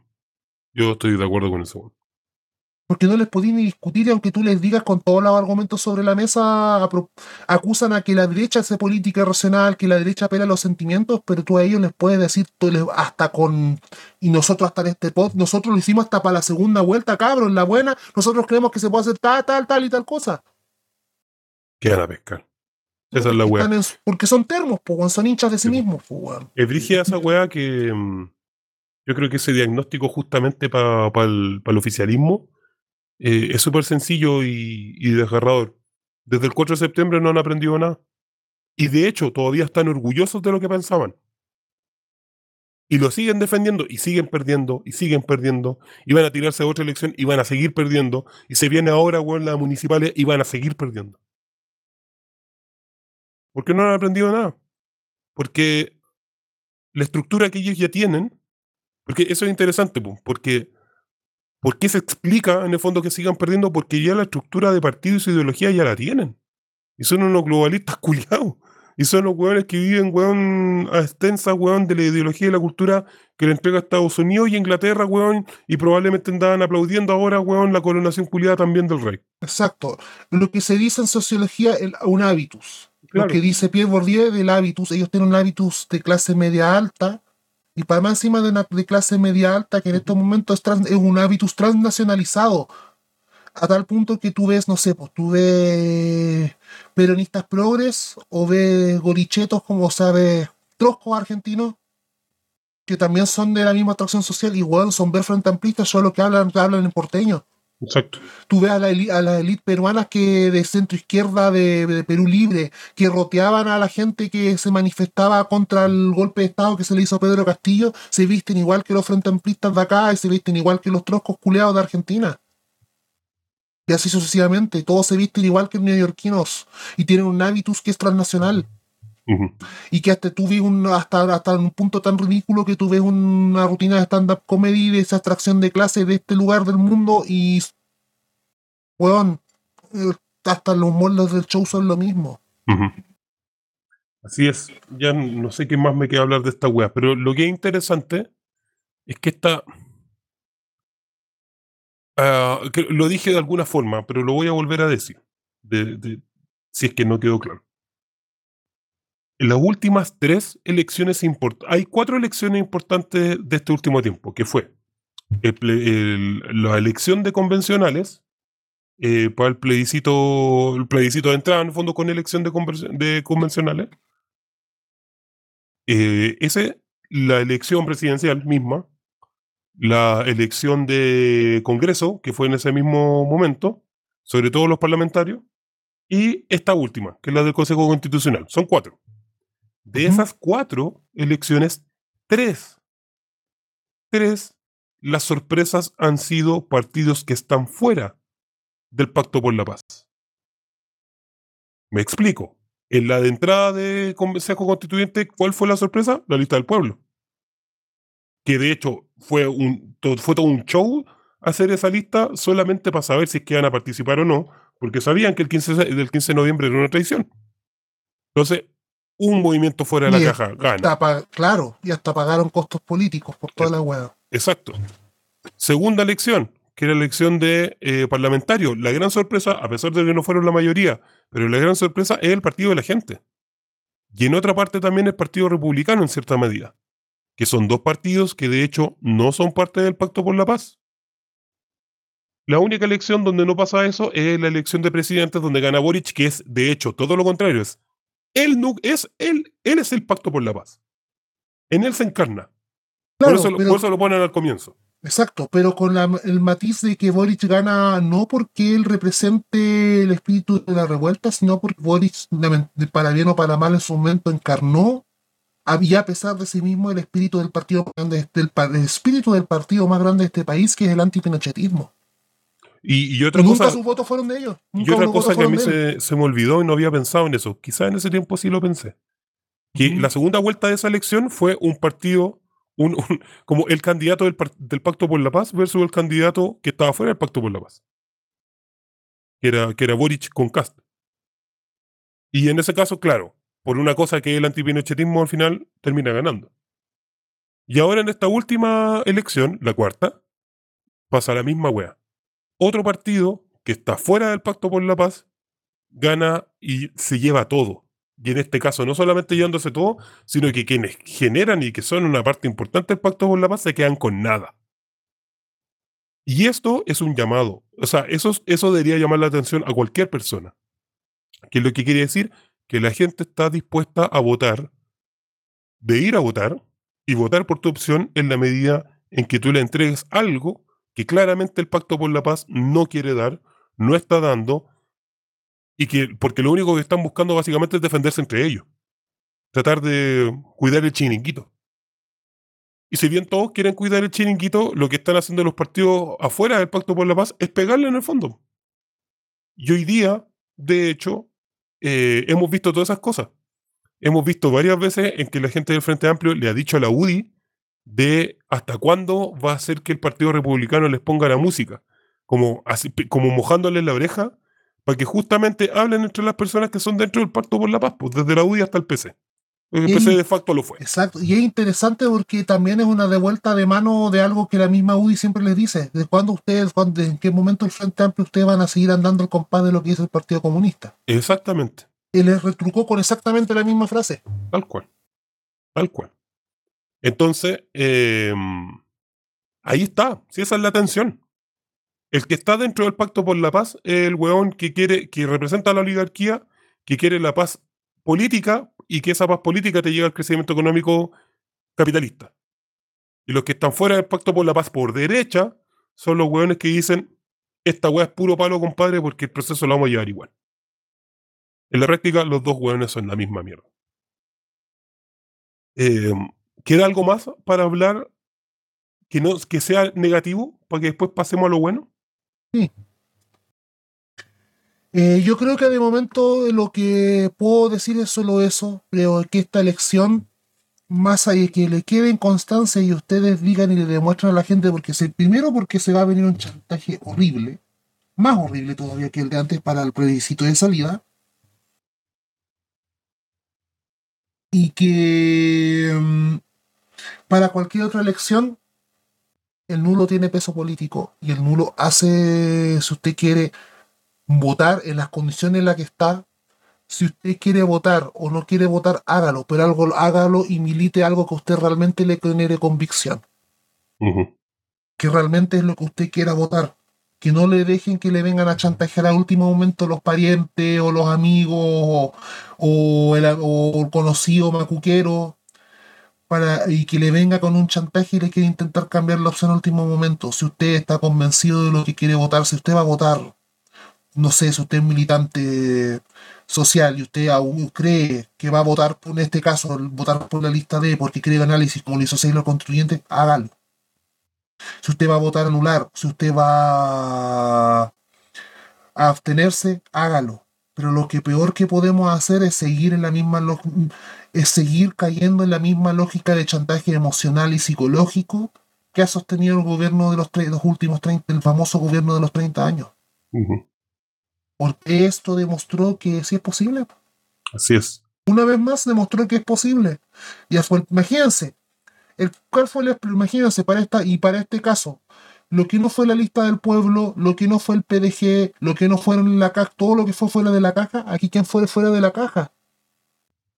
Yo estoy de acuerdo con eso. Porque no les podí ni discutir, y aunque tú les digas con todos los argumentos sobre la mesa, acusan a que la derecha hace política racional, que la derecha apela a los sentimientos, pero tú a ellos les puedes decir tú les- hasta con. Y nosotros hasta en este pod, nosotros lo hicimos hasta para la segunda vuelta, cabrón, la buena, nosotros creemos que se puede hacer tal, tal, tal y tal cosa. ¿Qué a pescar? Esa es la weá. Su- porque son termos, weón, son hinchas de sí Sí, po. mismos, weón. Es brígida esa weá que mm, yo creo que ese diagnóstico justamente para el, pa el oficialismo eh, es súper sencillo y, y desgarrador. Desde el 4 de septiembre no han aprendido nada. Y de hecho todavía están orgullosos de lo que pensaban. Y lo siguen defendiendo y siguen perdiendo y siguen perdiendo. Y van a tirarse a otra elección y van a seguir perdiendo. Y se viene ahora, weón, las municipales y van a seguir perdiendo. Porque no han aprendido nada. Porque la estructura que ellos ya tienen, porque eso es interesante, po, porque ¿por qué se explica en el fondo que sigan perdiendo? Porque ya la estructura de partido y su ideología ya la tienen. Y son unos globalistas culiados. Y son los hueones que viven, weón, a extensa, weón, de la ideología y la cultura que le entrega Estados Unidos y Inglaterra, weón, y probablemente andaban aplaudiendo ahora, weón, la coronación culiada también del rey. Exacto. Lo que se dice en sociología, el- un hábitus. Claro. Lo que dice Pierre Bourdieu del hábitus, ellos tienen un hábitus de clase media alta, y para más encima de una de clase media alta, que en estos momentos es, trans- es un hábitus transnacionalizado, a tal punto que tú ves, no sé, pues tú ves peronistas progres, o ves gorichetos como sabe troscos argentinos, que también son de la misma atracción social, igual son ver frente amplistas, solo que hablan, hablan en porteño Exacto. tú ves a la, eli- a las élites peruanas que de centro izquierda de, Perú Libre, que roteaban a la gente que se manifestaba contra el golpe de Estado que se le hizo a Pedro Castillo, se visten igual que los frente amplistas de acá y se visten igual que los troscos culeados de Argentina. Y así sucesivamente, todos se visten igual que los neoyorquinos y tienen un hábitus que es transnacional Y que hasta tú ves un, hasta, hasta un punto tan ridículo que tú ves una rutina de stand-up comedy de esa atracción de clase de este lugar del mundo y weón, eh, hasta los moldes del show son lo mismo. Así es, ya no sé qué más me queda hablar de esta wea, pero lo que es interesante es que esta. ah, que lo dije de alguna forma, pero lo voy a volver a decir, de- de- si es que no quedó claro. En las últimas tres elecciones importantes, hay cuatro elecciones importantes de este último tiempo, que fue la elección de convencionales, eh, para el plebiscito, el plebiscito de entrada, en el fondo, con elección de convencionales. Eh, ese, la elección presidencial misma, la elección de Congreso, que fue en ese mismo momento, sobre todo los parlamentarios, y esta última, que es la del Consejo Constitucional. Son cuatro. De esas cuatro elecciones, tres, tres, las sorpresas han sido partidos que están fuera del Pacto por la Paz. Me explico. En la de entrada de Consejo Constituyente, ¿cuál fue la sorpresa? La lista del pueblo. Que de hecho fue, un, fue todo un show hacer esa lista solamente para saber si es que van a participar o no, porque sabían que el 15, de- del 15 de noviembre era una traición. Entonces, un movimiento fuera de la caja gana. claro, y hasta pagaron costos políticos por toda la weá. Exacto. Segunda elección, que era la elección de eh, parlamentario. La gran sorpresa, a pesar de que no fueron la mayoría, pero la gran sorpresa es el partido de la gente. Y en otra parte también el Partido Republicano, en cierta medida. Que son dos partidos que de hecho no son parte del Pacto por la Paz. La única elección donde no pasa eso es la elección de presidentes donde gana Boric, que es de hecho todo lo contrario. Es él, nu- es él, él es el Pacto por la Paz. En él se encarna. Claro, por, eso, pero- por eso lo ponen al comienzo. Exacto, pero con la- el matiz de que Boric gana no porque él represente el espíritu de la revuelta, sino porque Boric, para bien o para mal, en su momento encarnó, había a pesar de sí mismo el espíritu del partido más grande, del, pa- el espíritu del partido más grande de este país, que es el antipinochetismo. Y, y otra Y nunca cosa, sus votos fueron de ellos. y otra cosa que a mí se, se me olvidó y no había pensado en eso. Quizás en ese tiempo sí lo pensé. Que la segunda vuelta de esa elección fue un partido, un, un- como el candidato del, del Pacto por la Paz versus el candidato que estaba fuera del Pacto por la Paz. Que era, que era Boric con Cast. Y en ese caso, claro, por una cosa que el antipinochetismo al final termina ganando. Y ahora en esta última elección, la cuarta, pasa la misma wea. Otro partido que está fuera del Pacto por la Paz gana y se lleva todo. Y en este caso, no solamente llevándose todo, sino que quienes generan y que son una parte importante del Pacto por la Paz se quedan con nada. Y esto es un llamado. O sea, eso, eso debería llamar la atención a cualquier persona. Que lo que quiere decir que la gente está dispuesta a votar, de ir a votar y votar por tu opción en la medida en que tú le entregues algo que claramente el Pacto por la Paz no quiere dar, no está dando, y que porque lo único que están buscando básicamente es defenderse entre ellos. Tratar de cuidar el chiringuito. Y si bien todos quieren cuidar el chiringuito, lo que están haciendo los partidos afuera del Pacto por la Paz es pegarle en el fondo. Y hoy día, de hecho, eh, hemos visto todas esas cosas. Hemos visto varias veces en que la gente del Frente Amplio le ha dicho a la UDI de hasta cuándo va a ser que el Partido Republicano les ponga la música, como, así, como mojándoles la oreja, para que justamente hablen entre las personas que son dentro del Pacto por la Paz, pues desde la UDI hasta el PC. El Y- PC de facto lo fue. Exacto, y es interesante porque también es una devuelta de mano de algo que la misma UDI siempre les dice, de cuándo ustedes, cuándo, en qué momento el Frente Amplio ustedes van a seguir andando el compás de lo que es el Partido Comunista. Exactamente, Y les retrucó con exactamente la misma frase. tal cual. Tal cual. Entonces, eh, ahí está, si esa es la tensión. El que está dentro del Pacto por la Paz es el weón que quiere, que representa a la oligarquía, que quiere la paz política y que esa paz política te lleva al crecimiento económico capitalista. Y los que están fuera del Pacto por la Paz por derecha son los weones que dicen, esta weá es puro palo, compadre, porque el proceso lo vamos a llevar igual. En la práctica, los dos weones son la misma mierda. Eh, ¿Queda algo más para hablar que, no, que sea negativo para que después pasemos a lo bueno? Eh, yo creo que de momento lo que puedo decir es solo eso. Creo que esta elección, más allá de que le quede en constancia y ustedes digan y le demuestren a la gente, porque se, primero porque se va a venir un chantaje horrible, más horrible todavía que el de antes para el plebiscito de salida. Y que mm, para cualquier otra elección, el nulo tiene peso político y el nulo hace, si usted quiere, votar en las condiciones en las que está. Si usted quiere votar o no quiere votar, hágalo, pero algo, hágalo y milite algo que usted realmente le genere convicción, que realmente es lo que usted quiera votar. Que no le dejen que le vengan a chantajear al último momento los parientes o los amigos o, o el, o el conocido macuquero para, y que le venga con un chantaje y le quiere intentar cambiar la opción al último momento. Si usted está convencido de lo que quiere votar, si usted va a votar no sé, si usted es militante social y usted aún cree que va a votar, en este caso, votar por la lista D porque cree el análisis como lo hizo Sailor Constituyente, hágalo. Si usted va a votar anular, si usted va a abstenerse, hágalo. Pero lo que peor que podemos hacer es seguir en la misma es seguir cayendo en la misma lógica de chantaje emocional y psicológico que ha sostenido el gobierno de los, los últimos 30, el famoso gobierno de los 30 años. Porque esto demostró que sí es posible. Así es. Una vez más demostró que es posible. Fue, imagínense, el, ¿cuál fue el, imagínense para esta, y para este caso, lo que no fue la lista del pueblo, lo que no fue el PDG, lo que no fueron la caja, todo lo que fue fuera de la caja, aquí quién fue fuera de la caja.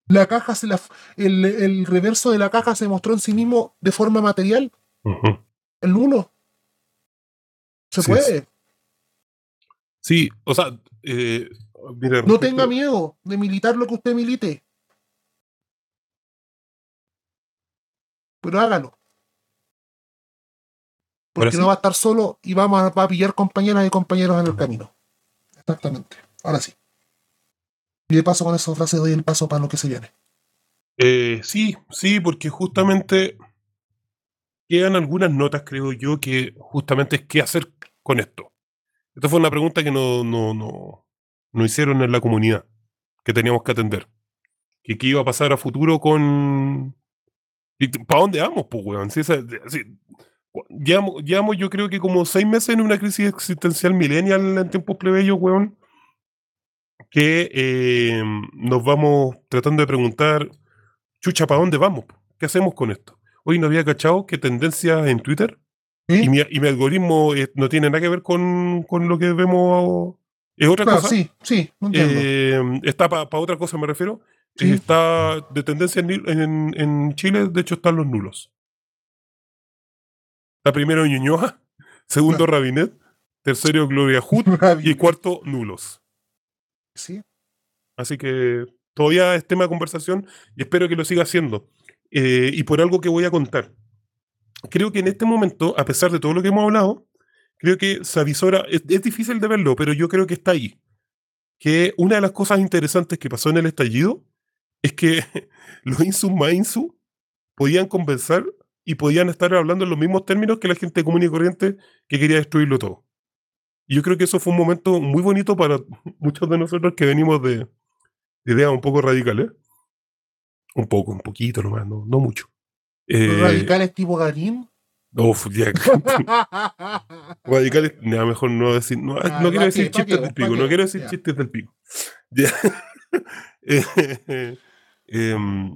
La caja se la, el, el reverso de la caja se mostró en sí mismo de forma material, el nulo. Se Sí, puede. Sí, o sea, eh, mira, No respecto- tenga miedo de militar lo que usted milite. Pero hágalo. Porque sí. no va a estar solo y vamos a, va a pillar compañeras y compañeros en el camino. Exactamente. Ahora sí. Y de paso con esa frase doy el paso para lo que se viene. Eh, sí, sí, porque justamente quedan algunas notas, creo yo, que justamente es qué hacer con esto. Esta fue una pregunta que no, no, no, hicieron en la comunidad, que teníamos que atender. Qué iba a pasar a futuro con... ¿Para dónde vamos, pues, weón? Si esa- si- llevamos, llevamos, yo creo que como seis meses en una crisis existencial millennial en tiempos plebeyos, weón, que eh, nos vamos tratando de preguntar, chucha, ¿para dónde vamos? ¿Qué hacemos con esto? Hoy no había cachado que tendencias en Twitter y mi, y mi algoritmo eh, no tiene nada que ver con, con lo que vemos. Es otra Claro, cosa. sí, sí, no entiendo. Eh, está para otra cosa, me refiero. Sí. Está de tendencia en, en- en Chile, de hecho, están los nulos. Está primero Ñuñoa, segundo Rabinet, tercero Gloria Hood y cuarto nulos. Sí. Así que todavía es tema de conversación y espero que lo siga haciendo. Eh, y por algo que voy a contar. Creo que en este momento, a pesar de todo lo que hemos hablado, creo que se avisora, es, difícil de verlo, pero yo creo que está ahí. Que una de las cosas interesantes que pasó en el estallido es que los Insu podían conversar y podían estar hablando en los mismos términos que la gente común y corriente que quería destruirlo todo. Yo creo que eso fue un momento muy bonito para muchos de nosotros que venimos de, de ideas un poco radicales. Un poco, un poquito nomás, no, no mucho. Eh, Radicales tipo Garín. uf, ya, radicales, nada, mejor no decir, no, Ah, no quiero ¿pa' decir chistes qué? del pico, ¿pa' no quiero decir Ya. chistes del pico. Ya. Eh, em,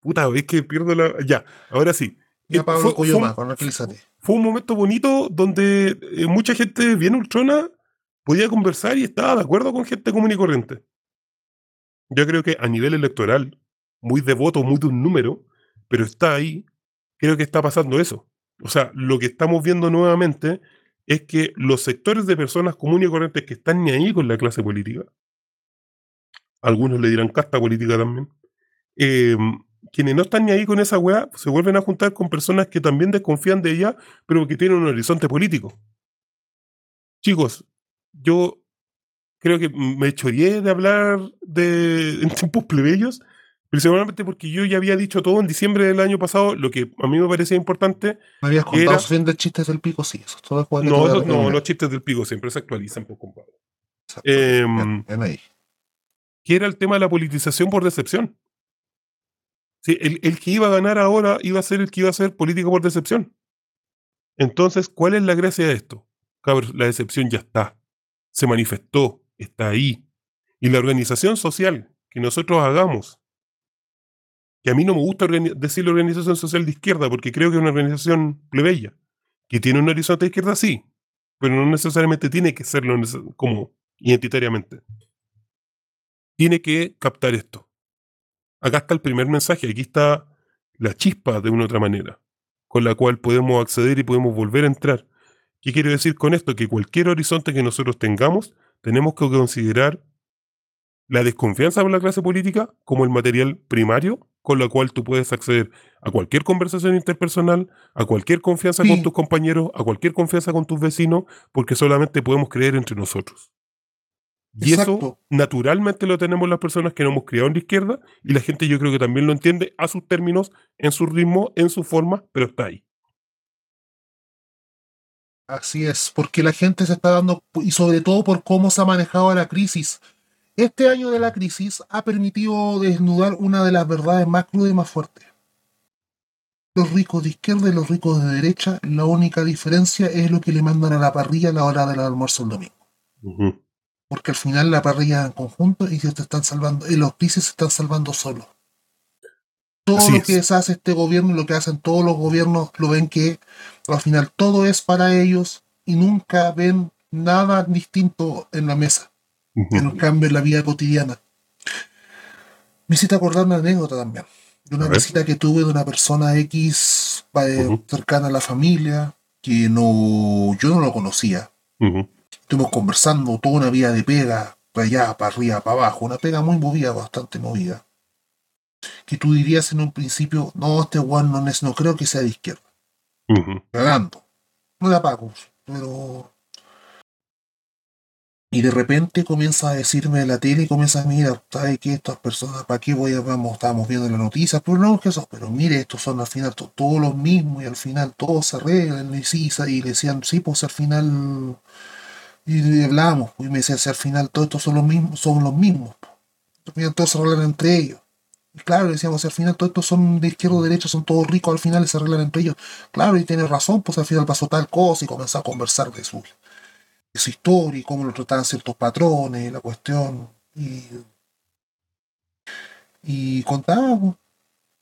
puta, es que pierdo la. Ya, ahora sí. Ya Pablo fue- fue un- Coyoma, tranquilízate. fue un momento bonito donde eh, mucha gente bien ultrona podía conversar y estaba de acuerdo con gente común y corriente. Yo creo que a nivel electoral, muy de voto, muy de un número, pero está ahí, creo que está pasando eso. O sea, lo que estamos viendo nuevamente es que los sectores de personas comunes y corrientes que están ni ahí con la clase política, algunos le dirán casta política también, eh, quienes no están ni ahí con esa weá se vuelven a juntar con personas que también desconfían de ella, pero que tienen un horizonte político. Chicos, yo creo que me choreé de hablar de en tiempos plebeyos, principalmente porque yo ya había dicho todo en diciembre del año pasado, lo que a mí me parecía importante. Me habías ¿Qué contado era? suficientes chistes del pico, sí. Eso es todo que No, a no, los chistes del pico siempre se actualizan, pues, compadre. Ahí. que era el tema de la politización por decepción. Sí, el, el que iba a ganar ahora iba a ser el que iba a ser político por decepción. Entonces, ¿cuál es la gracia de esto? Cabros, la decepción ya está. Se manifestó, está ahí. Y la organización social que nosotros hagamos, que a mí no me gusta decir la organización social de izquierda, porque creo que es una organización plebeya, que tiene un horizonte de izquierda, sí, pero no necesariamente tiene que serlo como identitariamente. Tiene que captar esto. Acá está el primer mensaje, aquí está la chispa de una u otra manera, con la cual podemos acceder y podemos volver a entrar. ¿Qué quiero decir con esto? Que cualquier horizonte que nosotros tengamos, tenemos que considerar la desconfianza por la clase política como el material primario con la cual tú puedes acceder a cualquier conversación interpersonal, a cualquier confianza Sí. con tus compañeros, a cualquier confianza con tus vecinos, porque solamente podemos creer entre nosotros. Y eso naturalmente lo tenemos las personas que nos hemos criado en la izquierda y la gente yo creo que también lo entiende a sus términos, en su ritmo, en su forma, pero está ahí. Así es, porque la gente se está dando, y sobre todo por cómo se ha manejado la crisis. Este año de la crisis ha permitido desnudar una de las verdades más crudas y más fuertes. Los ricos de izquierda y los ricos de derecha, la única diferencia es lo que le mandan a la parrilla a la hora del almuerzo el domingo. Porque al final la parrilla en conjunto y se te están salvando, y los crisis se están salvando solos. Todo Así lo es. que se hace este gobierno y lo que hacen todos los gobiernos lo ven que al final todo es para ellos y nunca ven nada distinto en la mesa, el cambio en la vida cotidiana. Me hiciste acordar una anécdota también, de una visita que tuve de una persona X eh, cercana a la familia, que no, yo no lo conocía. Estuvimos conversando toda una vida de pega, para allá, para arriba, para abajo, una pega muy movida, bastante movida. Que tú dirías en un principio, no, este one no, es, no creo que sea de izquierda, cagando. No la pago, pero. Y de repente comienza a decirme en la tele y comienza a mirar, ¿sabe qué? Estas personas, ¿para qué voy a, vamos, estábamos viendo las noticias? Pero no, que eso, pero mire, estos son al final to- todos los mismos y al final todos se arreglan y sí, sa- y le decían, sí, pues al final Y hablábamos, y me decía, si al final todos estos son los mismos, son los mismos. Todos se arreglan entre ellos. Y claro, decíamos, si al final todos estos son de izquierda o derecha, son todos ricos, al final se arreglan entre ellos. Claro, y tiene razón, pues al final pasó tal cosa y comenzó a conversar de su, de su historia y cómo lo trataban ciertos patrones, la cuestión. Y, y contaba, pues.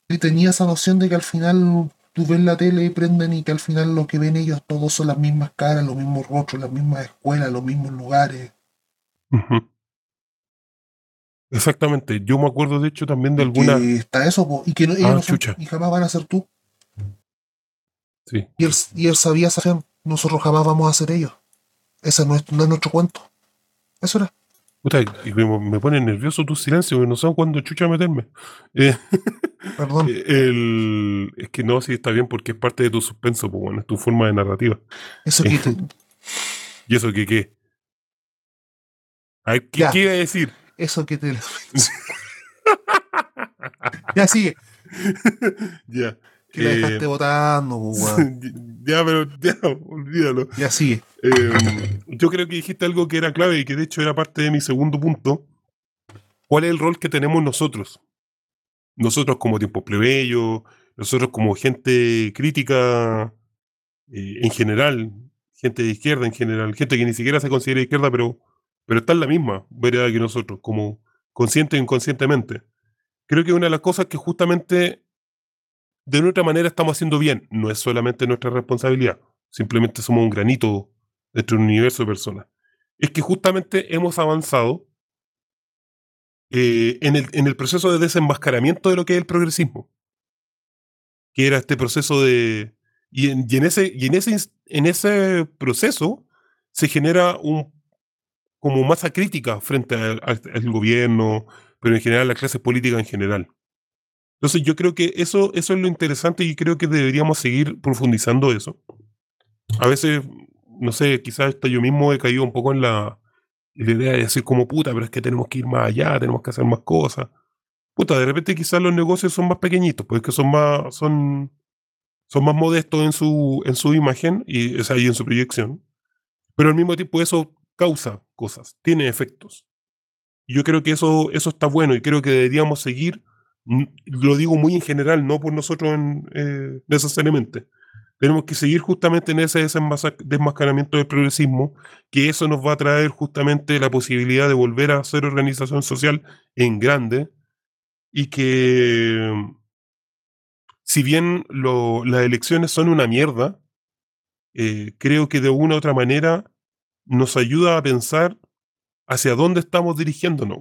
y tenía esa noción de que al final tú ves la tele y prenden y que al final lo que ven ellos todos son las mismas caras, los mismos rostros, las mismas escuelas, los mismos lugares. Exactamente. Yo me acuerdo, de hecho, también de Y alguna. que está eso, po, y que no- ellos Ah, no son- y jamás van a ser tú. Sí. Y él, y él sabía saber, nosotros jamás vamos a ser ellos. Ese no es, no es nuestro cuento. Eso era. Puta, me, pone nervioso tu silencio, porque no sé cuándo chucha meterme. Eh, Perdón. el, es que no, sí está bien porque es parte de tu suspenso, pues bueno, es tu forma de narrativa. Eso que te- ¿Y eso que qué? A ver, ¿qué, Ya. qué iba a decir? eso que te. ya sigue. Ya. Que la Eh, dejaste votando, weón. ya, pero ya, olvídalo. Ya sigue. Eh, yo creo que dijiste algo que era clave y que de hecho era parte de mi segundo punto. ¿Cuál es el rol que tenemos nosotros? Nosotros como tiempo plebeyo, nosotros como gente crítica eh, en general, gente de izquierda en general, gente que ni siquiera se considera de izquierda, pero, pero está en la misma vereda que nosotros, como consciente e inconscientemente. Creo que una de las cosas que justamente de nuestra manera estamos haciendo bien, no es solamente nuestra responsabilidad, simplemente somos un granito dentro de un universo de personas. Es que justamente hemos avanzado eh, en, el, en el proceso de desenmascaramiento de lo que es el progresismo. Que era este proceso de. Y en, ese, y en, ese, en ese proceso se genera un como masa crítica frente al gobierno, pero en general a las clases políticas en general. Entonces yo creo que eso, eso es lo interesante y creo que deberíamos seguir profundizando eso. A veces, no sé, quizás hasta yo mismo he caído un poco en la, en la idea de decir como puta, pero es que tenemos que ir más allá, tenemos que hacer más cosas. Puta, de repente quizás los negocios son más pequeñitos, pues que son más, son, son más modestos en su, en su imagen y, o sea, y en su proyección. Pero al mismo tiempo eso causa cosas, tiene efectos. Yo creo que eso, eso está bueno y creo que deberíamos seguir, lo digo muy en general, no por nosotros en, eh, necesariamente. Tenemos que seguir justamente en ese desmascaramiento del progresismo, que eso nos va a traer justamente la posibilidad de volver a hacer organización social en grande y que si bien lo- las elecciones son una mierda, eh, creo que de una u otra manera nos ayuda a pensar hacia dónde estamos dirigiéndonos,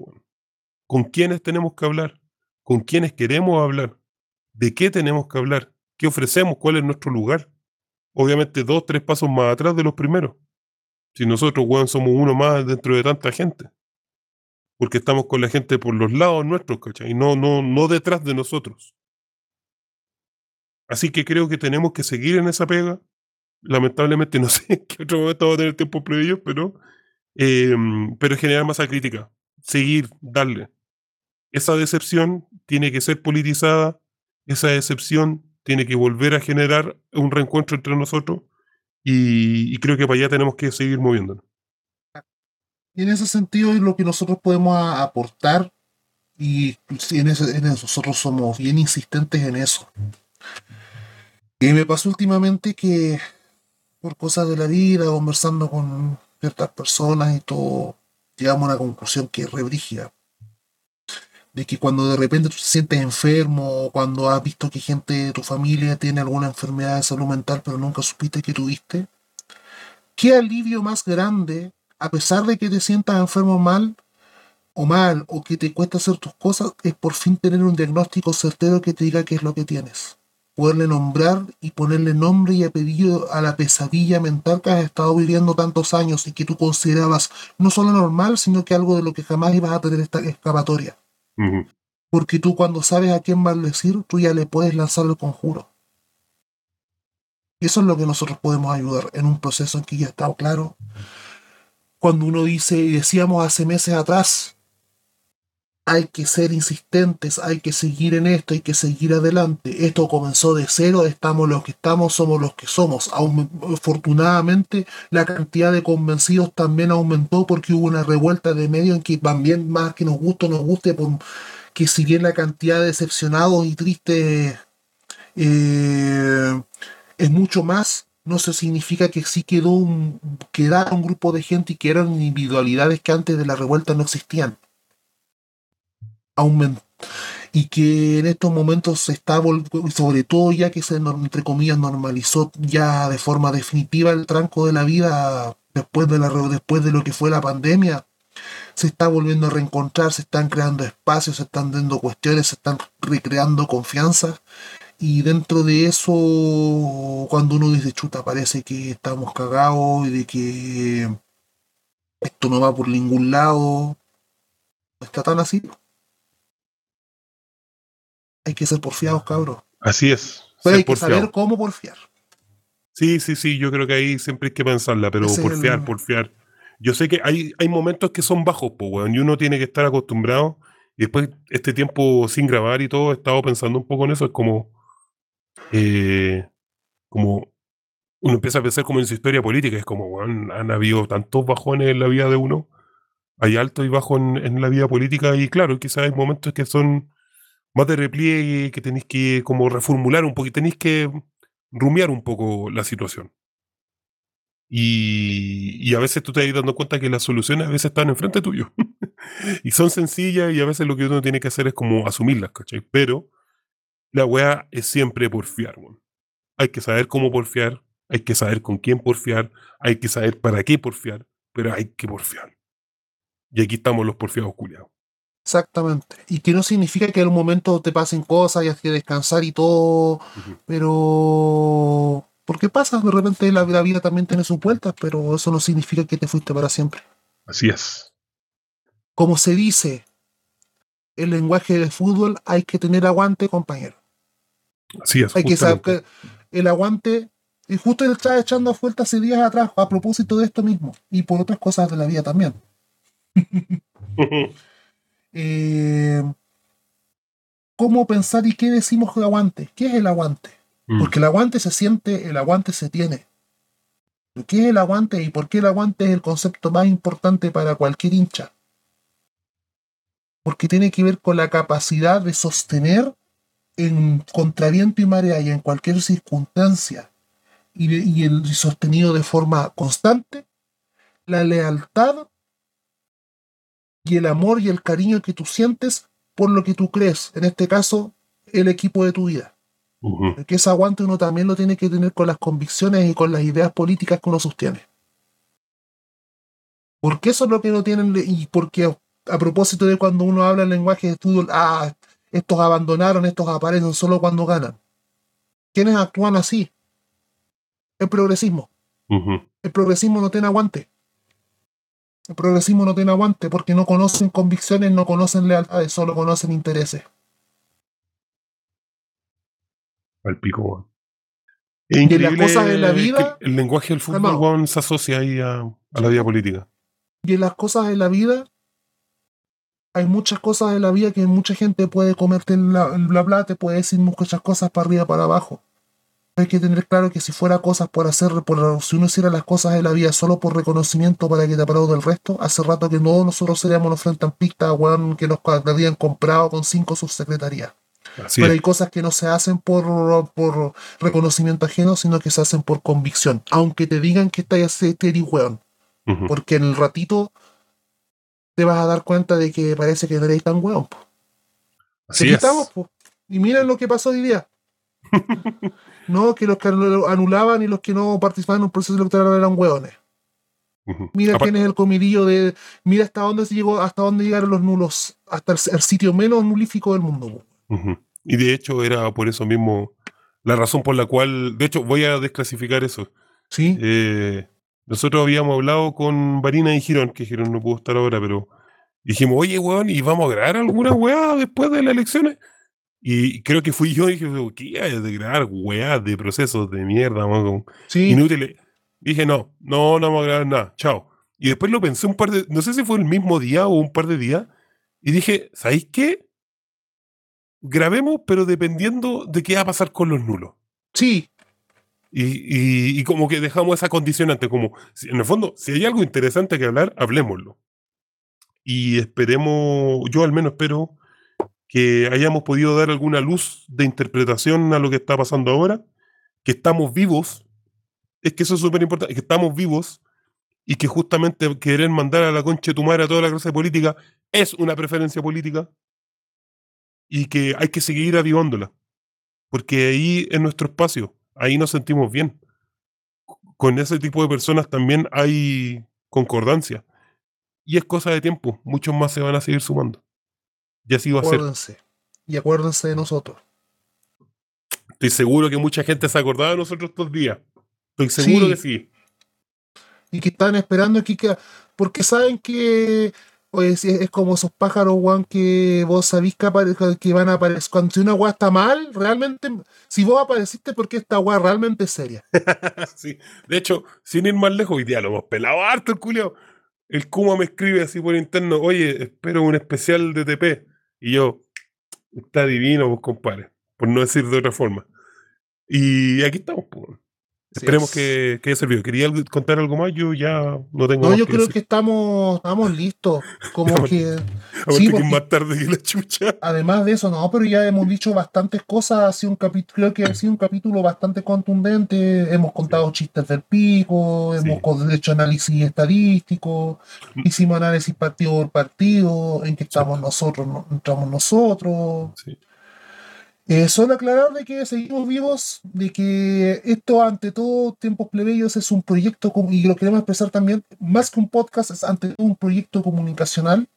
con quiénes tenemos que hablar, con quiénes queremos hablar, de qué tenemos que hablar, qué ofrecemos, cuál es nuestro lugar. Obviamente dos, tres pasos más atrás de los primeros. Si nosotros, weón, somos uno más dentro de tanta gente. Porque estamos con la gente por los lados nuestros, ¿cachai? No, no, no detrás de nosotros. Así que creo que tenemos que seguir en esa pega. Lamentablemente no sé en qué otro momento va a tener tiempo previo, pero, eh, pero generar masa crítica. Seguir, darle. Esa decepción tiene que ser politizada, esa decepción tiene que volver a generar un reencuentro entre nosotros y, creo que para allá tenemos que seguir moviéndonos. Y en ese sentido es lo que nosotros podemos aportar y ese, en eso nosotros somos bien insistentes en eso. Y me pasó últimamente que por cosas de la vida, conversando con ciertas personas y todo, llegamos a una conclusión que es rebrígida. De que cuando de repente tú te sientes enfermo o cuando has visto que gente de tu familia tiene alguna enfermedad de salud mental pero nunca supiste que tuviste, qué alivio más grande a pesar de que te sientas enfermo mal o mal o que te cuesta hacer tus cosas, es por fin tener un diagnóstico certero que te diga qué es lo que tienes. Poderle nombrar y ponerle nombre y apellido a la pesadilla mental que has estado viviendo tantos años y que tú considerabas no solo normal, sino que algo de lo que jamás ibas a tener esta escapatoria. Porque tú cuando sabes a quién maldecir, tú ya le puedes lanzar el conjuro. Y eso es lo que nosotros podemos ayudar en un proceso en que ya está claro. Cuando uno dice, y decíamos hace meses atrás, hay que ser insistentes, hay que seguir en esto, hay que seguir adelante. Esto comenzó de cero, estamos los que estamos, somos los que somos. afortunadamente, la cantidad de convencidos también aumentó porque hubo una revuelta de medio en que también más que nos guste nos guste, por, que si bien la cantidad de decepcionados y tristes eh, es mucho más, no se significa que sí quedó un, quedara un grupo de gente y que eran individualidades que antes de la revuelta no existían y que en estos momentos se está sobre todo ya que se entre comillas normalizó ya de forma definitiva el tranco de la vida después de la después de lo que fue la pandemia se está volviendo a reencontrar se están creando espacios se están dando cuestiones se están recreando confianza y dentro de eso cuando uno dice chuta parece que estamos cagados y de que esto no va por ningún lado está tan así hay que ser porfiados, cabros. Así es. hay que saber cómo porfiar. Sí, sí, sí, yo creo que ahí siempre hay que pensarla, pero porfiar, porfiar. Yo sé que hay, hay momentos que son bajos, pues, weón, y uno tiene que estar acostumbrado. Y después, este tiempo sin grabar y todo, he estado pensando un poco en eso. Es como. Eh, como. Uno empieza a pensar como en su historia política. Es como, weón, han habido tantos bajones en la vida de uno. Hay alto y bajo en, en la vida política. Y claro, quizás hay momentos que son más de repliegue, que tenéis que como reformular un poco, tenéis que rumiar un poco la situación. Y, a veces tú te vas dando cuenta que las soluciones a veces están enfrente tuyo. y son sencillas y a veces lo que uno tiene que hacer es como asumirlas, ¿cachai? Pero la weá es siempre porfiar, weón. Hay que saber cómo porfiar, hay que saber con quién porfiar, hay que saber para qué porfiar, pero hay que porfiar. Y aquí estamos los porfiados culiados. Exactamente. Y que no significa que en un momento te pasen cosas y hay que descansar y todo, pero... Porque pasa, de repente la, vida también tiene sus vueltas, pero eso no significa que te fuiste para siempre. Así es. Como se dice, el lenguaje del fútbol hay que tener aguante, compañero. Así es. Hay que saber que el aguante, y justo él estaba echando vueltas hace días atrás a propósito de esto mismo, y por otras cosas de la vida también. Eh, cómo pensar y qué decimos de aguante. ¿Qué es el aguante? Mm. Porque el aguante se siente, el aguante se tiene. ¿Qué es el aguante y por qué el aguante es el concepto más importante para cualquier hincha? Porque tiene que ver con la capacidad de sostener en contraviento y marea y en cualquier circunstancia y, y el sostenido de forma constante la lealtad y el amor y el cariño que tú sientes por lo que tú crees, en este caso, el equipo de tu vida. Que ese aguante uno también lo tiene que tener con las convicciones y con las ideas políticas que uno sostiene. Porque eso es lo que no tienen, y porque a propósito de cuando uno habla el lenguaje de estudio, ah, estos abandonaron, estos aparecen solo cuando ganan. ¿Quiénes actúan así? El progresismo. El progresismo no tiene aguante. El progresismo no tiene aguante porque no conocen convicciones, no conocen lealtades, solo conocen intereses. Al pico, Es las cosas de la vida. El, lenguaje del fútbol, se asocia ahí a, la vida política. Y en las cosas de la vida, hay muchas cosas de la vida que mucha gente puede comerte en la, bla bla, te puede decir muchas cosas para arriba, para abajo hay que tener claro que si fuera cosas por hacer, por, si uno hiciera las cosas de la vida solo por reconocimiento para que te aplaude del resto, hace rato que no nosotros seríamos los frente pistas, weón, que nos habían comprado con cinco subsecretarías. Pero hay cosas que no se hacen por, por reconocimiento ajeno, sino que se hacen por convicción. Aunque te digan que estás y weón. Porque en el ratito te vas a dar cuenta de que parece que no eres tan weón. Así estamos, Y miren lo que pasó hoy día. No, que los que anulaban y los que no participaban en un proceso electoral eran hueones. Mira quién es el comidillo de. Mira hasta dónde se llegó, hasta dónde llegaron los nulos, hasta el, sitio menos nulífico del mundo. Y de hecho era por eso mismo la razón por la cual. De hecho, voy a desclasificar eso. Sí. Eh, nosotros habíamos hablado con Barina y Girón, que Girón no pudo estar ahora, pero dijimos, oye, weón, ¿y vamos a grabar alguna weá después de las elecciones? Y creo que fui yo y dije, ¿qué hay de grabar weá de procesos de mierda, sí. inútiles? Dije, no, no, no vamos a grabar nada, chao. Y después lo pensé un par de, no sé si fue el mismo día o un par de días, Y dije, ¿sabéis qué? Grabemos, pero dependiendo de qué va a pasar con los nulos. Sí, Y, y- y como que dejamos esa condicionante, como, en el fondo, si hay algo interesante que hablar, hablemoslo. Y esperemos, yo al menos espero que hayamos podido dar alguna luz de interpretación a lo que está pasando ahora, que estamos vivos, es que eso es súper importante, que estamos vivos y que justamente querer mandar a la concha de tu madre a toda la clase política es una preferencia política y que hay que seguir avivándola, porque ahí es nuestro espacio, ahí nos sentimos bien. Con ese tipo de personas también hay concordancia. Y es cosa de tiempo, muchos más se van a seguir sumando. Y así va a ser. acuérdense. Y acuérdense de nosotros. Estoy seguro que mucha gente se acordaba de nosotros estos días. Estoy seguro Sí. que sí. y que están esperando aquí que porque saben que es, es como esos pájaros Juan que vos sabís que, que van a aparecer cuando si una weá está mal realmente si vos apareciste porque esta weá realmente es seria Sí. De hecho, sin ir más lejos, hoy día lo hemos pelado harto el culio. El Kuma me escribe así por interno, oye, espero un especial de TP. Y yo, está divino, pues, compadre. Por no decir de otra forma. Y aquí estamos, pues. Esperemos es. que, que haya servido. ¿Quería contar algo más? Yo ya no tengo no más yo que creo decir. que estamos estamos listos como que sí, porque- más tarde que la chucha. además de eso no pero ya hemos dicho bastantes cosas ha sido un capítulo creo que ha sido un capítulo bastante contundente hemos contado chistes del pico hemos hecho análisis estadístico hicimos análisis partido por partido en que estamos nosotros no entramos nosotros Sí. Eh, solo aclarar de que seguimos vivos, de que esto ante todo tiempos plebeyos es un proyecto y lo queremos expresar también, más que un podcast, es ante todo un proyecto comunicacional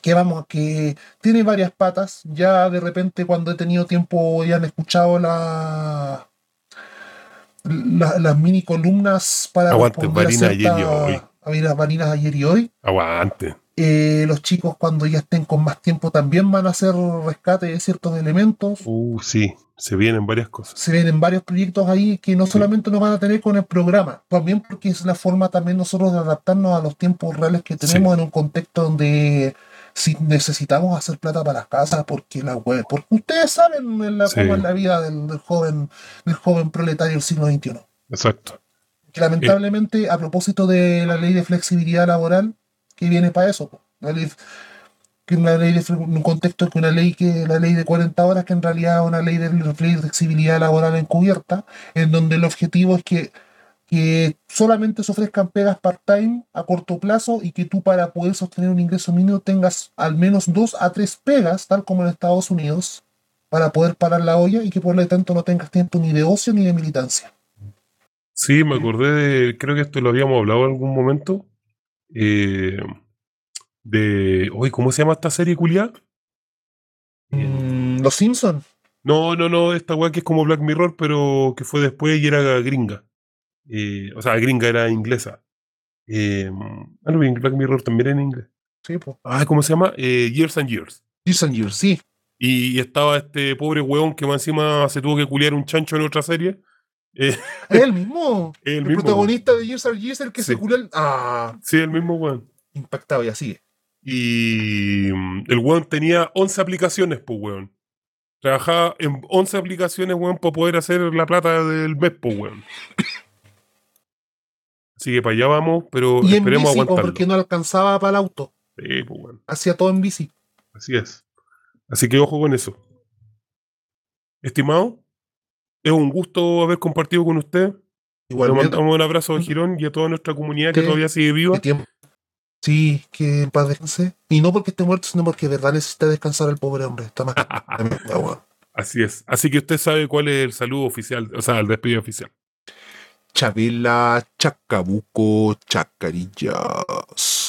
que vamos, que tiene varias patas. Ya de repente cuando he tenido tiempo ya han escuchado la, la- las mini columnas para Aguante, Vanina ayer y hoy. a ver, las Varinas ayer y hoy. Aguante. Eh, los chicos cuando ya estén con más tiempo también van a hacer rescate de ciertos elementos. Uh, sí, se vienen varias cosas. se ven en varios proyectos ahí que no solamente nos van a tener con el programa, también porque es la forma también nosotros de adaptarnos a los tiempos reales que tenemos en un contexto donde si necesitamos hacer plata para las casas, porque la web, porque ustedes saben en la, Sí. cómo es la vida del, del joven, del joven proletario del siglo XXI. Exacto. Que lamentablemente, a propósito de la ley de flexibilidad laboral, que viene para eso, la ley, que una ley de un contexto que una ley que la ley de 40 horas, que en realidad es una ley de flexibilidad laboral encubierta, en donde el objetivo es que, que solamente se ofrezcan pegas part-time a corto plazo y que tú para poder sostener un ingreso mínimo tengas al menos dos a tres pegas, tal como en Estados Unidos, para poder parar la olla y que por lo tanto no tengas tiempo ni de ocio ni de militancia. Sí, me acordé de, creo que esto lo habíamos hablado en algún momento, eh, de, ¿cómo se llama esta serie culiada? Mm, Los Simpsons. No, no, no, esta weá que es como Black Mirror, pero que fue después y era gringa. Eh, o sea, gringa era inglesa. Eh, ah, no, Black Mirror también era en inglés. Sí, pues. Ah, ¿cómo se llama? Eh, Years and Years. Years and Years, sí. Y, y estaba este pobre weón que más encima se tuvo que culiar un chancho en otra serie. Eh, Es el mismo. el El, mismo. protagonista de Years and Years, el que Sí. se culó el. Ah, Sí, el mismo weón. impactado, ya sigue. Y mm, el weón tenía 11 aplicaciones, pues weón. Trabajaba en 11 aplicaciones, weón, para poder hacer la plata del mes, pues weón. Así que para allá vamos, pero Y esperemos aguantarlo. porque no alcanzaba para el auto. Sí, pues weón. Hacía todo en bici. Así es. Así que ojo con eso. Estimado, es un gusto haber compartido con usted. Le Igualmente. mandamos un abrazo a Girón y a toda nuestra comunidad que todavía sigue viva. Sí, que en paz descanse. Y no porque esté muerto, sino porque de verdad necesita descansar el pobre hombre. Está más. Así es. Así que usted sabe cuál es el saludo oficial, o sea, el despido oficial. Chavila, Chacabuco, Chacarillas.